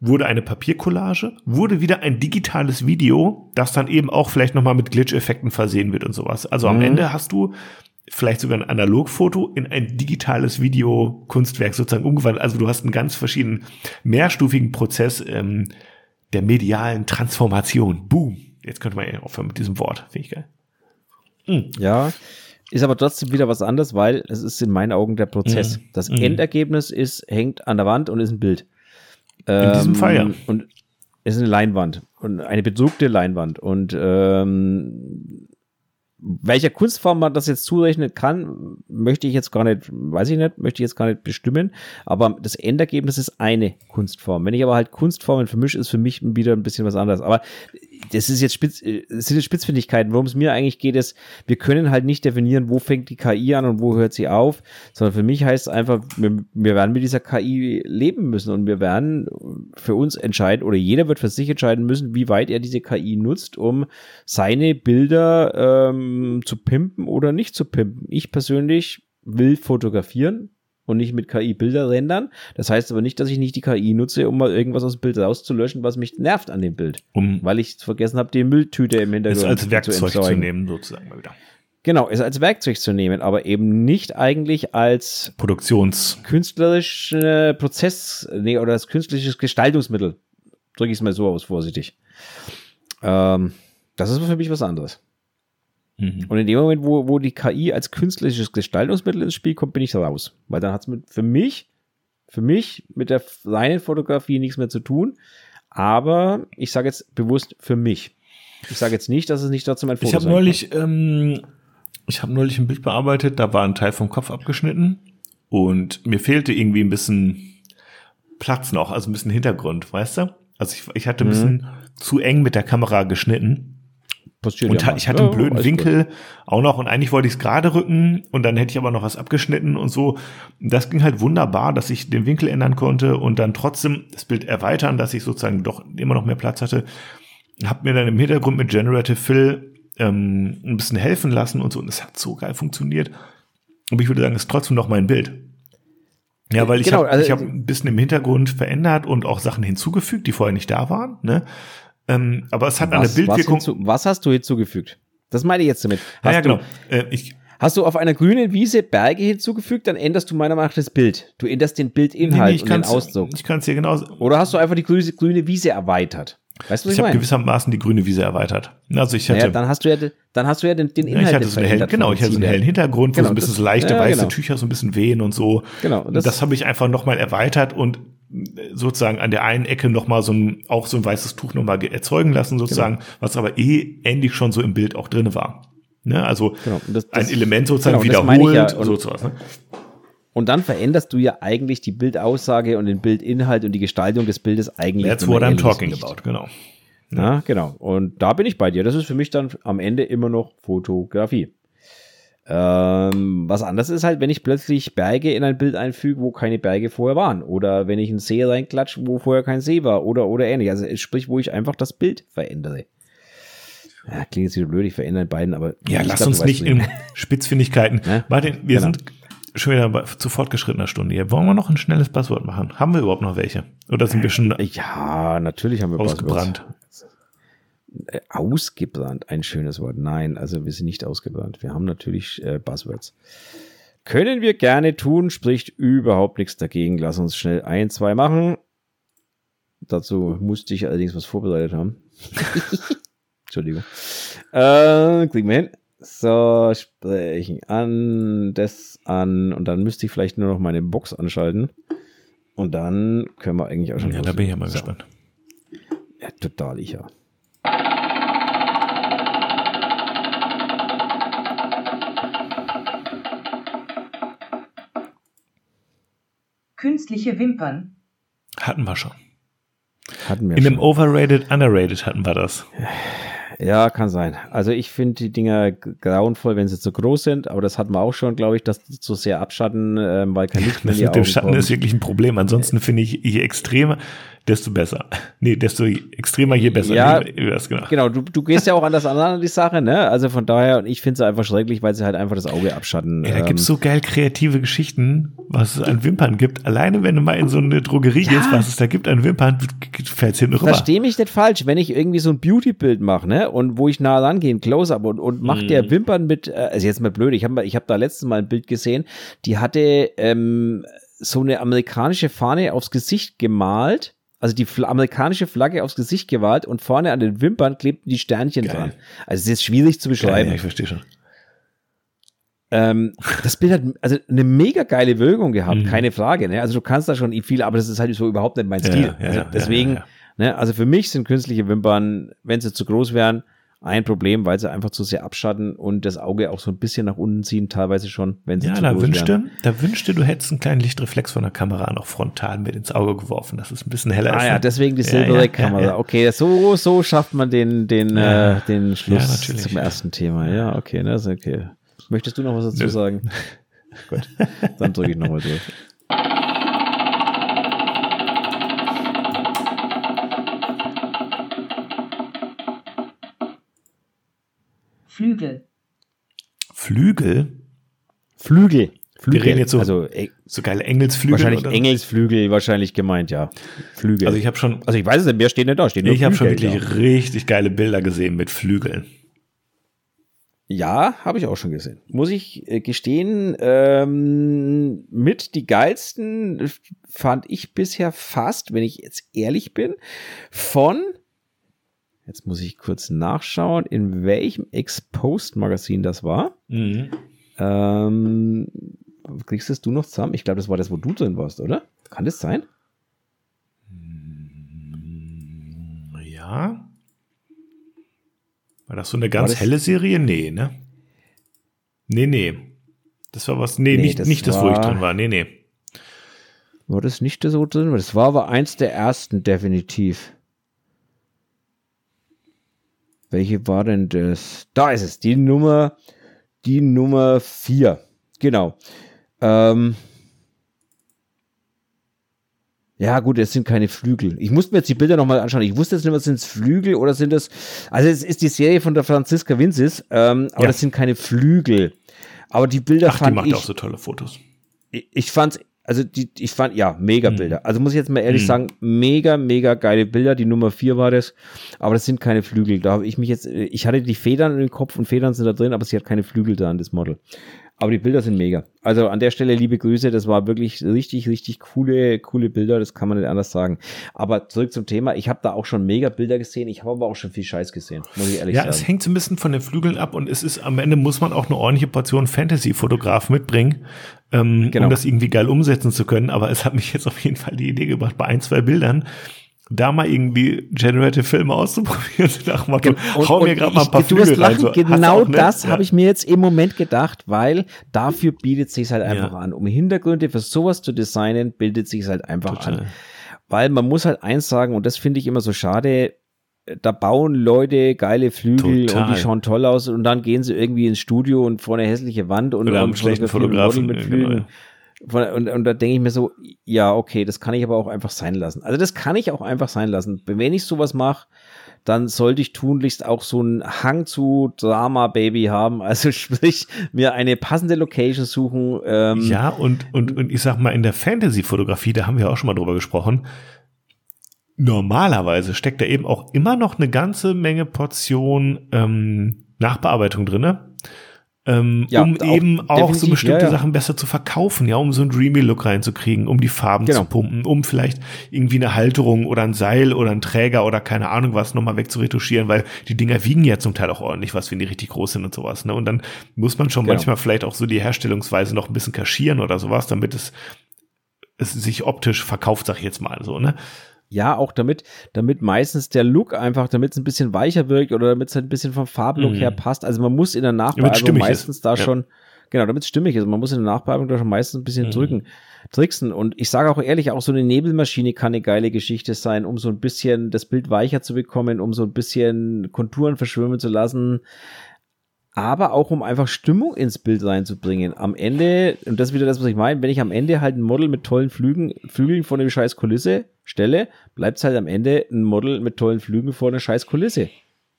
wurde eine Papiercollage, wurde wieder ein digitales Video, das dann eben auch vielleicht nochmal mit Glitch-Effekten versehen wird und sowas. Also am Mhm. Ende hast du vielleicht sogar ein Analogfoto in ein digitales Video-Kunstwerk sozusagen umgewandelt. Also du hast einen ganz verschiedenen, mehrstufigen Prozess ähm, der medialen Transformation. Boom. Jetzt könnte man ja aufhören mit diesem Wort. Finde ich geil. Ja, ist aber trotzdem wieder was anderes, weil es ist in meinen Augen der Prozess. Mhm. Das Mhm. Endergebnis ist, hängt an der Wand und ist ein Bild. In diesem Fall, ja. Und ist eine Leinwand und eine bedruckte Leinwand. Und ähm, welcher Kunstform man das jetzt zurechnen kann, möchte ich jetzt gar nicht, weiß ich nicht, möchte ich jetzt gar nicht bestimmen. Aber das Endergebnis ist eine Kunstform. Wenn ich aber halt Kunstformen vermische, ist für mich wieder ein bisschen was anderes. Aber das ist jetzt Spitz, äh, das sind jetzt Spitzfindigkeiten. Worum es mir eigentlich geht, ist, wir können halt nicht definieren, wo fängt die KI an und wo hört sie auf, sondern für mich heißt es einfach, wir, wir werden mit dieser KI leben müssen und wir werden für uns entscheiden oder jeder wird für sich entscheiden müssen, wie weit er diese KI nutzt, um seine Bilder ähm, zu pimpen oder nicht zu pimpen. Ich persönlich will fotografieren und nicht mit KI Bilder rendern. Das heißt aber nicht, dass ich nicht die KI nutze, um mal irgendwas aus dem Bild rauszulöschen, was mich nervt an dem Bild. Um Weil ich vergessen habe, die Mülltüte im Hintergrund als Werkzeug zu, entsorgen. nehmen, sozusagen mal wieder. Genau, es als Werkzeug zu nehmen, aber eben nicht eigentlich als Produktions. künstlerische Prozess, nee, oder als künstliches Gestaltungsmittel. Drücke ich es mal so aus, vorsichtig. Ähm, das ist für mich was anderes. Mhm. Und in dem Moment, wo, wo die KI als künstliches Gestaltungsmittel ins Spiel kommt, bin ich raus. Weil dann hat es für mich, für mich mit der reinen Fotografie nichts mehr zu tun. Aber ich sage jetzt bewusst für mich. Ich sage jetzt nicht, dass es nicht trotzdem ein Foto Ich habe neulich, ähm, ich habe neulich ein Bild bearbeitet, da war ein Teil vom Kopf abgeschnitten und mir fehlte irgendwie ein bisschen Platz noch, also ein bisschen Hintergrund, weißt du? Also ich, ich hatte ein Mhm. bisschen zu eng mit der Kamera geschnitten Passiert und ja ich hatte Ja, einen blöden gut. Winkel auch noch und eigentlich wollte ich es gerade rücken und dann hätte ich aber noch was abgeschnitten und so. Das ging halt wunderbar, dass ich den Winkel ändern konnte und dann trotzdem das Bild erweitern, dass ich sozusagen doch immer noch mehr Platz hatte. Hab mir dann im Hintergrund mit Generative Fill ähm, ein bisschen helfen lassen und so und es hat so geil funktioniert. Aber ich würde sagen, es ist trotzdem noch mein Bild. Ja, weil ich Genau, habe also- ich hab ein bisschen im Hintergrund verändert und auch Sachen hinzugefügt, die vorher nicht da waren. Ne? Ähm, aber es hat eine Was, was, Bildwirkung. hinzu, was hast du hinzugefügt? Das meine ich jetzt damit. Ja, Hast ja, genau. Du, Äh, ich, hast du auf einer grünen Wiese Berge hinzugefügt, dann änderst du meiner Meinung nach das Bild. Du änderst den Bildinhalt ich und den Ausdruck. Ich kann es dir genau. Oder hast du einfach die grüne, grüne Wiese erweitert? Weißt du, was Ich ich, habe gewissermaßen die grüne Wiese erweitert. Also ich hatte, Ja, dann hast du ja, den- dann hast du ja den, den ja, Inhalt ich hatte so einen hellen, genau, ich hatte so einen hellen Hintergrund, wo Genau, so ein bisschen das- so leichte ja, weiße genau. Tücher so ein bisschen wehen und so. Genau, Und das- das, habe ich einfach nochmal erweitert und sozusagen an der einen Ecke nochmal so ein, auch so ein weißes Tuch nochmal ge- erzeugen lassen, sozusagen, Genau. was aber eh ähnlich schon so im Bild auch drin war. Ne? Also Genau, und das- ein das- Element sozusagen genau, das wiederholt, ja. Und- so sowas. Ne? Und dann veränderst du ja eigentlich die Bildaussage und den Bildinhalt und die Gestaltung des Bildes eigentlich. That's what I'm talking nicht. about, genau. Ja, genau. Und da bin ich bei dir. Das ist für mich dann am Ende immer noch Fotografie. Ähm, was anderes ist halt, wenn ich plötzlich Berge in ein Bild einfüge, wo keine Berge vorher waren. Oder wenn ich einen See reinklatsche, wo vorher kein See war. Oder, oder ähnlich. Also sprich, wo ich einfach das Bild verändere. Ja, klingt jetzt wieder blöd, ich verändere beiden, aber. Ja, lass glaub, uns nicht in. Spitzfindigkeiten. Ja? Martin, wir Genau. sind schon wieder bei, zu fortgeschrittener Stunde hier. Wollen wir noch ein schnelles Passwort machen? Haben wir überhaupt noch welche? Oder sind wir schon Ja, natürlich haben wir ausgebrannt? Äh, Ausgebrannt, ein schönes Wort. Nein, also wir sind nicht ausgebrannt. Wir haben natürlich äh, Buzzwords. Können wir gerne tun, spricht überhaupt nichts dagegen. Lass uns schnell ein, zwei machen. Dazu musste ich allerdings was vorbereitet haben. Entschuldigung. Äh, kriegen wir hin. So, sprechen an, das an und dann müsste ich vielleicht nur noch meine Box anschalten. Und dann können wir eigentlich auch schon. Ja, da bin ich ja mal So. gespannt. Ja, total, ich ja. Künstliche Wimpern. Hatten wir schon. Hatten wir In schon. dem Overrated, Underrated hatten wir das. Ja, kann sein. Also ich finde die Dinger grauenvoll, wenn sie zu groß sind, aber das hatten wir auch schon, glaube ich, dass die zu sehr abschatten, äh, weil kein Licht mehr Das mit dem Schatten kommt. ist wirklich ein Problem. Ansonsten finde ich, je extremer, desto besser. Nee, desto extremer, je besser. Ja, genau. genau. Du, du gehst ja auch anders an die Sache, ne? Also von daher, ich finde sie einfach schrecklich, weil sie halt einfach das Auge abschatten. Ja, da ähm, gibt's so geil kreative Geschichten, was es an Wimpern gibt. Alleine, wenn du mal in so eine Drogerie ja. gehst, was es da gibt an Wimpern, fällt's hinten rüber. Versteh mich nicht falsch, wenn ich irgendwie so ein Beauty-Bild mache, ne? Und wo ich nah rangehe, Close-Up und, und mach mm. der Wimpern mit, äh, also jetzt mal blöd, ich habe ich hab da letztes Mal ein Bild gesehen, die hatte ähm, so eine amerikanische Fahne aufs Gesicht gemalt also die amerikanische Flagge aufs Gesicht gewalt und vorne an den Wimpern klebten die Sternchen Geil. dran. Also es ist schwierig zu beschreiben. Geil, ja, ich verstehe schon. Ähm, das Bild hat also eine mega geile Wirkung gehabt, mhm. keine Frage. Ne? Also du kannst da schon viel, aber das ist halt so überhaupt nicht mein Stil. Ja, ja, also deswegen, ne, also für mich sind künstliche Wimpern, wenn sie zu groß wären, ein Problem, weil sie einfach zu sehr abschatten und das Auge auch so ein bisschen nach unten ziehen, teilweise schon, wenn sie ja, zu da groß wünschte, wären. Da wünschte, du hättest einen kleinen Lichtreflex von der Kamera noch frontal mit ins Auge geworfen, dass es ein bisschen heller ah, ist. Ah ja, deswegen die Silberrec-Kamera. Ja, ja, okay, so, so schafft man den, den, äh, den Schluss zum ersten Thema. Ja, okay, das ist okay. Möchtest du noch was dazu sagen? Gut, dann drücke ich nochmal durch. Flügel. Flügel? Flügel. Flügel. Wir reden jetzt so, also, so geile Engelsflügel. Wahrscheinlich Engelsflügel, wahrscheinlich gemeint, ja. Flügel. Also ich habe schon. Also ich weiß es nicht, mehr stehen nicht da. Stehen ich habe schon wirklich da. richtig geile Bilder gesehen mit Flügeln. Ja, habe ich auch schon gesehen. Muss ich äh, gestehen, ähm, mit die geilsten fand ich bisher fast, wenn ich jetzt ehrlich bin, von Jetzt muss ich kurz nachschauen, in welchem Exposed-Magazin das war. Mhm. Ähm, kriegst du es du noch zusammen? Ich glaube, das war das, wo du drin warst, oder? Kann das sein? Ja. War das so eine ganz helle Serie? Nee, ne? Nee, nee. Das war was, nee, nee nicht, das, nicht das, wo ich drin war. Nee, nee. War das nicht so drin? Das war aber eins der ersten, definitiv. Welche war denn das? Da ist es, die Nummer, die Nummer 4. Genau. Ähm, ja, gut, es sind keine Flügel. Ich musste mir jetzt die Bilder nochmal anschauen. Ich wusste jetzt nicht mehr, sind es Flügel oder sind es. Also, es ist die Serie von der Franziska Vincis, ähm, aber ja. das sind keine Flügel. Aber die Bilder Ach, fand die macht ich. auch so tolle Fotos. Ich, ich fand's also die, ich fand, ja, mega mhm. Bilder. Also muss ich jetzt mal ehrlich mhm. sagen, mega, mega geile Bilder. Die Nummer vier war das. Aber das sind keine Flügel. Da habe ich mich jetzt, ich hatte die Federn in den Kopf und Federn sind da drin, aber sie hat keine Flügel da an das Model. Aber die Bilder sind mega. Also an der Stelle liebe Grüße, das war wirklich richtig, richtig coole, coole Bilder, das kann man nicht anders sagen. Aber zurück zum Thema, ich habe da auch schon mega Bilder gesehen, ich habe aber auch schon viel Scheiß gesehen, muss ich ehrlich ja, sagen. Ja, es hängt so ein bisschen von den Flügeln ab und es ist am Ende muss man auch eine ordentliche Portion Fantasy-Fotograf mitbringen, ähm, genau. um das irgendwie geil umsetzen zu können. Aber es hat mich jetzt auf jeden Fall die Idee gebracht, bei ein, zwei Bildern da mal irgendwie Generative Filme auszuprobieren. Nach Motto, und, hau mir gerade mal ein paar Flügel rein. So, genau das ja. habe ich mir jetzt im Moment gedacht, weil dafür bietet sich halt einfach ja. an. Um Hintergründe für sowas zu designen, bildet sich halt einfach Total. an. Weil man muss halt eins sagen, und das finde ich immer so schade, da bauen Leute geile Flügel Total. und die schauen toll aus und dann gehen sie irgendwie ins Studio und vor eine hässliche Wand und Oder dann schlechten Fotografen mit Flügeln. Genau. Und, und da denke ich mir so, ja, okay, das kann ich aber auch einfach sein lassen. Also das kann ich auch einfach sein lassen. Wenn ich sowas mache, dann sollte ich tunlichst auch so einen Hang zu Drama Baby haben. Also sprich, mir eine passende Location suchen. Ähm, ja, und, und, und ich sag mal, in der Fantasy-Fotografie, da haben wir auch schon mal drüber gesprochen, normalerweise steckt da eben auch immer noch eine ganze Menge Portion ähm, Nachbearbeitung drinne ähm, ja, um auch eben auch so bestimmte ja, ja. Sachen besser zu verkaufen, ja, um so einen dreamy Look reinzukriegen, um die Farben genau. zu pumpen, um vielleicht irgendwie eine Halterung oder ein Seil oder ein Träger oder keine Ahnung was nochmal wegzuretuschieren, weil die Dinger wiegen ja zum Teil auch ordentlich was, wenn die richtig groß sind und sowas, ne? Und dann muss man schon genau. manchmal vielleicht auch so die Herstellungsweise noch ein bisschen kaschieren oder sowas, damit es, es sich optisch verkauft, sag ich jetzt mal so, ne? Ja, auch damit, damit meistens der Look einfach, damit es ein bisschen weicher wirkt oder damit es halt ein bisschen vom Farblook mm. her passt. Also man muss in der Nachbearbeitung meistens ist. da ja. schon, Genau, damit es stimmig ist. Man muss in der Nachbearbeitung da schon meistens ein bisschen mhm. drücken, tricksen. Und ich sage auch ehrlich, auch so eine Nebelmaschine kann eine geile Geschichte sein, um so ein bisschen das Bild weicher zu bekommen, um so ein bisschen Konturen verschwimmen zu lassen. Aber auch um einfach Stimmung ins Bild reinzubringen. Am Ende, und das ist wieder das, was ich meine, wenn ich am Ende halt ein Model mit tollen Flügen, Flügeln vor eine scheiß Kulisse stelle, bleibt es halt am Ende ein Model mit tollen Flügen vor einer scheiß Kulisse.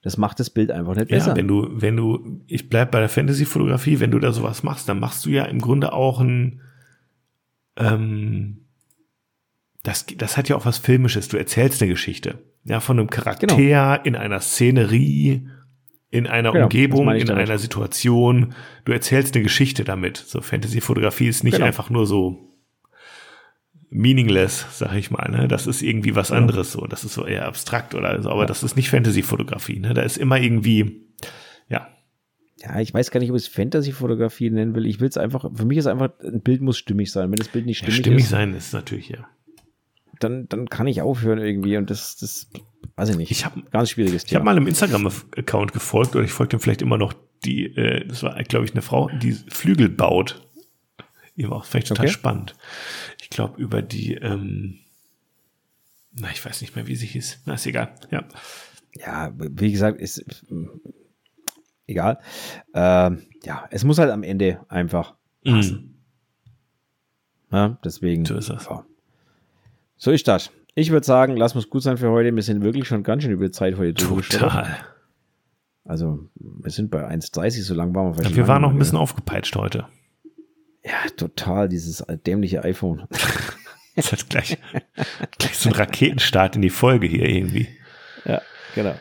Das macht das Bild einfach nicht besser. Ja, wenn du, wenn du, ich bleib bei der Fantasy-Fotografie, wenn du da sowas machst, dann machst du ja im Grunde auch ein, ähm, das, das hat ja auch was Filmisches. Du erzählst eine Geschichte. Ja, von einem Charakter genau. in einer Szenerie, in einer genau, Umgebung, in damit. einer Situation. Du erzählst eine Geschichte damit. So Fantasy-Fotografie ist nicht genau. einfach nur so meaningless, sag ich mal. Ne? Das ist irgendwie was anderes so. Das ist so eher abstrakt oder so, aber ja. das ist nicht Fantasy-Fotografie. Ne? Da ist immer irgendwie, ja. Ja, ich weiß gar nicht, ob ich es Fantasy-Fotografie nennen will. Ich will es einfach, für mich ist einfach, ein Bild muss stimmig sein. Wenn das Bild nicht stimmig, ja, stimmig ist. Stimmig sein ist natürlich, ja. Dann, dann kann ich aufhören irgendwie und das, das, weiß ich nicht. Ich habe ganz schwieriges Thema. Ich habe mal einem Instagram-Account gefolgt oder ich folge dem vielleicht immer noch die, äh, das war, glaube ich, eine Frau, die Flügel baut. Ihr war auch vielleicht total okay. spannend glaube, über die, ähm, na, ich weiß nicht mehr, wie sie hieß. Na, ist egal. Ja. Ja, wie gesagt, ist egal. Ähm, ja, es muss halt am Ende einfach passen. Mm. Ja, deswegen. So ist das. So ist das. Ich würde sagen, lass uns gut sein für heute. Wir sind wirklich schon ganz schön über die Zeit heute Total. Also, wir sind bei 1,30, so lang waren wir vielleicht. Ja, wir waren noch ein bisschen aufgepeitscht heute. Ja, total, dieses dämliche iPhone. Das hat gleich, gleich so ein Raketenstart in die Folge hier irgendwie. Ja, genau.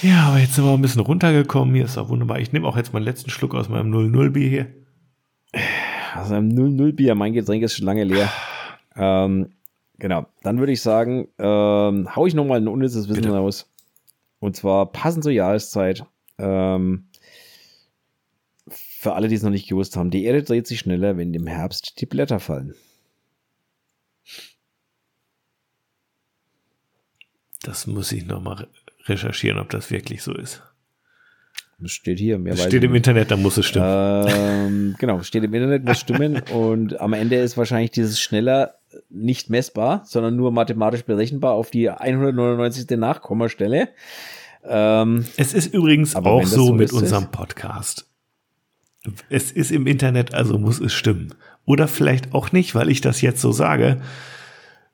Ja, aber jetzt sind wir ein bisschen runtergekommen. Hier ist auch wunderbar. Ich nehme auch jetzt meinen letzten Schluck aus meinem 00-Bier hier. Aus einem 00-Bier. Mein Getränk ist schon lange leer. ähm, genau. Dann würde ich sagen, ähm, hau ich nochmal ein unnützes Wissen Bitte. raus. Und zwar passend zur Jahreszeit. Ähm, für alle, die es noch nicht gewusst haben, die Erde dreht sich schneller, wenn im Herbst die Blätter fallen. Das muss ich nochmal recherchieren, ob das wirklich so ist. Das steht hier. Mehr das steht im Internet, da muss es stimmen. Ähm, genau, steht im Internet, muss stimmen. und am Ende ist wahrscheinlich dieses schneller nicht messbar, sondern nur mathematisch berechenbar auf die 199. Nachkommastelle. Ähm, es ist übrigens auch so, so mit unserem Podcast. Es ist im Internet, also muss es stimmen. Oder vielleicht auch nicht, weil ich das jetzt so sage.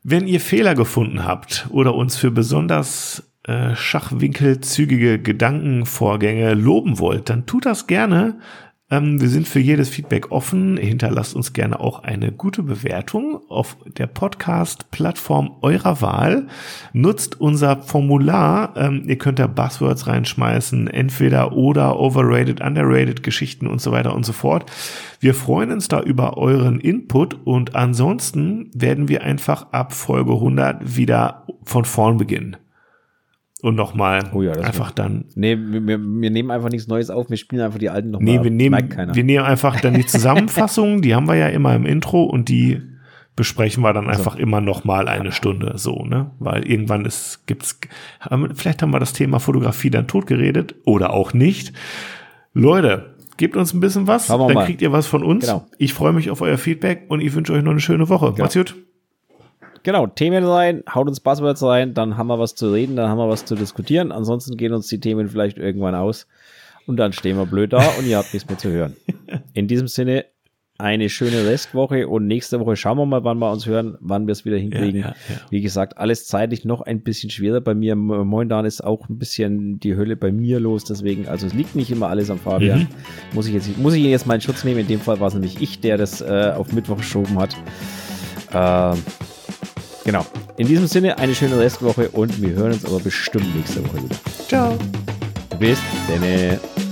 Wenn ihr Fehler gefunden habt oder uns für besonders äh, schachwinkelzügige Gedankenvorgänge loben wollt, dann tut das gerne ähm, wir sind für jedes Feedback offen. Hinterlasst uns gerne auch eine gute Bewertung auf der Podcast-Plattform eurer Wahl. Nutzt unser Formular. Ähm, ihr könnt da Buzzwords reinschmeißen, entweder oder, overrated, underrated, Geschichten und so weiter und so fort. Wir freuen uns da über euren Input und ansonsten werden wir einfach ab Folge 100 wieder von vorn beginnen und nochmal oh ja, einfach dann. Nee, wir, wir, nehmen einfach nichts Neues auf, wir spielen einfach die alten nochmal. Nee, wir nehmen, wir nehmen einfach dann die Zusammenfassung, die haben wir ja immer im Intro und die besprechen wir dann also. einfach immer nochmal eine Stunde so, ne? Weil irgendwann ist, gibt's, vielleicht haben wir das Thema Fotografie dann totgeredet oder auch nicht. Leute, gebt uns ein bisschen was, dann mal. kriegt ihr was von uns. Genau. Ich freue mich auf euer Feedback und ich wünsche euch noch eine schöne Woche. Genau. Macht's gut. Genau, Themen rein, haut uns Buzzwords rein, dann haben wir was zu reden, dann haben wir was zu diskutieren. Ansonsten gehen uns die Themen vielleicht irgendwann aus und dann stehen wir blöd da und ihr habt nichts mehr zu hören. In diesem Sinne, eine schöne Restwoche und nächste Woche schauen wir mal, wann wir uns hören, wann wir es wieder hinkriegen. Ja, ja, ja. Wie gesagt, alles zeitlich noch ein bisschen schwerer bei mir. Momentan ist auch ein bisschen die Hölle bei mir los, deswegen, also es liegt nicht immer alles am Fabian. Mhm. Muss ich jetzt, muss ich jetzt meinen Schutz nehmen. In dem Fall war es nämlich ich, der das äh, auf Mittwoch geschoben hat. Äh, Genau. In diesem Sinne eine schöne Restwoche und wir hören uns aber bestimmt nächste Woche wieder. Ciao. Bis dann.